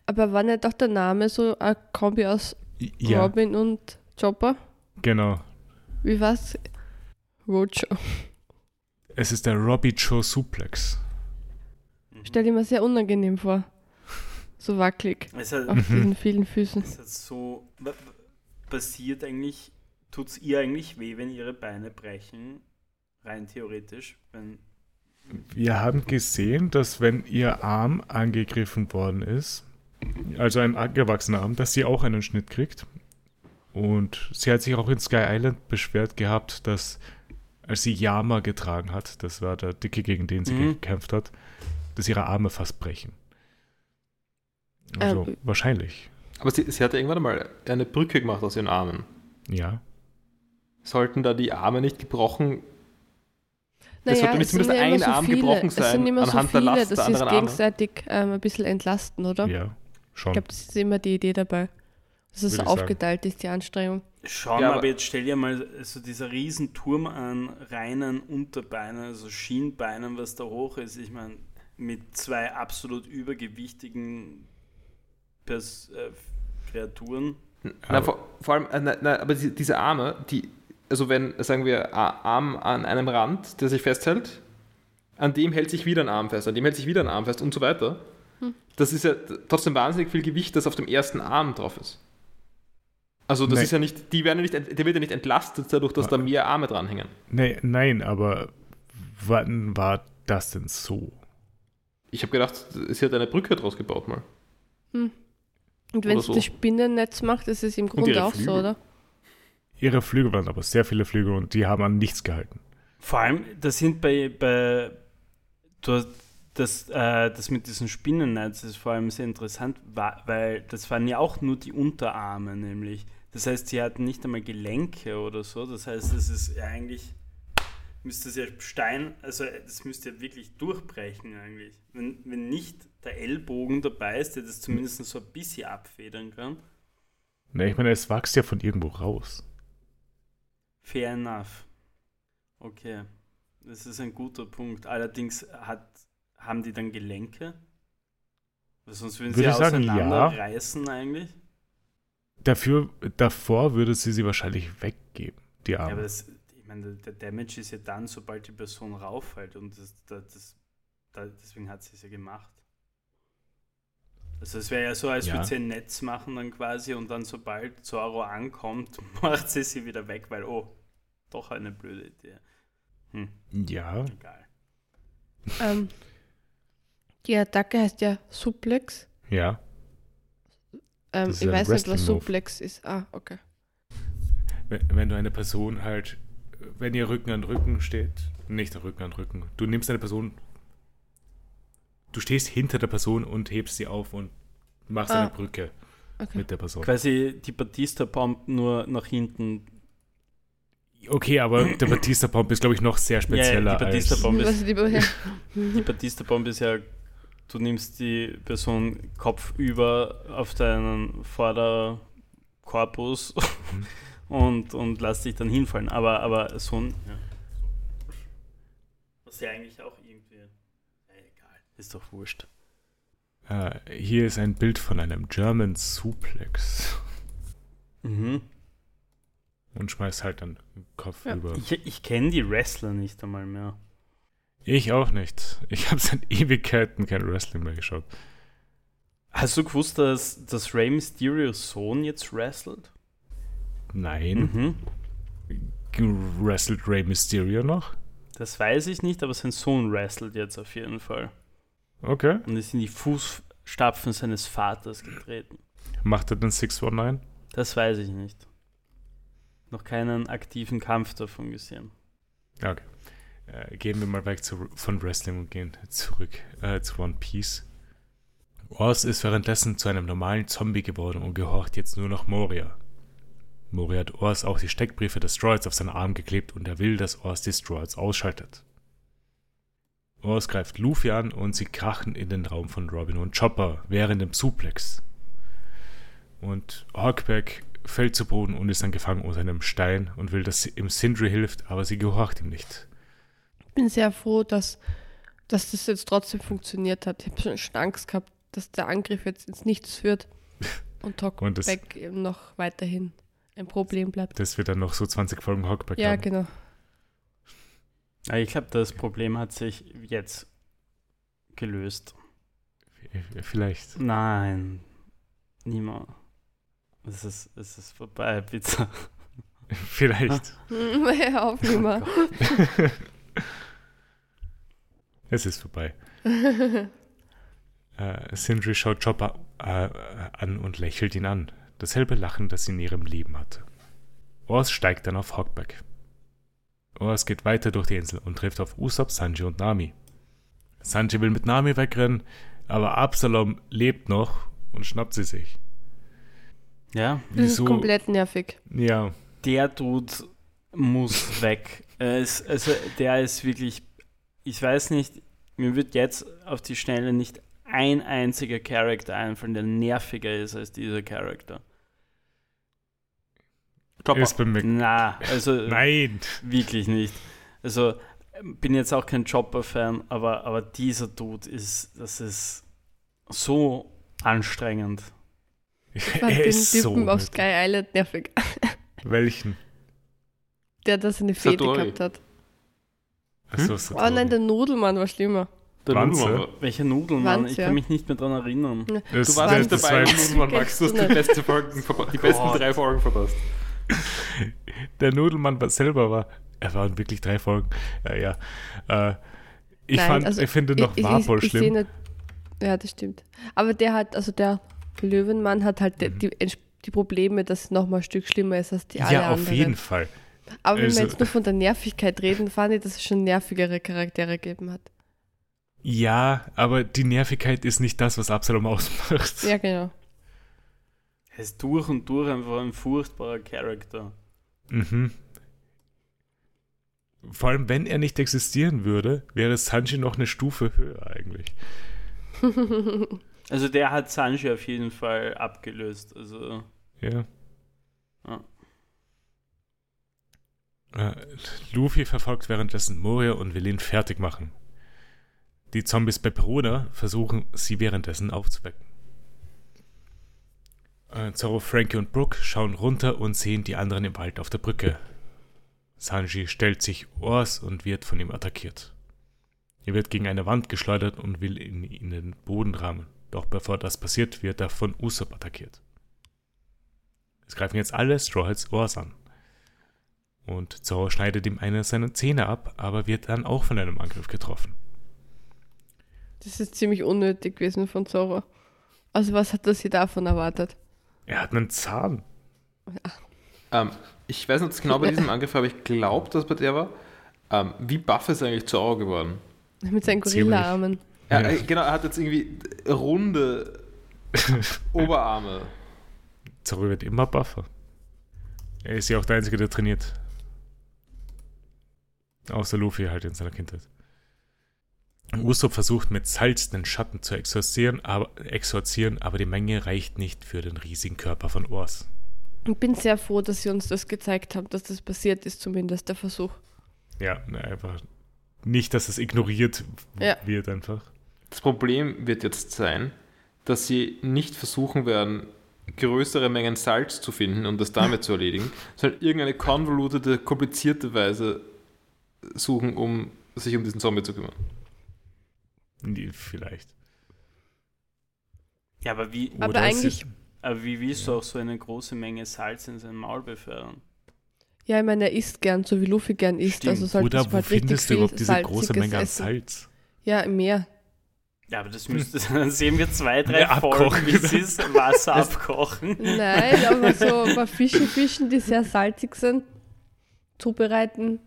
Aber war nicht auch der Name so ein Kombi aus ja, Robin und Chopper? genau. Wie war's? Roadshow. Es ist der Robbie Joe Suplex. Stell dir mal sehr unangenehm vor. So wackelig. Es hat, Auf Mhm. diesen vielen Füßen. es hat so. Passiert eigentlich. Tut es ihr eigentlich weh, wenn ihre Beine brechen? Rein theoretisch. Wenn, Wir haben gesehen, dass wenn ihr Arm angegriffen worden ist, also ein angewachsener Arm, dass sie auch einen Schnitt kriegt. Und sie hat sich auch in Sky Island beschwert gehabt, dass als sie Yama getragen hat, das war der Dicke, gegen den sie Mhm. gekämpft hat, dass ihre Arme fast brechen. Also Ähm, wahrscheinlich, Aber sie, sie hatte irgendwann einmal eine Brücke gemacht aus ihren Armen. ja. Sollten da die Arme nicht gebrochen Naja, sollte es zumindest sind ja immer ein so Arm viele, gebrochen Es sein sind immer so anhand der viele, Last dass der sie es gegenseitig ähm, ein bisschen entlasten, oder? Ja, schon. Ich glaube, das ist immer die Idee dabei. Dass es so ich sagen. aufgeteilt ist, die Anstrengung. Schau Ja, mal, aber- aber jetzt stell dir mal so dieser Riesenturm an reinen Unterbeinen, also Schienbeinen, was da hoch ist. Ich meine, mit zwei absolut übergewichtigen Pers äh, Kreaturen. Na, vor, vor allem, äh, na, na, aber die, diese Arme, die, also wenn, sagen wir, Arm an einem Rand, der sich festhält, an dem hält sich wieder ein Arm fest, an dem hält sich wieder ein Arm fest und so weiter. Das ist ja trotzdem wahnsinnig viel Gewicht, das auf dem ersten Arm drauf ist. Also das Nein. ist ja nicht, die werden ja nicht, ent- der wird ja nicht entlastet dadurch, dass da mehr Arme dranhängen. Nee, nein, aber wann war das denn so? Ich habe gedacht, sie hat eine Brücke draus gebaut mal. Und wenn es so. das Spinnennetz macht, ist es im Grunde auch so, Flügel. oder? Ihre Flügel waren aber sehr viele Flügel und die haben an nichts gehalten. Vor allem, das sind bei, bei das, äh, das mit diesem Spinnennetz ist vor allem sehr interessant, weil das waren ja auch nur die Unterarme, nämlich. Das heißt, sie hatten nicht einmal Gelenke oder so. Das heißt, es ist ja eigentlich, müsste es ja Stein, also das müsste ja wirklich durchbrechen eigentlich. Wenn, wenn nicht der Ellbogen dabei ist, der das zumindest so ein bisschen abfedern kann. Ne, ich meine, es wächst ja von irgendwo raus. Fair enough. Okay. Das ist ein guter Punkt. Allerdings hat, haben die dann Gelenke? Weil sonst würden sie Würde ich sagen, auseinander ja. reißen eigentlich. Dafür, davor würde sie sie wahrscheinlich weggeben, die Ja, aber Arme. das, ich meine, der Damage ist ja dann, sobald die Person raufhält und das, das, das, da, deswegen hat sie es ja gemacht. Also es wäre ja so, als Ja. würde sie ein Netz machen dann quasi und dann sobald Zoro ankommt, [laughs] macht sie sie wieder weg, weil, oh, doch eine blöde Idee. Hm, ja, egal. Ähm, die Attacke heißt ja Suplex. ja. Ähm, ich weiß nicht, was. Suplex ist. Ah, okay. Wenn wenn du eine Person halt, wenn ihr Rücken an Rücken steht, nicht Rücken an Rücken, du nimmst eine Person, du stehst hinter der Person und hebst sie auf und machst Ah. eine Brücke okay. mit der Person. Quasi die Batista-Bomb nur nach hinten. Okay, aber der Batista Bomb ist, glaube ich, noch sehr spezieller die als. Batista-Bomb ist-. Die [laughs] Batista-Bomb ist ja, du nimmst die Person kopfüber auf deinen Vorderkorpus und, und lass dich dann hinfallen. Aber, aber so ein. Ja. Was ja eigentlich auch. Ja. Ist doch wurscht. Äh, hier ist ein Bild von einem German Suplex Mhm. und schmeißt halt dann den Kopf Ja. über. Ich, ich kenne die Wrestler nicht einmal mehr. Ich auch nicht. Ich habe seit Ewigkeiten kein Wrestling mehr geschaut. Hast du gewusst, dass, dass Rey Mysterios Sohn jetzt wrestelt? Nein. Mhm. Wrestelt Rey Mysterio noch? Das weiß ich nicht, aber sein Sohn wrestelt jetzt auf jeden Fall. Okay. Und ist in die Fußstapfen seines Vaters getreten. Macht er den 619? Das weiß ich nicht. Noch keinen aktiven Kampf davon gesehen. Okay. Äh, gehen wir mal weg zu, von Wrestling und gehen zurück äh, zu One Piece. Oz ist währenddessen zu einem normalen Zombie geworden und gehorcht jetzt nur noch Moria. Moria hat Oz auch die Steckbriefe des Droids auf seinen Arm geklebt und er will, dass Oz die Droids ausschaltet. Oz greift Luffy an und sie krachen in den Raum von Robin und Chopper während dem Suplex. Und Hawkback fällt zu Boden und ist dann gefangen unter einem Stein und will, dass sie ihm Sindri hilft, aber sie gehorcht ihm nicht. Ich bin sehr froh, dass, dass das jetzt trotzdem funktioniert hat. Ich habe schon Angst gehabt, dass der Angriff jetzt ins Nichts führt [laughs] und Talkback eben noch weiterhin ein Problem bleibt. Das wird dann noch so 20 Folgen Hawkback Ja, haben. genau. Ich glaube, das Problem hat sich jetzt gelöst. Vielleicht. Nein, niemand. Es ist, es ist vorbei, bitte. [laughs] Vielleicht. [laughs] Hör auf, nimmer. [laughs] es ist vorbei. Äh, Sindri schaut Chopper äh, an und lächelt ihn an. Dasselbe Lachen, das sie in ihrem Leben hatte. Oz steigt dann auf Hawkback. Ors geht weiter durch die Insel und trifft auf Usopp, Sanji und Nami. Sanji will mit Nami wegrennen, aber Absalom lebt noch und schnappt sie sich. Ja, Das ist komplett nervig. Ja, der Dude muss weg. Er ist, also der ist wirklich, ich weiß nicht, mir wird jetzt auf die Schnelle nicht ein einziger Charakter einfallen, der nerviger ist als dieser Charakter. Chopper. ist bei mir. Na, also [laughs] Nein! wirklich nicht. Also bin jetzt auch kein Chopper-Fan, aber, aber dieser Dude ist, das ist so anstrengend. Ich fand [laughs] er den ist so. Typen auf nett. Sky Island nervig. [laughs] Welchen? Der da seine Fete Satori. gehabt hat. Achso, so Oh nein, der Nudelmann war schlimmer. Der Wanze? Nudelmann Welcher Nudelmann? Wanz, Ich kann mich nicht mehr daran erinnern. das, Du warst nicht dabei, der Nudelmann, Max. Du hast die, beste Folgen, die besten drei Folgen verpasst. [laughs] der Nudelmann war selber war. Er waren wirklich drei Folgen. Ja, ja. Äh, ich, Nein, fand, also ich finde noch ich, Warpol ich, ich schlimm. Nicht, ja, das stimmt. Aber der hat, also der Löwenmann hat halt Mhm. die, die, Probleme, dass es nochmal ein Stück schlimmer ist als die alle ja, auf anderen. jeden Fall. Aber wenn Also- wir jetzt nur von der Nervigkeit reden, fand ich, dass es schon nervigere Charaktere gegeben hat. Ja, aber die Nervigkeit ist nicht das, was Absalom ausmacht. Ja, genau. Er ist durch und durch einfach ein furchtbarer Charakter. Mhm. Vor allem, wenn er nicht existieren würde, wäre Sanji noch eine Stufe höher eigentlich. Also der hat Sanji auf jeden Fall abgelöst. Also Ja. Ja. Äh, Luffy verfolgt währenddessen Moria und will ihn fertig machen. Die Zombies bei Perona versuchen, sie währenddessen aufzuwecken. Äh, Zoro, Frankie und Brooke schauen runter und sehen die anderen im Wald auf der Brücke. Sanji stellt sich Ors und wird von ihm attackiert. Er wird gegen eine Wand geschleudert und will ihn in den Boden rammen. Doch bevor das passiert, wird er von Usopp attackiert. Es greifen jetzt alle Straw Hats Ors an. Und Zoro schneidet ihm eine seiner Zähne ab, aber wird dann auch von einem Angriff getroffen. Das ist ziemlich unnötig gewesen von Zoro. Also was hat er sich davon erwartet? Er hat einen Zahn. Ähm, ich weiß nicht genau bei diesem [laughs] Angriff, aber ich glaube, dass bei der war. Ähm, wie buff ist eigentlich Zoro geworden? Mit seinen. Gorilla-Armen. Ja, Ja. äh, genau, er hat jetzt irgendwie runde [laughs] Oberarme. Zoro wird immer buffer. Er ist ja auch der Einzige, der trainiert. Außer Luffy halt in seiner Kindheit. Usopp versucht mit Salz den Schatten zu exorzieren aber, exorzieren, aber die Menge reicht nicht für den riesigen Körper von Ors. Ich bin sehr froh, dass sie uns das gezeigt haben, dass das passiert ist, zumindest der Versuch. Ja, ne, einfach nicht, dass es ignoriert Ja. wird einfach. Das Problem wird jetzt sein, dass sie nicht versuchen werden, größere Mengen Salz zu finden und das damit zu erledigen, [laughs] sondern irgendeine konvolutete, komplizierte Weise suchen, um sich um diesen Zombie zu kümmern. Nee, Vielleicht. Ja, aber wie, Aber Oder es eigentlich- aber wie willst du auch so eine große Menge Salz in sein Maul befördern? Ja, ich meine, er isst gern, so wie Luffy gern isst. Stimmt. Also sollte Oder es wo halt richtig findest du viel überhaupt diese große Menge an. Salz? Ja, im Meer. Ja, aber das müsste, [laughs] dann sehen wir zwei, drei Ja, Folgen, abkochen. wie sie das Wasser abkochen. Nein, [laughs] aber so ein paar Fische fischen, die sehr salzig sind. Zubereiten,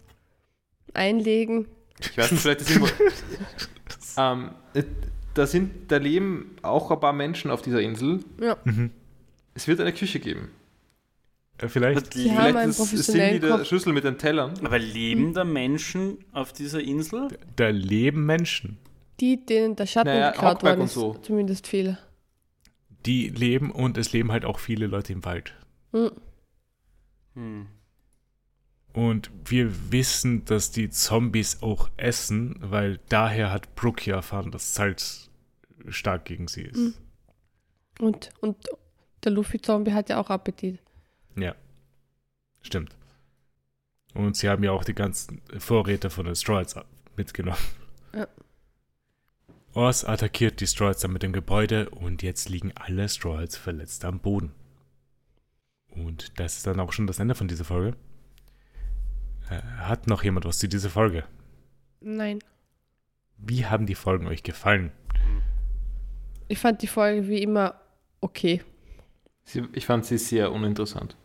einlegen. Ich weiß nicht, vielleicht ist irgendwo. [laughs] ähm, äh, da, sind, da leben auch ein paar Menschen auf dieser Insel. Ja. Mhm. Es wird eine Küche geben. Äh, Vielleicht. Die haben Vielleicht einen ist, sind die der Koch. Schlüssel mit den Tellern. Aber leben da Menschen auf dieser Insel? Da leben Menschen. Die, denen der Schatten Naja, geklaut worden und ist. so. Zumindest viele. Die leben und es leben halt auch viele Leute im Wald. Hm. Hm. Und wir wissen, dass die Zombies auch essen, weil daher hat Brooke ja erfahren, dass Salz stark gegen sie ist. Mhm. Und, und der Luffy-Zombie hat ja auch Appetit. Ja. Stimmt. Und sie haben ja auch die ganzen Vorräte von den Stroids mitgenommen. Ja. Ors attackiert die Stroids dann mit dem Gebäude und jetzt liegen alle Stroids verletzt am Boden. Und das ist dann auch schon das Ende von dieser Folge. Äh, hat noch jemand was zu dieser Folge? Nein. Wie haben die Folgen euch gefallen? Ich fand die Folge wie immer okay. Sie, ich fand sie sehr uninteressant.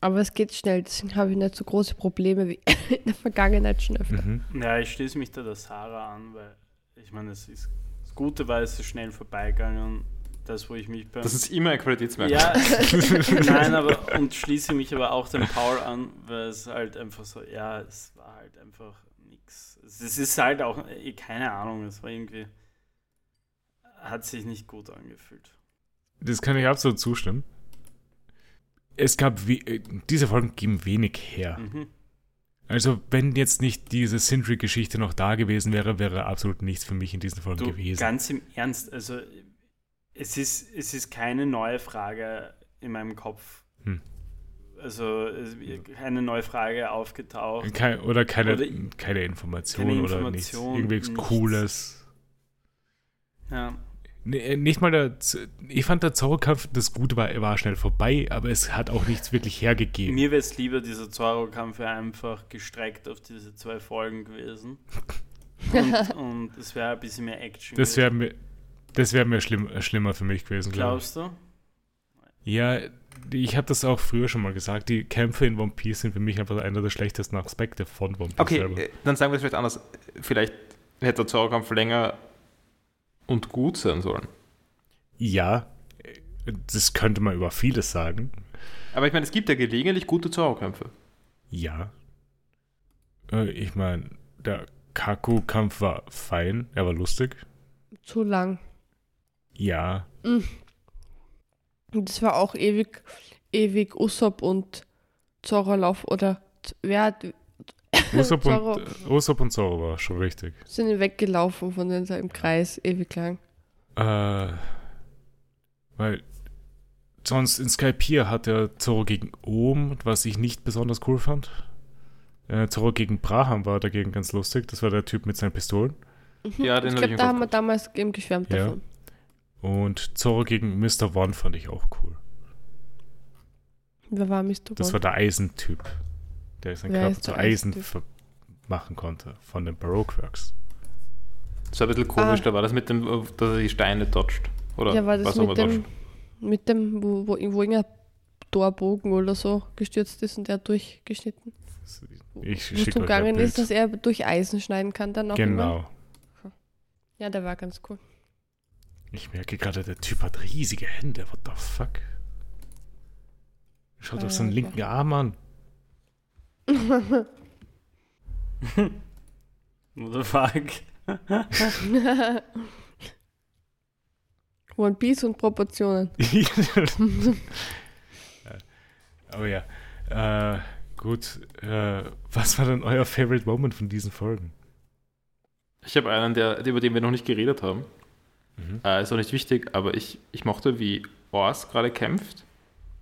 Aber es geht schnell, deswegen habe ich nicht so große Probleme wie [laughs] in der Vergangenheit schon öfter. Mhm. Ja, ich schließe mich da der Sarah an, weil ich meine, es ist, das Gute war, es ist schnell vorbeigegangen. Das, wo ich mich beim. Das ist immer ein Qualitätsmerkmal. Ja, [laughs] nein, aber und schließe mich aber auch dem Paul an, weil es halt einfach so, ja, es war halt einfach nichts. Es ist halt auch, eh, keine Ahnung, es war irgendwie, hat sich nicht gut angefühlt. Das kann ich absolut zustimmen. Es gab, we äh, diese Folgen geben wenig her. Mhm. Also, wenn jetzt nicht diese Sindri-Geschichte noch da gewesen wäre, wäre absolut nichts für mich in diesen Folgen Du, gewesen. ganz im Ernst, also es ist, es ist keine neue Frage in meinem Kopf. Hm. Also keine neue Frage aufgetaucht. Kein, oder keine, Oder- keine Information keine oder nichts. Information, Irgendwas nichts. Cooles. Ja. Nee, äh, nicht mal der. Z- Ich fand der Zorro-Kampf, das Gute war, er war schnell vorbei, aber es hat auch nichts wirklich hergegeben. Mir wäre es lieber, dieser Zorro-Kampf wäre einfach gestreckt auf diese zwei Folgen gewesen. [laughs] Und, und es wäre ein bisschen mehr Action. Das wäre mir, das wär mir schlimm, äh, schlimmer für mich gewesen, glaube ich. Glaubst du? Ja, ich habe das auch früher schon mal gesagt. Die Kämpfe in One Piece sind für mich einfach einer der schlechtesten Aspekte von One Piece Okay, selber. äh, dann sagen wir es vielleicht anders. Vielleicht hätte der Zorrokampf länger und gut sein sollen. Ja, äh, das könnte man über vieles sagen. Aber ich meine, es gibt ja gelegentlich gute Zorrokämpfe. Ja. Ich meine, der Kaku-Kampf war fein, er war lustig. Zu lang. Ja, Und das war auch ewig, ewig Usopp und Zorro-Lauf oder Z- wer hat, Usopp Zorro. und, Usopp und Zorro war schon richtig. sind weggelaufen von den im Kreis, ewig lang. Äh, weil sonst in Skypiea hat er Zorro gegen Ohm, was ich nicht besonders cool fand. Äh, Zorro gegen Braham war dagegen ganz lustig. Das war der Typ mit seinen Pistolen. Ja, den ich glaube, da haben wir damals eben geschwärmt Ja. davon. Und Zorro gegen Mr. One fand ich auch cool. Wer war Mr. Das One? war der Eisentyp, der seinen Wer Körper zu Eisen machen konnte von den Baroque Works. Das war ein bisschen komisch, Ah. da war das mit dem, dass er die Steine dodgt. Oder ja, war das was auch mit immer dem, mit dem, wo, wo, wo irgendein Torbogen oder so gestürzt ist und der durchgeschnitten. Ich Wo es ist, dass er durch Eisen schneiden kann dann auch immer. Genau. Ja, der war ganz cool. Ich merke gerade, der Typ hat riesige Hände. What the fuck? Schaut auf seinen ja, linken Arm an. [laughs] What the fuck? [laughs] One Piece und Proportionen. [laughs] Aber ja. Äh, gut. Äh, was war denn euer Favorite Moment von diesen Folgen? Ich habe einen, der, über den wir noch nicht geredet haben. Mhm. Äh, ist auch nicht wichtig, aber ich, ich mochte, wie Ors gerade kämpft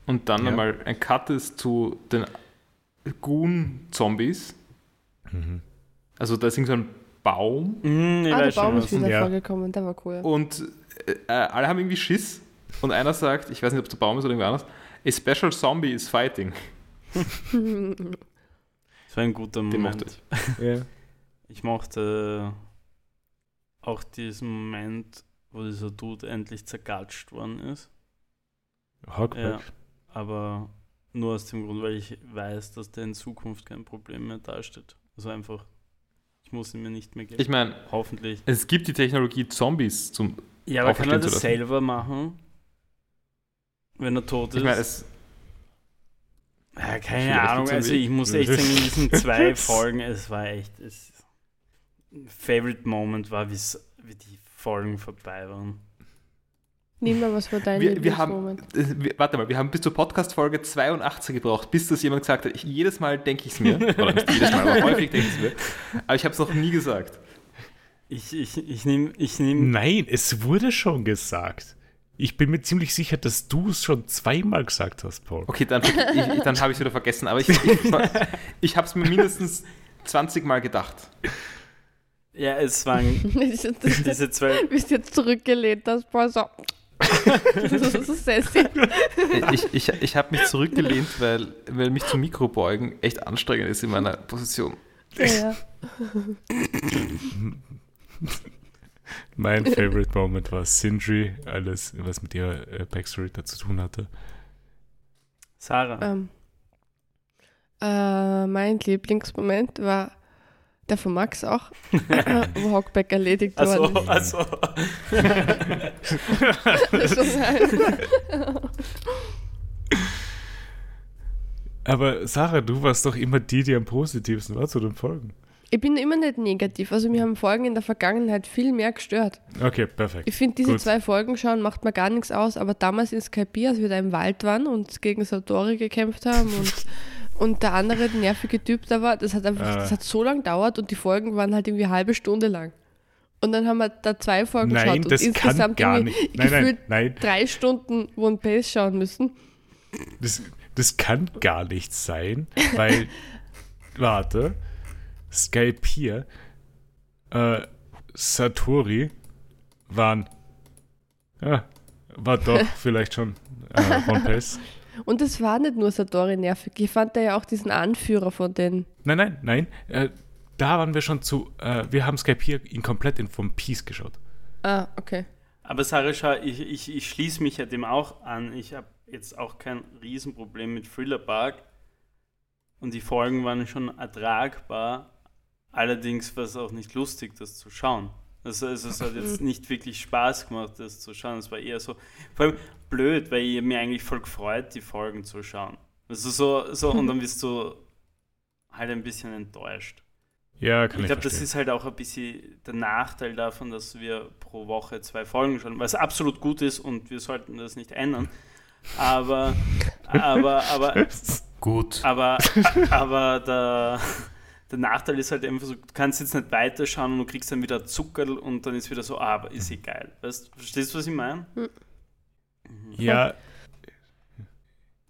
und dann Ja. einmal ein Cut ist zu den Goon-Zombies. Mhm. Also da ist irgend so ein Baum ich ah, der Baum ist wieder Ja. vorgekommen, der war cool. und äh, alle haben irgendwie Schiss und einer sagt, ich weiß nicht, ob es der Baum ist oder irgendwer anders, a special zombie is fighting. [laughs] Das war ein guter Den mochte Moment. ich. Ja. Ich mochte auch diesen Moment, wo dieser Dude endlich zergatscht worden ist. Hogback. Ja. Aber nur aus dem Grund, weil ich weiß, dass der in Zukunft kein Problem mehr dasteht. Also einfach, ich muss ihn mir nicht mehr geben. Ich meine, Hoffentlich. es gibt die Technologie, Zombies zum. Ja, aber kann er das selber machen? Wenn er tot ist? Ich meine, es, ja, keine Ahnung, also ich muss echt sagen, in diesen [laughs] zwei Folgen, es war echt, es, Favorite Moment war, wie die Folgen vorbei waren. Niemand, was war dein wir, wir haben, wir, warte mal, wir haben bis zur Podcast-Folge 82 gebraucht, bis das jemand gesagt hat. Ich, jedes Mal denke ich es mir, [laughs] oder nicht jedes Mal, aber häufig denke ich es mir. Aber ich habe es noch nie gesagt. Ich, ich, ich nehme, ich nehm, Nein, es wurde schon gesagt. Ich bin mir ziemlich sicher, dass du es schon zweimal gesagt hast, Paul. Okay, dann, ich, dann habe ich es wieder vergessen, aber ich, ich, ich habe es mir mindestens 20 Mal gedacht. Ja, es waren [laughs] diese zwei, [laughs] bist jetzt zurückgelehnt, das war so. [laughs] das ist sassy. Ich, ich, ich habe mich zurückgelehnt, weil, weil mich zum Mikro beugen echt anstrengend ist in meiner Position. Ja, ja. Mein Favorite Moment war Sindri, alles, was mit ihrer äh, Backstory da zu tun hatte. Sarah, Ähm, Äh, mein Lieblingsmoment war der von Max auch, [laughs] wo Hockback erledigt Also, worden also. ist. Also, nein. Aber Sarah, du warst doch immer die, die am positivsten war zu den Folgen. ich bin immer nicht negativ. Also mir haben Folgen in der Vergangenheit viel mehr gestört. Okay, perfekt. Ich finde, diese Gut. zwei Folgen schauen macht mir gar nichts aus, aber damals in Skype, als wir da im Wald waren und gegen Satori gekämpft haben und, [laughs] und der andere der nervige Typ da war, das hat einfach, Ah. das hat so lang gedauert und die Folgen waren halt irgendwie eine halbe Stunde lang. Und dann haben wir da zwei Folgen Nein, geschaut das und kann insgesamt gar nicht. Nein, nein, gefühlt nein. drei Stunden One Piece schauen müssen. Das, das kann gar nicht sein, weil, [laughs] warte, Skype hier, äh, Satori waren, ja, war doch [laughs] vielleicht schon äh, One Piece. Und es war nicht nur Satori nervig. Ich fand da ja auch diesen Anführer von den. Nein, nein, nein, äh, da waren wir schon zu, äh, wir haben Skype hier in komplett in One Piece geschaut. Ah, okay. Aber Sarah, schau, ich, ich, ich schließe mich ja dem auch an. Ich habe jetzt auch kein Riesenproblem mit Thriller Park. Und die Folgen waren schon ertragbar. Allerdings war es auch nicht lustig, das zu schauen. Also, also es hat jetzt nicht wirklich Spaß gemacht, das zu schauen. Es war eher so, vor allem blöd, weil ich mir eigentlich voll gefreut, die Folgen zu schauen. Also so, so und dann [laughs] bist du halt ein bisschen enttäuscht. Ja, kann Ich ich, glaube, das ist halt auch ein bisschen der Nachteil davon, dass wir pro Woche zwei Folgen schauen, was absolut gut ist und wir sollten das nicht ändern. Aber, aber, aber, [laughs] Gut. aber, aber der, der Nachteil ist halt einfach so, du kannst jetzt nicht weiterschauen und du kriegst dann wieder Zuckerl und dann ist wieder so, ah, aber ist eh geil. Weißt, verstehst du, was ich meine? ja,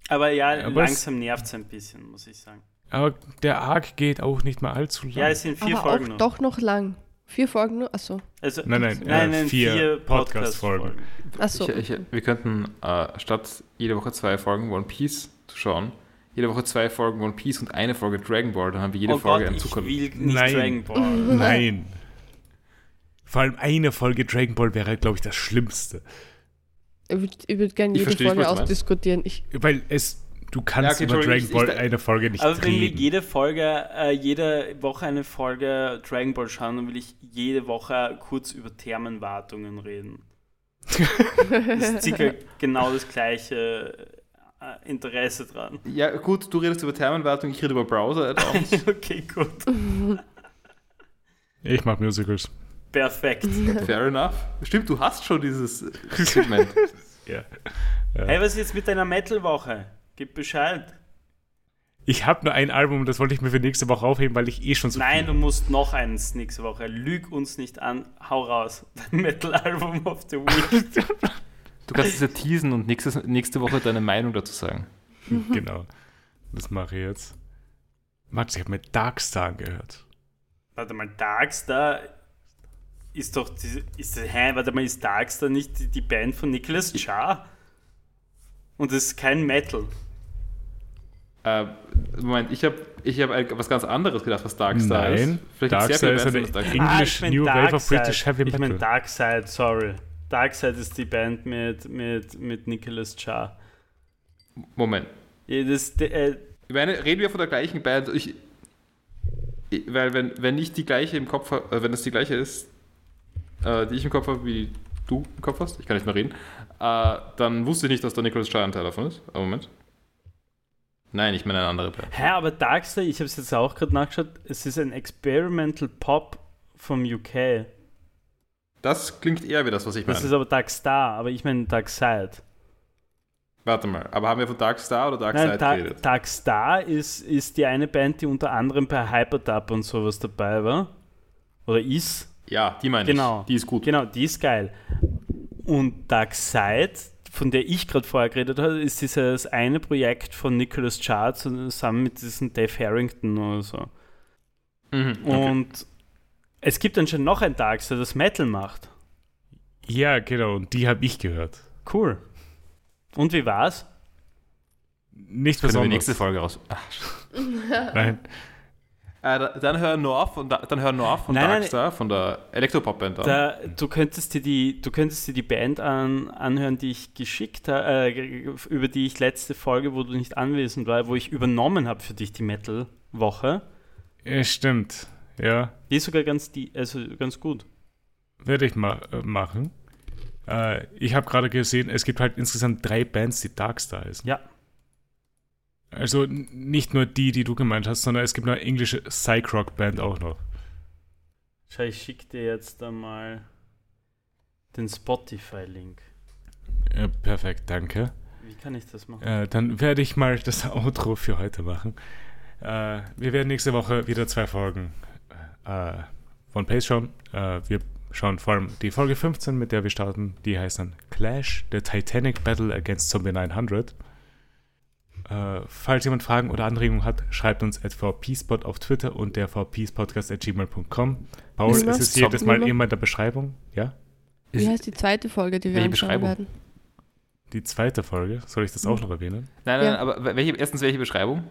Aber ja, Aber langsam nervt es ein bisschen, muss ich sagen. aber der Arc geht auch nicht mal allzu lang. Ja, es sind vier aber Folgen auch noch. doch noch lang. Vier Folgen nur? Achso. Also, Nein, nein, nein, äh, nein, vier vier Podcast-Folgen. Podcast-Folgen. Achso. Ich, ich, wir könnten äh, statt jede Woche zwei Folgen One Piece zu schauen, jede Woche zwei Folgen One Piece und eine Folge Dragon Ball, dann haben wir jede oh Folge Gott, einen ich Zucker. will nicht Nein. Dragon Ball. [laughs] Nein. Vor allem eine Folge Dragon Ball wäre, glaube ich, das Schlimmste. Ich würde ich würd gerne Ich jede verstehe, Folge ausdiskutieren. Ich, Weil es, du Ja, kannst okay, über Dragon ich- Ball ich- eine Folge nicht Aber wenn wir jede Folge, äh, jede Woche eine Folge Dragon Ball schauen, dann will ich jede Woche kurz über Thermenwartungen reden. [laughs] das ist circa genau das gleiche Interesse dran. Ja, gut, du redest über Thermenwartung, ich rede über Browser Add-ons. [laughs] okay, gut. [laughs] Ich mag Musicals. Perfekt. [laughs] Fair enough. Stimmt, du hast schon dieses Segment. Ja. Hey, was ist jetzt mit deiner Metal-Woche? Gib Bescheid. Ich habe nur ein Album, das wollte ich mir für nächste Woche aufheben, weil ich eh schon so Nein, du musst noch eins nächste Woche. Lüg uns nicht an. Hau raus. Dein Metal-Album of the Week. Du kannst es ja teasen und nächstes, nächste Woche deine Meinung dazu sagen. [laughs] Genau. Das mache ich jetzt. Max, ich habe mir Darkstar angehört. Warte mal, Darkstar ist doch diese, ist, hä, warte mal, ist Darkstar nicht die, die Band von Nicholas Jar? Und das ist kein Metal. Äh, Moment, ich habe ich hab was ganz anderes gedacht, was Darkstar ist. Nein, Vielleicht gibt's Darkstar sehr ist eine die English Ah, ich mein New Wave of. British Heavy Ich Metal. meine Darkside, sorry. Darkside ist die Band mit, mit, mit Nicholas Jar. Moment. Ja, das, äh, Ich meine, reden wir von der gleichen Band? Ich, weil wenn, wenn ich die gleiche im Kopf habe, äh, wenn es die gleiche ist, äh, die ich im Kopf habe, wie du im Kopf hast, ich kann nicht mehr reden, äh, dann wusste ich nicht, dass da Nicholas Jar ein Teil davon ist. Aber Moment. Nein, ich meine eine andere Band. hä, aber Darkside, ich habe es jetzt auch gerade nachgeschaut, es ist ein Experimental Pop vom UK. Das klingt eher wie das, was ich Das meine. ist aber Darkstar, aber ich meine Darkside. Warte mal, aber haben wir von Darkstar oder Darkside Nein, Dark, geredet? Darkstar ist, ist die eine Band, die unter anderem bei Hyperdub und sowas dabei war. Oder ist. Ja, die meine Genau. ich. Die ist gut. Genau, die ist geil. Und Darkside, von der ich gerade vorher geredet habe, ist dieses eine Projekt von Nicholas Jar zusammen mit diesem Dave Harrington oder so. Mhm, okay. Und es gibt anscheinend noch ein Darkside, das Metal macht. Ja, genau, und die habe ich gehört. Cool. Und wie war's? Nichts Können wir die Besonderes. nächste Folge raus. [laughs] Ach, Nein. Äh, dann hör North von, dann hör North von Nein, nein, Darkstar, von der Elektropop-Band an. Da, du, könntest dir die, du könntest dir die Band an, anhören, die ich geschickt habe, äh, über die ich letzte Folge, wo du nicht anwesend war, wo ich übernommen habe für dich die Metal-Woche. Ja, stimmt. Ja, Die ist sogar ganz, die, also ganz gut. werde ich mal äh, machen. Äh, ich habe gerade gesehen, es gibt halt insgesamt drei Bands, die Darkstar heißen. Ja. Also nicht nur die, die du gemeint hast, sondern es gibt eine englische Psych-Rock-Band auch noch. Schau, ich schicke dir jetzt einmal den Spotify-Link. Ja, perfekt, danke. Wie kann ich das machen? Äh, dann werde ich mal das Outro für heute machen. Äh, wir werden nächste Woche wieder zwei Folgen äh, von Pace schauen. Äh, wir schauen vor allem die Folge 15, mit der wir starten. Die heißt dann Clash, The Titanic Battle Against Zombie 900. Äh, falls jemand Fragen oder Anregungen hat, schreibt uns at vpspot auf Twitter und der vpspodcast at gmail.com. Paul, ist es jedes Mal immer in der Beschreibung? Ja? Wie heißt die zweite Folge, die wir anschauen Beschreibung? werden? Die zweite Folge, soll ich das auch noch erwähnen? nein, nein, Ja. nein, aber welche, erstens welche Beschreibung?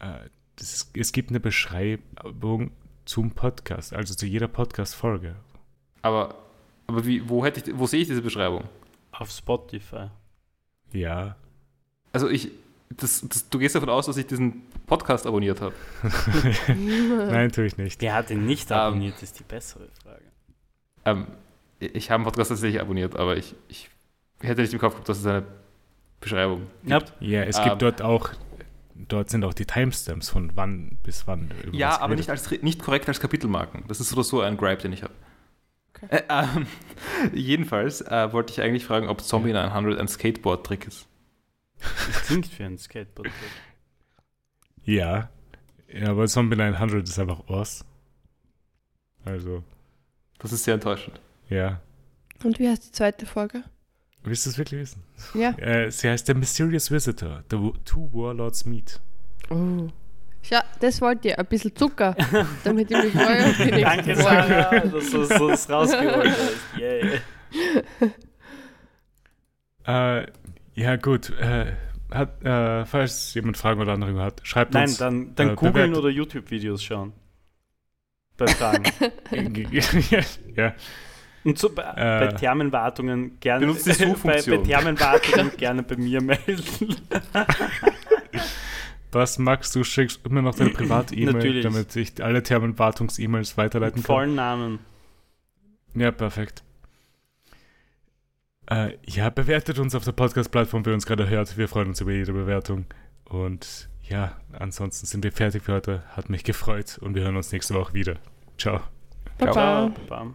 Äh, das ist, es gibt eine Beschreibung zum Podcast, also zu jeder Podcast-Folge. Aber, aber wie, wo, hätte ich, wo sehe ich diese Beschreibung? Auf Spotify. Ja. Also ich, das, das, du gehst davon aus, dass ich diesen Podcast abonniert habe. [laughs] Nein, tue ich nicht. Wer hat den nicht Ähm. abonniert, ist die bessere Frage. Ähm, ich habe einen Podcast tatsächlich abonniert, aber ich, ich hätte nicht im Kopf gehabt, dass es eine Beschreibung Ja, gibt. Ja, es Ähm. gibt dort auch, dort sind auch die Timestamps von wann bis wann. Ja, aber nicht, als, nicht korrekt als Kapitelmarken. Das ist oder so ein Gripe, den ich habe. Okay. Äh, ähm, [laughs] jedenfalls äh, wollte ich eigentlich fragen, ob Zombie 900 ein Skateboard-Trick ist. das klingt wie ein Skateboard. Ja. Ja, aber Zombie 900 ist einfach Oz. Also, Das ist sehr enttäuschend. ja. Und wie heißt die zweite Folge? Willst du es wirklich wissen? Ja. Äh, sie heißt The Mysterious Visitor, The Wo- Two Warlords Meet. Oh. Schau, das wollt ihr, ein bisschen Zucker, [laughs] damit ich mich freue auf die nächste Danke. Sarah, dass du das rausgeholt hast. Yay. [laughs] Äh, ja, gut. Äh, hat, äh, falls jemand Fragen oder Anregungen hat, schreibt Nein, uns. dann, dann äh, googeln oder YouTube-Videos schauen. Bei Fragen. [laughs] ja, Und so bei, bei Thermenwartungen gerne Benutzt die [laughs] bei, bei. Thermenwartungen gerne bei mir melden. [laughs] was magst du? Schickst immer noch deine Privat-E-Mail, damit ich alle Thermenwartungs-E-Mails weiterleiten Mit kann. vollen Namen. Ja, perfekt. Äh, ja, bewertet uns auf der Podcast-Plattform, wer uns gerade hört. Wir freuen uns über jede Bewertung. Und ja, ansonsten sind wir fertig für heute. Hat mich gefreut und wir hören uns nächste Woche wieder. Ciao. Baba. Ciao. Baba.